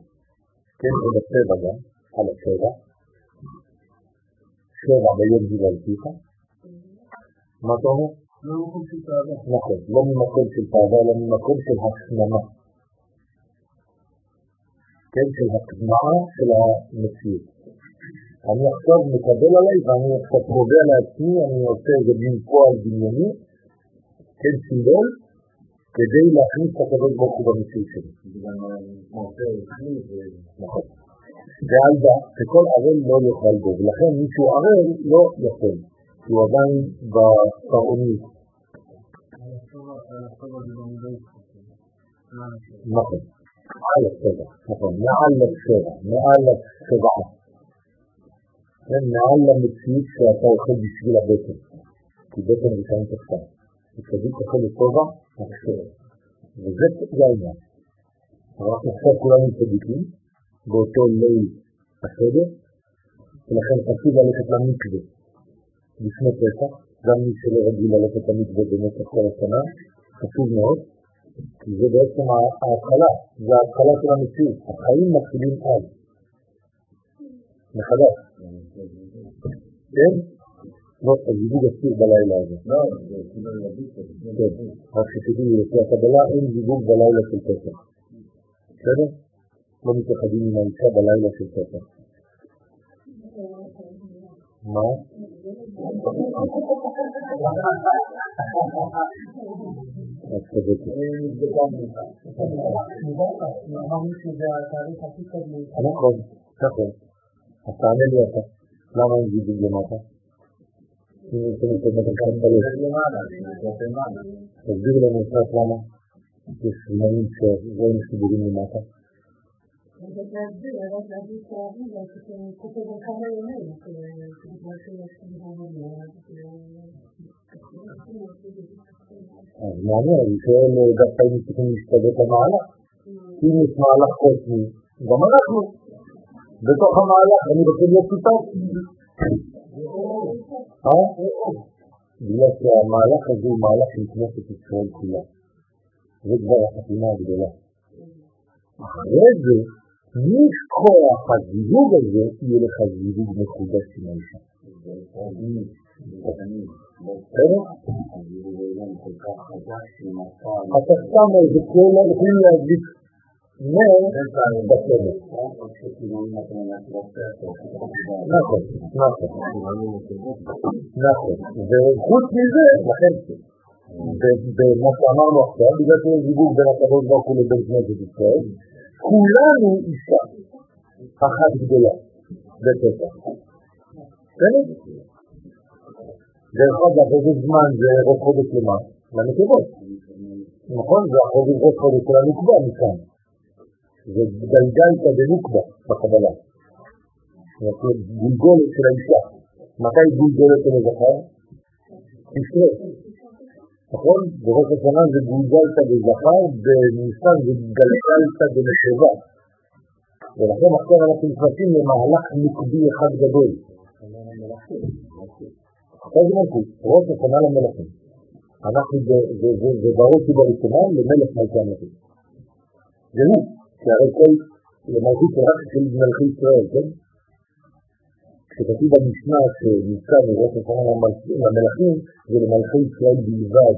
כן, זה בצבע גם, על הצבע, שבע ביום גיללתיך, מה אתה אומר? לא ממקום של תאווה. נכון, לא ממקום של תאווה, אלא ממקום של הפנמה. כן, של הטמעה של המציאות. אני עכשיו מקבל עליי ואני עכשיו קובע לעצמי, אני עושה איזה מין פועל דמיוני, כן, סימבול, כדי להכניס את הקדוש ברוך הוא במציאות שלי. נכון. ועל דע, שכל ערל לא יאכל בו, ולכן מי שהוא ערל לא יכול, כי הוא עדיין בפרעוניות. נכון, על הצבע, נכון, מעל הצבע, מעל הצבעה. כן, מעל למציאות שאתה אוכל בשביל הבטן, כי בטן זה כאן תחתן. וצדיק אוכל לטובה, הכשר. וזה העניין. אבל אנחנו עכשיו כולנו צדיקים, באותו ליל הסדר, ולכן חשוב ללכת למקווה לפני פסח, גם מי שלא רגיל ללכת למקווה במשך כל השנה, חשוב מאוד, כי זה בעצם ההתחלה, זה ההתחלה של המציאות, החיים מתחילים אז, מחדש. כן? לא, הזיווג אסור בלילה הזה. לא, זה כאילו להגיד כן, רק שתדעו, לפי הקבלה אין זיווג בלילה של פסח. בסדר? לא מתייחדים עם האישה בלילה של פסח. מה? את צודקת. אמרנו שזה התאריך הכי טוב להתחלה. נכון, נכון. אז תענה לי אתה, למה אין זיווג למטה? אם יש לנו פה מדרכת בלב, תסביר לנו קצת למה יש זמנים שרואים חיבורים למטה. אני להסביר, רק להגיד תארים, זה כותב על כמה ימים, בגלל שיש אז מעניין, אני שואל דווקא אם צריכים להשתלט למהלך. אם יש מהלך מכוח הזיווג הזה, יהיה לך זיווג מחודש עם האישה. אתה שם איזה כל יכולים להדליק נר בשמש. נכון, נכון. נכון. וחוץ מזה, לכן, במה שאמרנו עכשיו, בגלל שיש זיווג בין הקדוש ברוך הוא לבין כנסת ישראל, כולנו אישה אחת גדולה בפסח. בסדר? דרך אגב, איזה זמן זה ראש חודש למה? לנקבות. נכון? זה החודש ראש חודש של הנקבה מכאן. זה גלגלתא דנוקבה בקבלה. זאת אומרת, גולגולת של האישה. מתי גולגולת של הזכר? תשרה. נכון? בראש השנה זה גולגלתא בזכר, בניסן זה גלגלתא בנקבה. ולכן עכשיו אנחנו נכנסים למהלך נקבי אחד גדול. עכשיו זה מלכות, ראש השנה למלכים. אנחנו בראש ובראשונה למלך מלכי המלכים. זה הוא, שהרי כל למלכות רק של מלכי ישראל, כן? כשכתוב במשנה שנמצא מראש השנה למלכים, זה למלכי ישראל בלבד.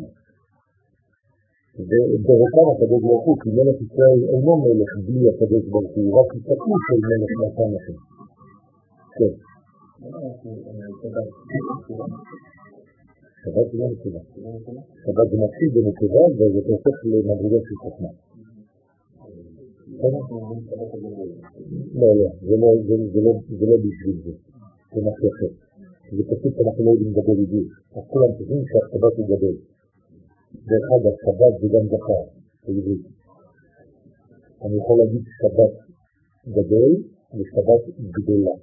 ובראשם הקדוש ברוך הוא, כי מלך ישראל אינו מלך בלי הקדוש ברוך הוא, רק התקוף של מלך מלכי המלכים. כן. שבת זה לא נקבה. שבת זה מתחיל בנקבה וזה הופך למדרגה של חוכמה. לא, לא, זה לא בשביל זה, זה משהו אחר. זה פשוט שאנחנו לא יודעים לדבר בדיוק. אז כולם חושבים שהשבת הוא גדול. דרך אגב, שבת זה גם זכר, בעברית. אני יכול להגיד שבת גדול ושבת גדולה.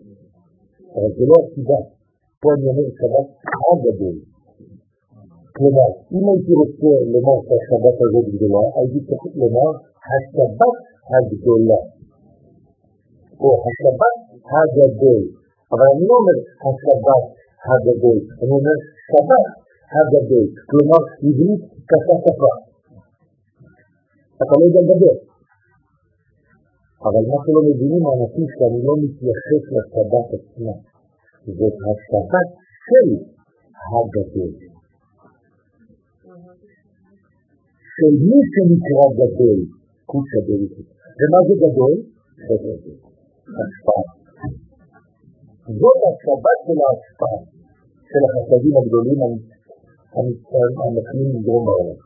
אבל זה לא הסיבה. פה אני אומר שבת הגדול. כלומר, אם הייתי רוצה לומר שהשבת הזאת גדולה, הייתי צריך לומר השבת הגדולה, או השבת הגדול. אבל אני לא אומר השבת הגדול, אני אומר שבת הגדול. כלומר, עברית קשה שפה. אתה לא יודע לדבר. אבל מה שלא מבינים האנשים שאני לא מתייחס לשבת עצמה, זאת השבת של הגדול. של מי שנקרא גדול, קודשא בריחו. ומה זה גדול? גדול. השפעה. זאת השבת של ההשפעה, של החסדים הגדולים המתחילים לגרום בעולם.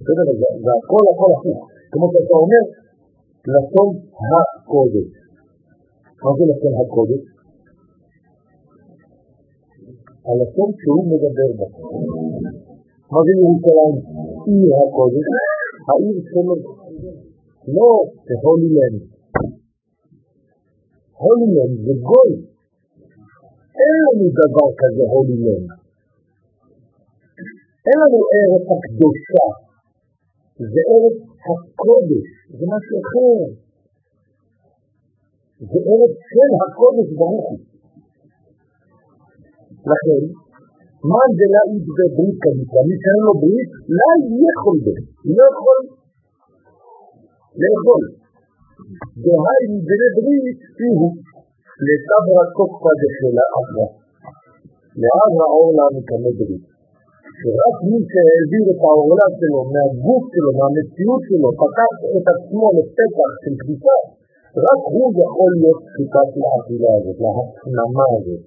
בסדר? זה הכל הכל הפוך. כמו שאתה אומר, לשון הקודש. מה זה לשון הקודש? הלשון שהוא מדבר בה. מה זה ירושלים? עיר הקודש, העיר שלו. לא הולי לנד. הולי לנד זה גוי. אין לנו דבר כזה הולי לנד. אין לנו ארץ הקדושה. זה ארץ הקודש, זה משהו אחר. זה ארץ של הקודש ברוך הוא. לכן, מה זה להעיד בברית כזאת? מי שאין לו ברית, לא יכול בה, לא יכול לאכול. דהיינו בני ברית הוא לצברה תוקפה דשלה אחלה. לאב העורלה מקנה ברית. שרק מי שהעביר את העורלה שלו מהגוף שלו, מהמציאות שלו, פתח את עצמו לפתח של קדישה, רק הוא יכול להיות שחיטת לאכילה הזאת, להפנמה הזאת.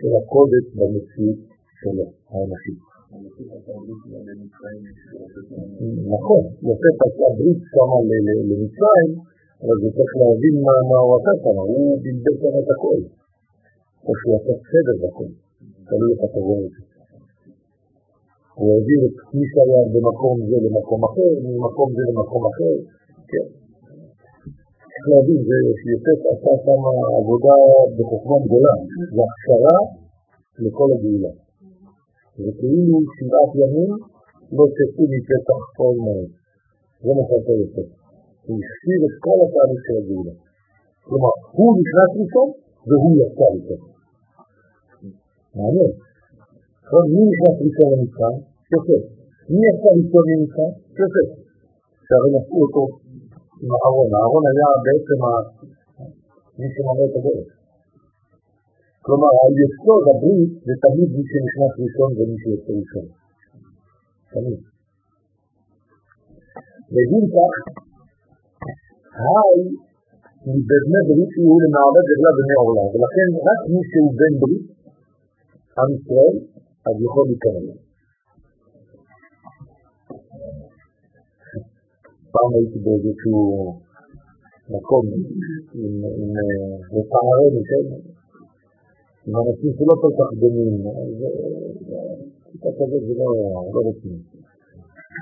של הקודש במציאות של האנשים. נכון, יוסף עשה ברית שמה למצרים, אבל זה צריך להבין מה הוא עשה שם, הוא בלבל שם את הכל. או שהוא עשה סדר בכל, תלוי איך אתה רואה את זה. הוא העביר את מי שהיה במקום זה למקום אחר, ממקום זה למקום אחר, כן. צריך להבין, זה שיוסף עשה שם עבודה בחוכמה גדולה, זה הכשרה לכל הגאולה. זה כאילו שבעת ימים לא תצאו מפתח כל מהם. זה מה שעשה יוסף. הוא הכשיר את כל התהליך של הגאולה. כלומר, הוא נכנס ראשון והוא יצא ראשון. מעניין. עכשיו, מי נכנס ראשון למצרים? יוסף. מי יצא ראשון למצרים? יוסף. שהרי נשאו אותו עם אהרון. אהרון היה בעצם מי שמראה את הדרך. כלומר, היסוד הברית זה תמיד מי שנכנס ראשון ומי שיוצא ראשון. תמיד. בגין כך, היי מבני ברית הוא למעבד רגלה בני עולם, ולכן רק מי שהוא בן ברית, עם ישראל, אז יכול להיכנס. פעם הייתי באיזשהו מקום עם רפארנו, כן? עם אנשים שלא כל כך דומים, אז קצת כזה זה לא רציני.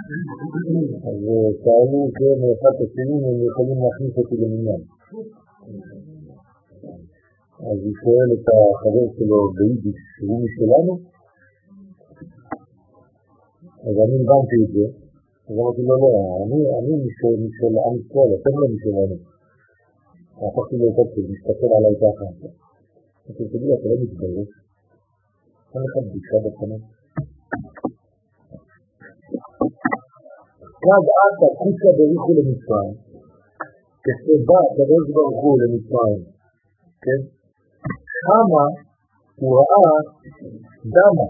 אז שאלו כן אחד השני הם יכולים להכניס אותי למניין. אז הוא שואל את החבר שלו ביידיש, שהוא משלנו? אז אני הבנתי את זה, אז אמרתי לו, לא, אני משל עם ישראל, אתם לא משלנו. הפכתי לו את זה, מסתכל עליי ככה. אמרתי לו, תגיד, אתה לא מתבייש? אין לך בדיקה בפנים? כד עתה קוצה בריחו למצרים, כשבא הקדוש ברוך הוא למצרים, כן? שמה הוא ראה דמה,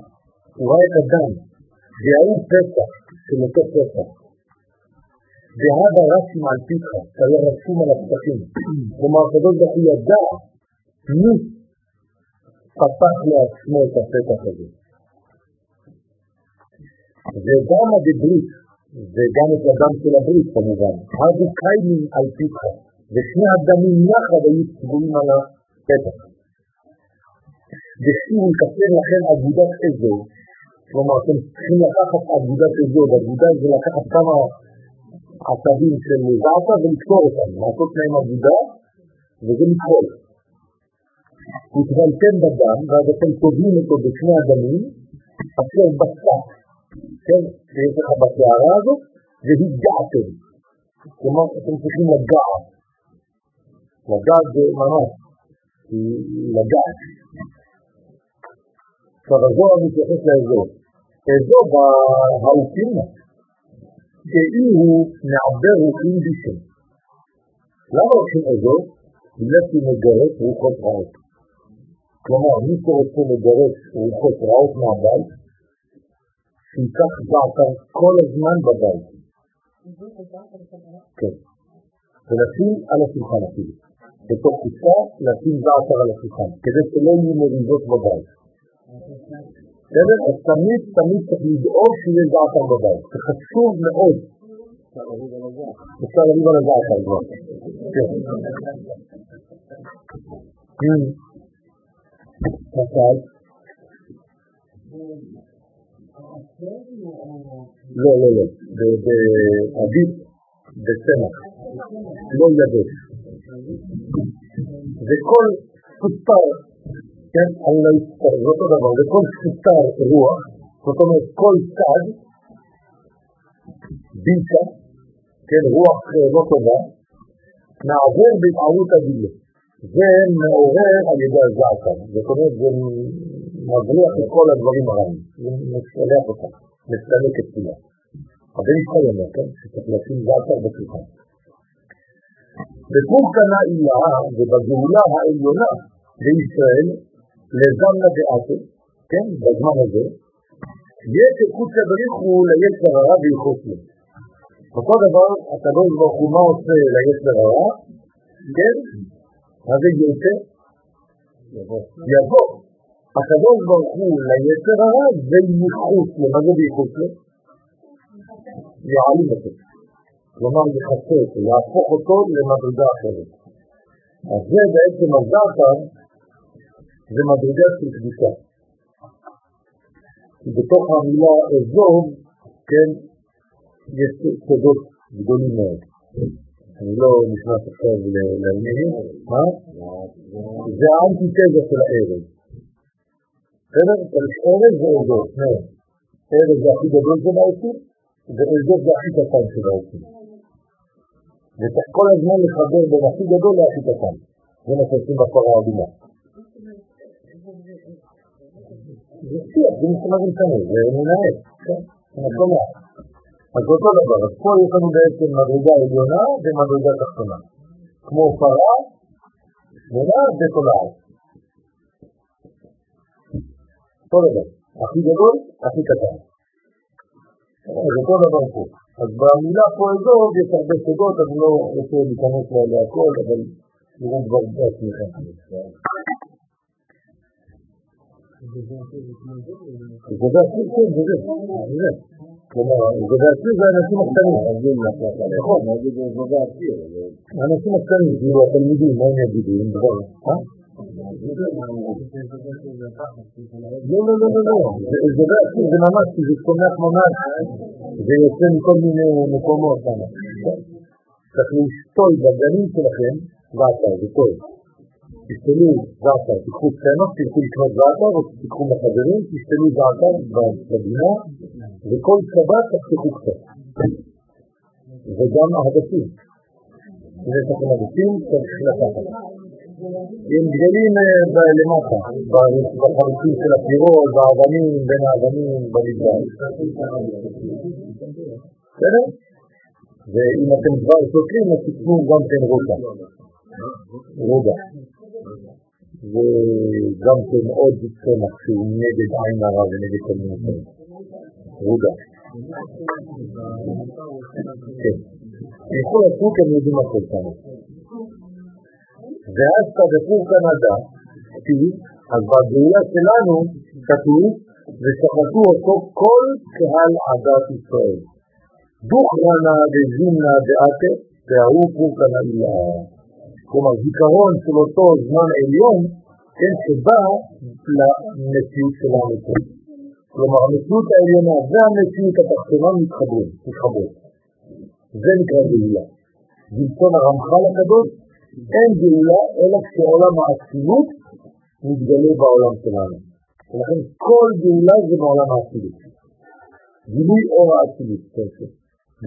הוא ראה את הדם, והוא פסח של אותו פסח. והבה רשם על פיך, שהיה רשום על הפתחים. כלומר, הקדוש ברוך הוא ידע מי פתח לעצמו את הפתח הזה. וגם הדברית, וגם את הדם של הברית כמובן, הבו קיימים על פיך, ושני הדמים יחד היו צבועים על הפתח. ושוב יקפר לכם אגודת אזור, כלומר אתם צריכים לקחת אגודת אזור, אגודה זה לקחת כמה עשבים של זעתה ולקטור אותם, לעשות להם אגודה וזה לקרוא. התבלתם בדם, ואז אתם טובעים אותו בשני הדמים, אשר בשק, כן, שיש לך בסערה הזאת, והגעתם. כלומר, אתם צריכים לגעת. לגעת זה ממש, לגעת. עכשיו, הזוהר מתייחס לאזור. אזור בהאופינה, שאי הוא מעבר הוא אינדישן. למה הולכים אזור? בגלל שהיא מגרש רוחות רעות. כלומר, מי שרוצה לגרש רוחות רעות מהבית, שייקח זעתר כל הזמן בבית. כן. ולשים על השולחן אפילו. בתוך קופסה לשים זעתר על השולחן, כדי שלא יהיו מריבות בבית. בסדר? אז תמיד תמיד צריך לדאוג שיהיה זעתר בבית. זה חשוב מאוד. אפשר לריב על הזעתר כבר. כן. למשל, לא, לא, לא, בעדיף בצמח, לא יבש. וכל סופר, כן, אני לא אספר, זה אותו דבר, וכל סופר רוח, זאת אומרת כל צד, ביצה, כן, רוח לא טובה, נעבור בהתערות הדילה. זה מעורר על ידי הזעקה, זאת אומרת זה מבריח את כל הדברים הרעים, זה משלח אותה, מסלק את כולה. אבל יש לך אומר, כן, שצריך לשים זעקה בשולחן. בתחום קנה אילאה ובגאולה העליונה לישראל, לזמנה דעתה, כן, בזמן הזה, יש איכות שבריך הוא ליצר הרע ויחוס לו. אותו דבר, הקדוש ברוך הוא מה עושה ליצר הרע? כן, מה זה יצר? יבוא. הקדוש ברוך הוא ליצר הרע וייחוס לו. מה זה וייחוס לו? יעלים אותו. כלומר יחסה אותו, יהפוך אותו למדרגה אחרת. אז זה בעצם הזעתר, זה מדרגה של קדושה. בתוך המילה אזור, כן, יש סודות גדולים מאוד. אני לא נכנס עכשיו לעניינים, מה? זה האנטיתזה של הערב. בסדר? ערב זה אזור, שניהם. ערב זה הכי גדול של העושים, ואזור זה הכי קטן של העושים. וצריך כל הזמן לחבר בין הכי גדול להכי קטן. זה מה שעושים בפרה האדומה. זה שיח, זה זה משנה, זה מנהל, כן? אז אותו דבר, אז פה יש לנו בעצם מדרגה עליונה ומדרגה תחתונה. כמו פרה, שמונה ותולעת. אותו דבר, הכי גדול, הכי קטן. אז אותו דבר פה. אז במילה פה אזור יש הרבה סוגות, אני לא רוצה להיכנס להכל, אבל תראו כבר בעצמכם. לגבי עצמי, כן, זה זה, זה. כלומר, לגבי עצמי זה האנשים הקטנים. נכון. האנשים הקטנים, כאילו התלמידים, מה הם יגידו? אה? לא, לא, לא, לא, לא. לגבי עצמי זה ממש, זה צומח ממש, זה יוצא מכל מיני מקומות. צריך לשתול בגנים שלכם, ועתה, זה טוב. תשתלו זעתר, תיקחו סצנות, תלכו לקנות זעתר, או תיקחו לחברים, תשתלו זעתר בגינה, וכל שבת תחתכו קצת. וגם אהדתים. אם יש לכם אהדתים, צריך לקחת. עם גדלים למטה, בחלוצים של הפירות, באבנים, בין האבנים, במדבר. בסדר? ואם אתם כבר סותרים, אז תקנו גם כן רוגע. רוגע. וגם כן עוד צמח שהוא נגד עין הרע ונגד כל מיני דברים. רוגע. כן. ילכו לסוק הם יודעים הכל כאן. ואז תדפור קנדה, כתיב, אז בגאולה שלנו כתוב, ושחטו אותו כל קהל עדת ישראל. דוכרנה דזימנה דעתה, וההוא פורקנה אילה. כלומר, זיכרון של אותו זמן עליון, כן, שבא למציאות שלנו פה. כלומר, המציאות העליונה והמציאות התחתונה מתחברים. זה נקרא גאולה. בלשון הרמח"ל הקדוש, אין גאולה אלא כשעולם האצילות מתגלה בעולם שלנו. ולכן כל גאולה זה בעולם האצילות. גילוי אור האצילות,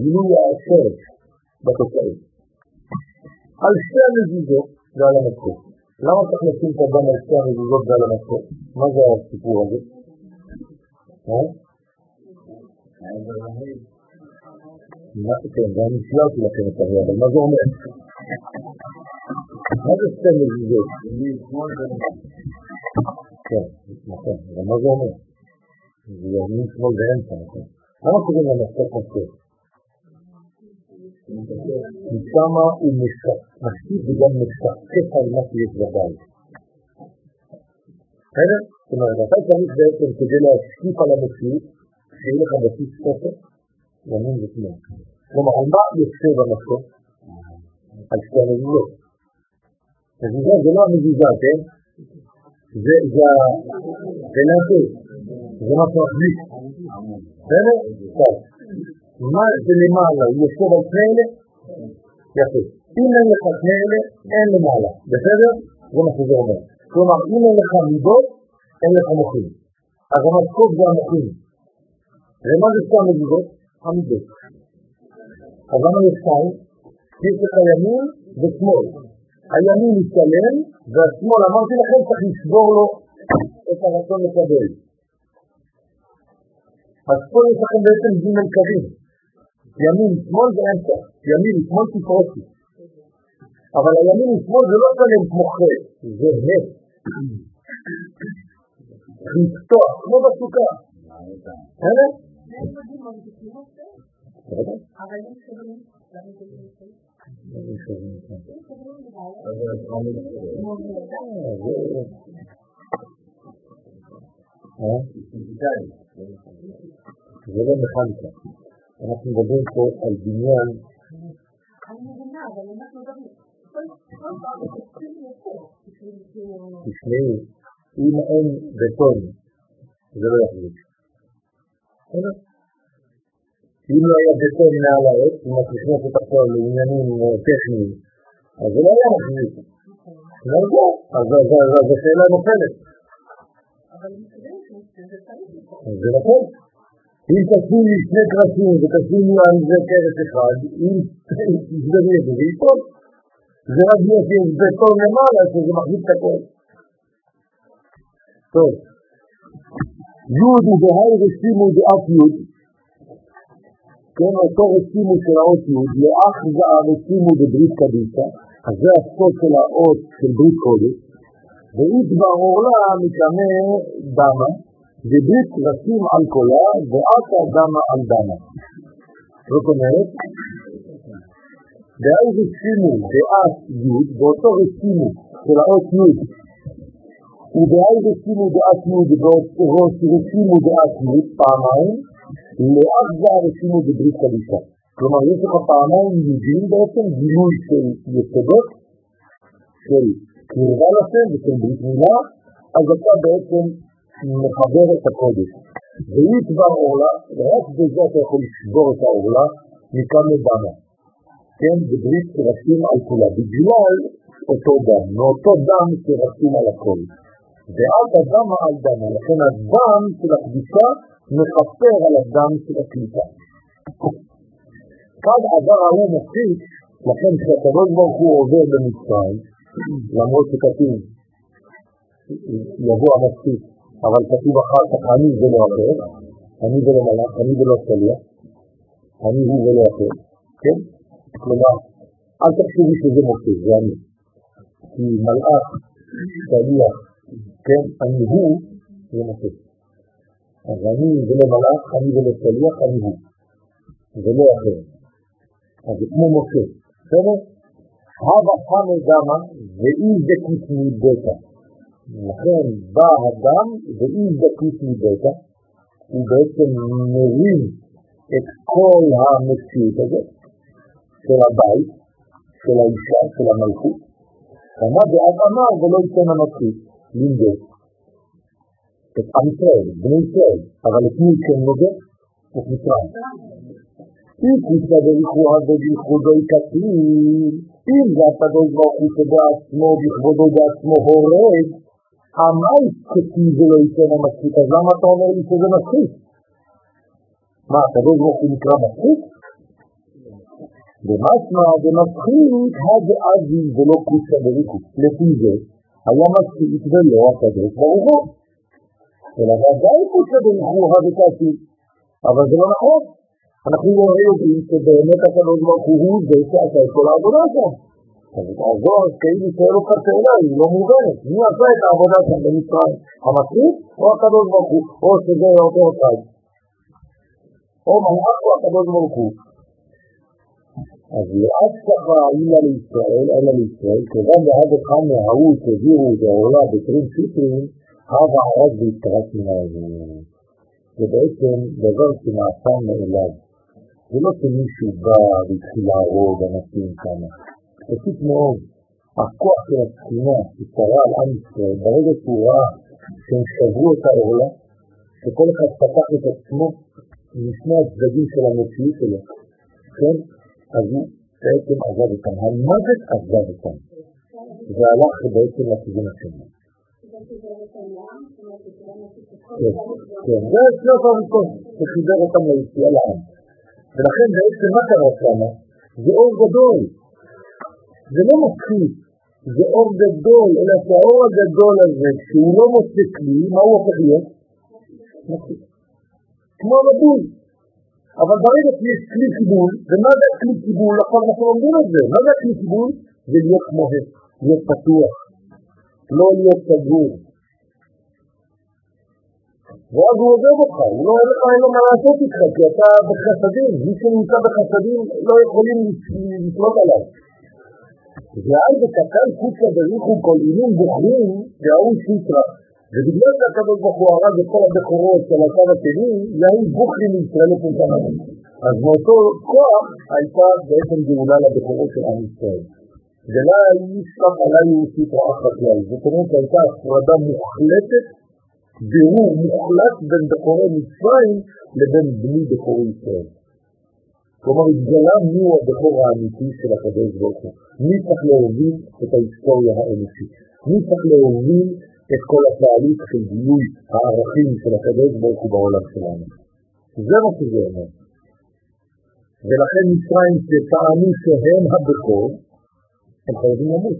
גילוי השרש בתוצאות. על שתי המזוזות ועל המקור. למה צריך לשים את הדם על שתי המזוזות ועל המקור? מה זה הסיפור הזה? כן, ואני ציירתי לכם את הרי, אבל מה זה אומר? מה זה שתי מזיזות? כן, נכון, אבל מה זה אומר? זה ימין שמאל באמצע, נכון? למה קוראים למסך מסך? משם הוא משקיף וגם משקף על מה שיש בבית. בסדר? זאת אומרת, אתה צריך בעצם כדי להשקיף על המציאות, שיהיה לך בסיס ספר, ימין ושמאל. כלומר, מה יוצא במקום? על שתי. מזיזה זה לא המזיזה, כן? זה נעשה, זה מה שמחזיק. בסדר? טוב. מה זה למעלה? הוא יושב על פני אלה? יפה. אם אין לך פני אלה, אין למעלה. בסדר? זה מה שזה אומר. כלומר, אם אין לך מידות, אין לך מוחים. אז המשקוף זה המוחים. ומה זה שתי המדידות? המידות. אז למה יש שתיים? יש לך ימין ושמאל. הימין ישלם, והשמאל, אמרתי לכם, צריך לשבור לו את הרצון לקבל. אז פה יש לכם בעצם ג' קווים. ימין, שמאל ואמצע. ימין, שמאל תפרוצי. אבל הימין ושמאל זה לא שלם כמו חטא, זה הט. לפתוח, כמו בסוכה. בסדר? זה לא מכניקה. אנחנו מדברים פה על בניין תשמעו, אם אין בטון, זה לא יחזיק. אם לא היה בטון מעל העץ, אם את נכנסת עכשיו לעניינים טכניים, אז זה לא היה מחזיק. אז השאלה נופלת. זה נכון. אם תשים לי שני קרסים ותשים לי על זה קרס אחד, אם תזדמי את זה, זה ייפול. זה רק יש בטון למעלה שזה מחזיק את הכל. טוב, י' ובהי רשימו דאף י', כן, אותו רשימו של האות י', לאח זעה רשימו בברית קדישה, אז זה הסוד של האות של ברית קודש, ואיתבר אורלה מקנה דמה, וברית רשים על קולה, ועתה דמה על דמה. זאת אומרת, בהי רשימו דאף י', באותו רשימו של האות י', ובהי רשימו דעת י' ובראש רשימו דעת י' פעמיים, לאח זה הרשימו בברית קדישה. כלומר, יש לך פעמיים יהודים בעצם גילוי של יסודות, של קרבה לשם ושל ברית מילה, אז אתה בעצם מחבר את הקודש. והיא כבר עורלה, ורק בזה אתה יכול לשבור את העורלה מכאן לדמה. כן, בברית שרשים על כולה, בגלל אותו דם, מאותו דם שרשים על הכל. ואז הדם על דם, לכן הדם של הקדישה מכפר על הדם של הקליטה. כאן עבר ההוא מוסיף, לכן כשהקדוש ברוך הוא עובר במצרים, למרות שכתוב יבוא המספיק, אבל כתוב אחר כך אני ולא אחר, אני ולא מלאך, אני ולא שליח, אני הוא ולא אחר, כן? כלומר, אל תחשבי שזה מוסיף, זה אני. כי מלאך, שליח, כן, אני הוא, זה מוסיף. אז אני ולא מלאך, אני ולא שליח, אני הוא. זה לא אחר. אז זה כמו משה, בסדר? הווה חמי דמה ואי דקית מביתה. לכן בא הדם ואי דקית מביתה, הוא בעצם מרים את כל המציאות הזאת של הבית, של האישה, של המלכות. כמה דעת אמר ולא ייתן המלכות, לנדוד. את עם ישראל, בני ישראל, אבל את מי כן נוגע? את מצרים. אם כיסא בריחוה ובייחודו קטין, אם זה הקדוש ברוך הוא שבעצמו, בכבודו בעצמו הורג, המאי כתיב ולא ייתן המצחיק, אז למה אתה אומר לי שזה מצחיק? מה, הקדוש ברוך הוא נקרא מצחיק? ומשמע דמצחיק הדאבי ולא כוסא בריחו. לפי זה, היה מצחיק ולא הקדוש ברוך הוא. אלא ודאי כוסא בריחוה וקטין, אבל זה לא נכון. אנחנו לא יודעים שבאמת הקדוש ברוך הוא זה שעשה את כל העבודה שם. אז תעזור, כאילו שואל אותך שאלה, היא לא מובנת. מי עשה את העבודה שם במצרים? המטריד או הקדוש ברוך הוא? או שזה אותו אחד? או מלאך או הקדוש ברוך הוא? אז לאט ככה אילה לישראל, אלא לישראל, כיוון דאג אחד מההוא שהביאו בעולה בתרים סיטרים, הווה והתקרץ מן העניין. זה בעצם דבר שנעשה מאליו. זה לא שמישהו בא והתחיל להרוג אנשים כמה. פשוט מאוד, הכוח של התחינה ששרה על עם ישראל, ברגע שהוא ראה שהם שברו את העולה, שכל אחד פתח את עצמו משני הצדדים של המציאות שלו, כן? אז הוא בעצם עזב אותם. המוות עזב אותם. והלך בעצם לכיוון השני. כן, זה השלב הראשון שחיבר אותם ליציאה לעם. ולכן בעצם מה קרה שם? זה אור גדול. זה לא מפחיד, זה אור גדול, אלא שהאור הגדול הזה, כשהוא לא מוצא כלי, מה הוא הופך להיות? כמו מבול. אבל ברגע שיש כלי קיבול, ומה זה כלי קיבול? אנחנו לומדים את זה. מה זה כלי קיבול? זה להיות כמו להיות פתוח, לא להיות סגור. ואז הוא עוזב אותך, הוא לא הולך אין לו מה לעשות איתך, כי אתה בחסדים, מי שנמצא בחסדים לא יכולים לשלוט עליו. ועל וקטן חוצה בריחו כל אינים בוחרים, והאו סיטרא. ובגלל שהקדוש ברוך הוא הרג את כל הבכורות של הצד השני, יהיו בוכרים לישראל לפונקנם. אז מאותו כוח הייתה בעצם גאולה לבכורות של עם ישראל. ולא ישכח עליי סיטרא אחת כלל. זאת אומרת שהייתה הפרדה מוחלטת בירור מוחלט בין בכורי מצרים לבין בני בכורי ישראל. כלומר, התגלה מיהו הבכור האמיתי של הקדוש ברוך הוא. מי צריך להוביל את ההיסטוריה האנושית? מי צריך להוביל את כל התהליך של גילוי הערכים של הקדוש ברוך הוא בעולם שלנו? זה מה שזה אומר. ולכן מצרים שטענו שהם הבכור, הם חייבים למות.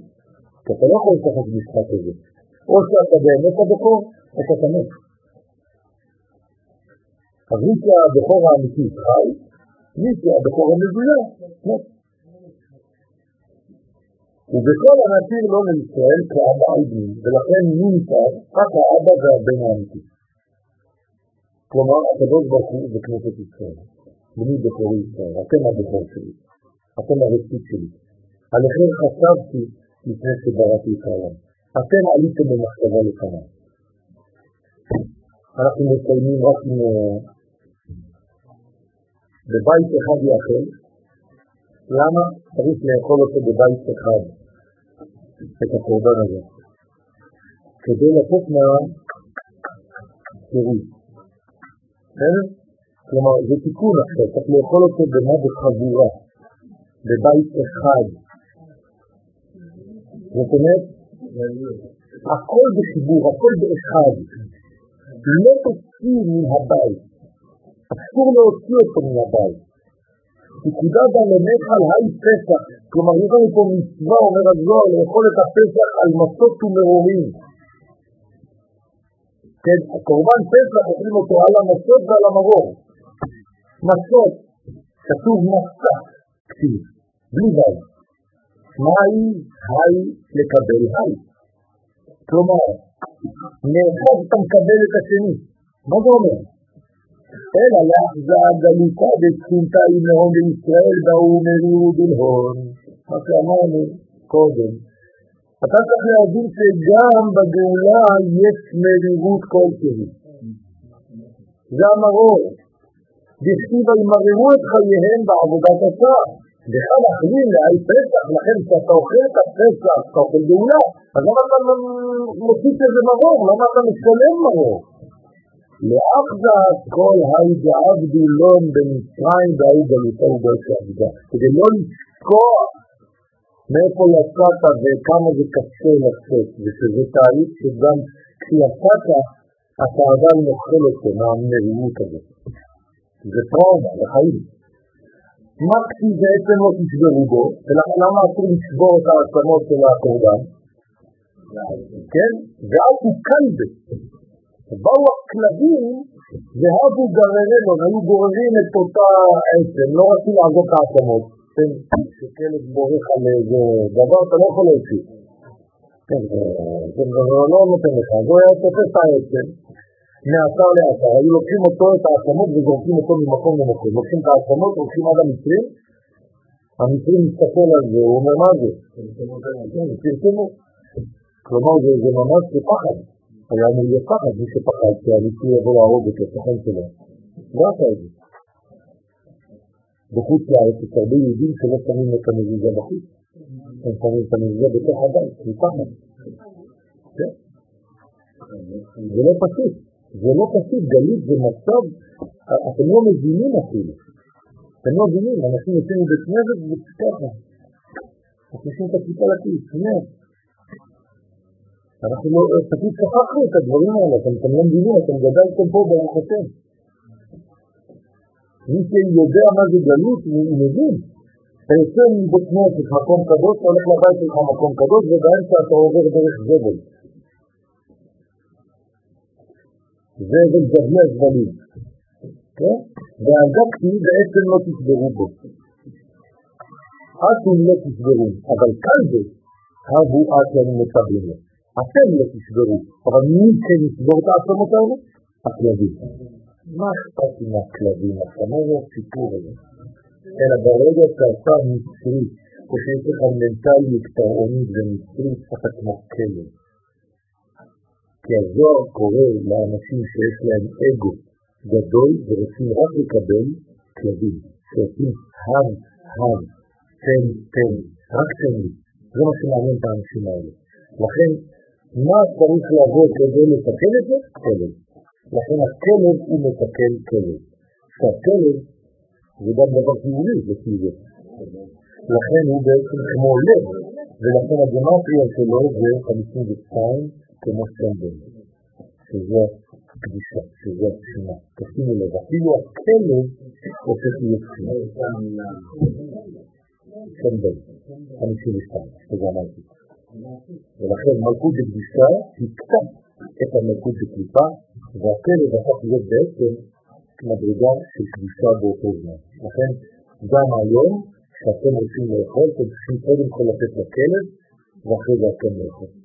כי אתה לא יכול לשחק משחק כזה. או שאתה באמת הבכור, אתה תמת. אז מי שהבכור האמיתי חי, מי שהבכור המזויה, מת. ובכל הנתיר לא לישראל כאבא עידים, ולכן מי נשאר? רק האבא והבן האמיתי. כלומר, הקדוש ברוך הוא זה כנסת ישראל. ומי בכורי ישראל? אתם הבכור שלי. אתם הרצית שלי. עליכם חשבתי לפני שבראתי את העולם. אתם עליתם במחשבה לפניי. אנחנו מסיימים רק בבית אחד יאכל. למה? צריך לאכול אותו בבית אחד, את הקורבן הזה. כדי לתת מה פירוש. בסדר? כלומר, זה תיקון עכשיו, צריך לאכול אותו במה בחבורה, בבית אחד. זאת אומרת, הכל בחיבור, הכל באחד. לא תוציא מן הבית, אסור להוציא אותו מן הבית. פקודה בעלמך על היי פסח, כלומר יש לנו פה מצווה, אומר הזוהר, לאכול את הפסח על מסות ומרורים. כן, קורבן פסח אוכלים אותו על המסות ועל המרור. מסות, כתוב מסע, כתיב, בלי ו'. מהי היי לקבל היי. כלומר, מאחד אתה מקבל את השני. מה זה אומר? אלא לאחזה גלותה בתחונתה עם להון בישראל באו מרירות ולהון. מה שאמרנו קודם. אתה צריך להבין שגם בגאולה יש מרירות כלשהי. זה המרור. דכתיב ימררו את חייהם בעבודת השעה. בכלל אכלים לעי פסח, לכן כשאתה אוכל את הפסח, אתה אוכל גאולה, אז למה אתה מוסיף איזה מרור? למה אתה משלם מרור? לאחזה כל היי דעבדו לון במצרים והי גלותו ובעצה עבודה. כדי לא לזכוח מאיפה יצאת וכמה זה קשה לצאת, ושזה תהליך שגם כשיצאת אתה עדיין נוכל אותו מהמרירות הזאת. זה טראומה לחיים. מה כפי בעצם לא תשברו בו, ולמה אסור לשבור את העצמות של הקורבן? כן? ואל תוקל בזה. באו הכלבים והבו גררנו, היו גוררים את אותה עצם, לא רצו לעזוב את העצמות. כן, כשכלב בורך על איזה דבר, אתה לא יכול להוציא. כן, זה לא נותן לך, אז הוא היה תופס את העצם, מעשר לעשר, היו לוקחים אותו, את העצמות, וזורקים אותו ממקום למקום. לוקחים את העצמות, הולכים עד המצרים, המצרים מסתכל על זה, הוא אומר, מה זה? פרסמו. כלומר, זה ממש פחד. היה אמור להיות פחד, מי שפחד שהמצרי יבוא להרוג את הסוכן שלו. לא עשה את זה. בחוץ לארץ יש הרבה יהודים שלא שמים את המזוזה בחוץ. הם שמים את המזוזה בתוך הבית, מפחד. כן. זה לא פשוט. זה לא פשוט, גלות זה מצב, אתם לא מבינים אפילו. אתם לא מבינים, אנשים יוצאים מבית כנסת וככה. מכניסים את הכיפה לכיס, שנייה. אנחנו לא, פשוט שכחנו את הדברים האלה, אתם לא מבינים, אתם גדלתם פה ברוך השם. מי שיודע מה זה גלות, הוא מבין. אתה יוצא מבית כנסת, מקום קדוש, הולך לבית שלך מקום קדוש, ובאמצע אתה עובר דרך זבל. זה גבי הזבלים. כן? והגקתי בעצם לא תשברו בו. אתם לא תשברו, אבל כאן זה, הבו אתם מקבלים. אתם לא תשברו, אבל מי כן ישבור את העצמות האלה? הכלבים. מה אכפת עם הכלבים? מה זה הסיפור הזה? אלא ברגע שאתה מצרי, או שיש לך מנטליות פרעונית ומצרית, אתה כמו כלב. כי הזוהר קורא לאנשים שיש להם אגו גדול ורוצים רק לקבל כלבים, שעושים הם, הם, תן, תן, רק תן לי. זה מה שמעניין את האנשים האלה. לכן, מה צריך לעבוד כדי לתקן את זה? כלב. לכן הכלב הוא מתקן כלב. שהכלב זה גם דבר חיובי לפי זה. לכן הוא בעצם כמו לב, ולכן הגמטריה שלו זה 52 כמו סנדל, שזה קדישה, שזה התחינה. תשימו לב, אפילו הכלב הופך להיות תחינה. סנדל, 52, שזה אמרתי. ולכן מלכות בקדישה תקטע את המלכות בקליפה, והכלב הפך להיות בעצם מדרגה של קדישה באותו זמן. לכן גם היום, כשאתם רוצים לאכול, אתם צריכים קודם כל לתת לכלב, ואחרי זה אתם לאכול.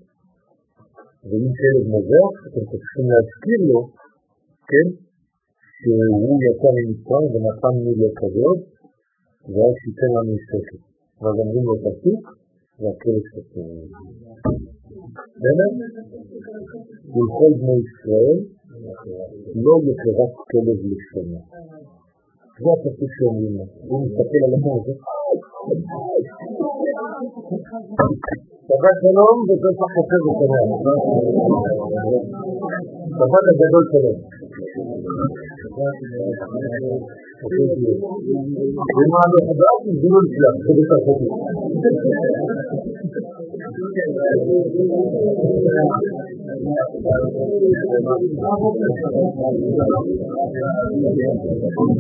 ואם כלב מוזר, אתם צריכים להזכיר לו, כן, שהוא יצא ממצרים ונתנו לו כבוד, ואז שייתן לנו שקט. ואז אמרים לו תפסיק, והכלב שתקר. באמת? ולכל בני ישראל לא יחרץ כלב לשונה. זה הפסוק שאומרים לו. הוא מסתכל על המור הזה. שבת שלום ופסח חסר ושמח. שבת הגדול שלום. ומה לא חדש, זה לא נפלא, זה בסדר.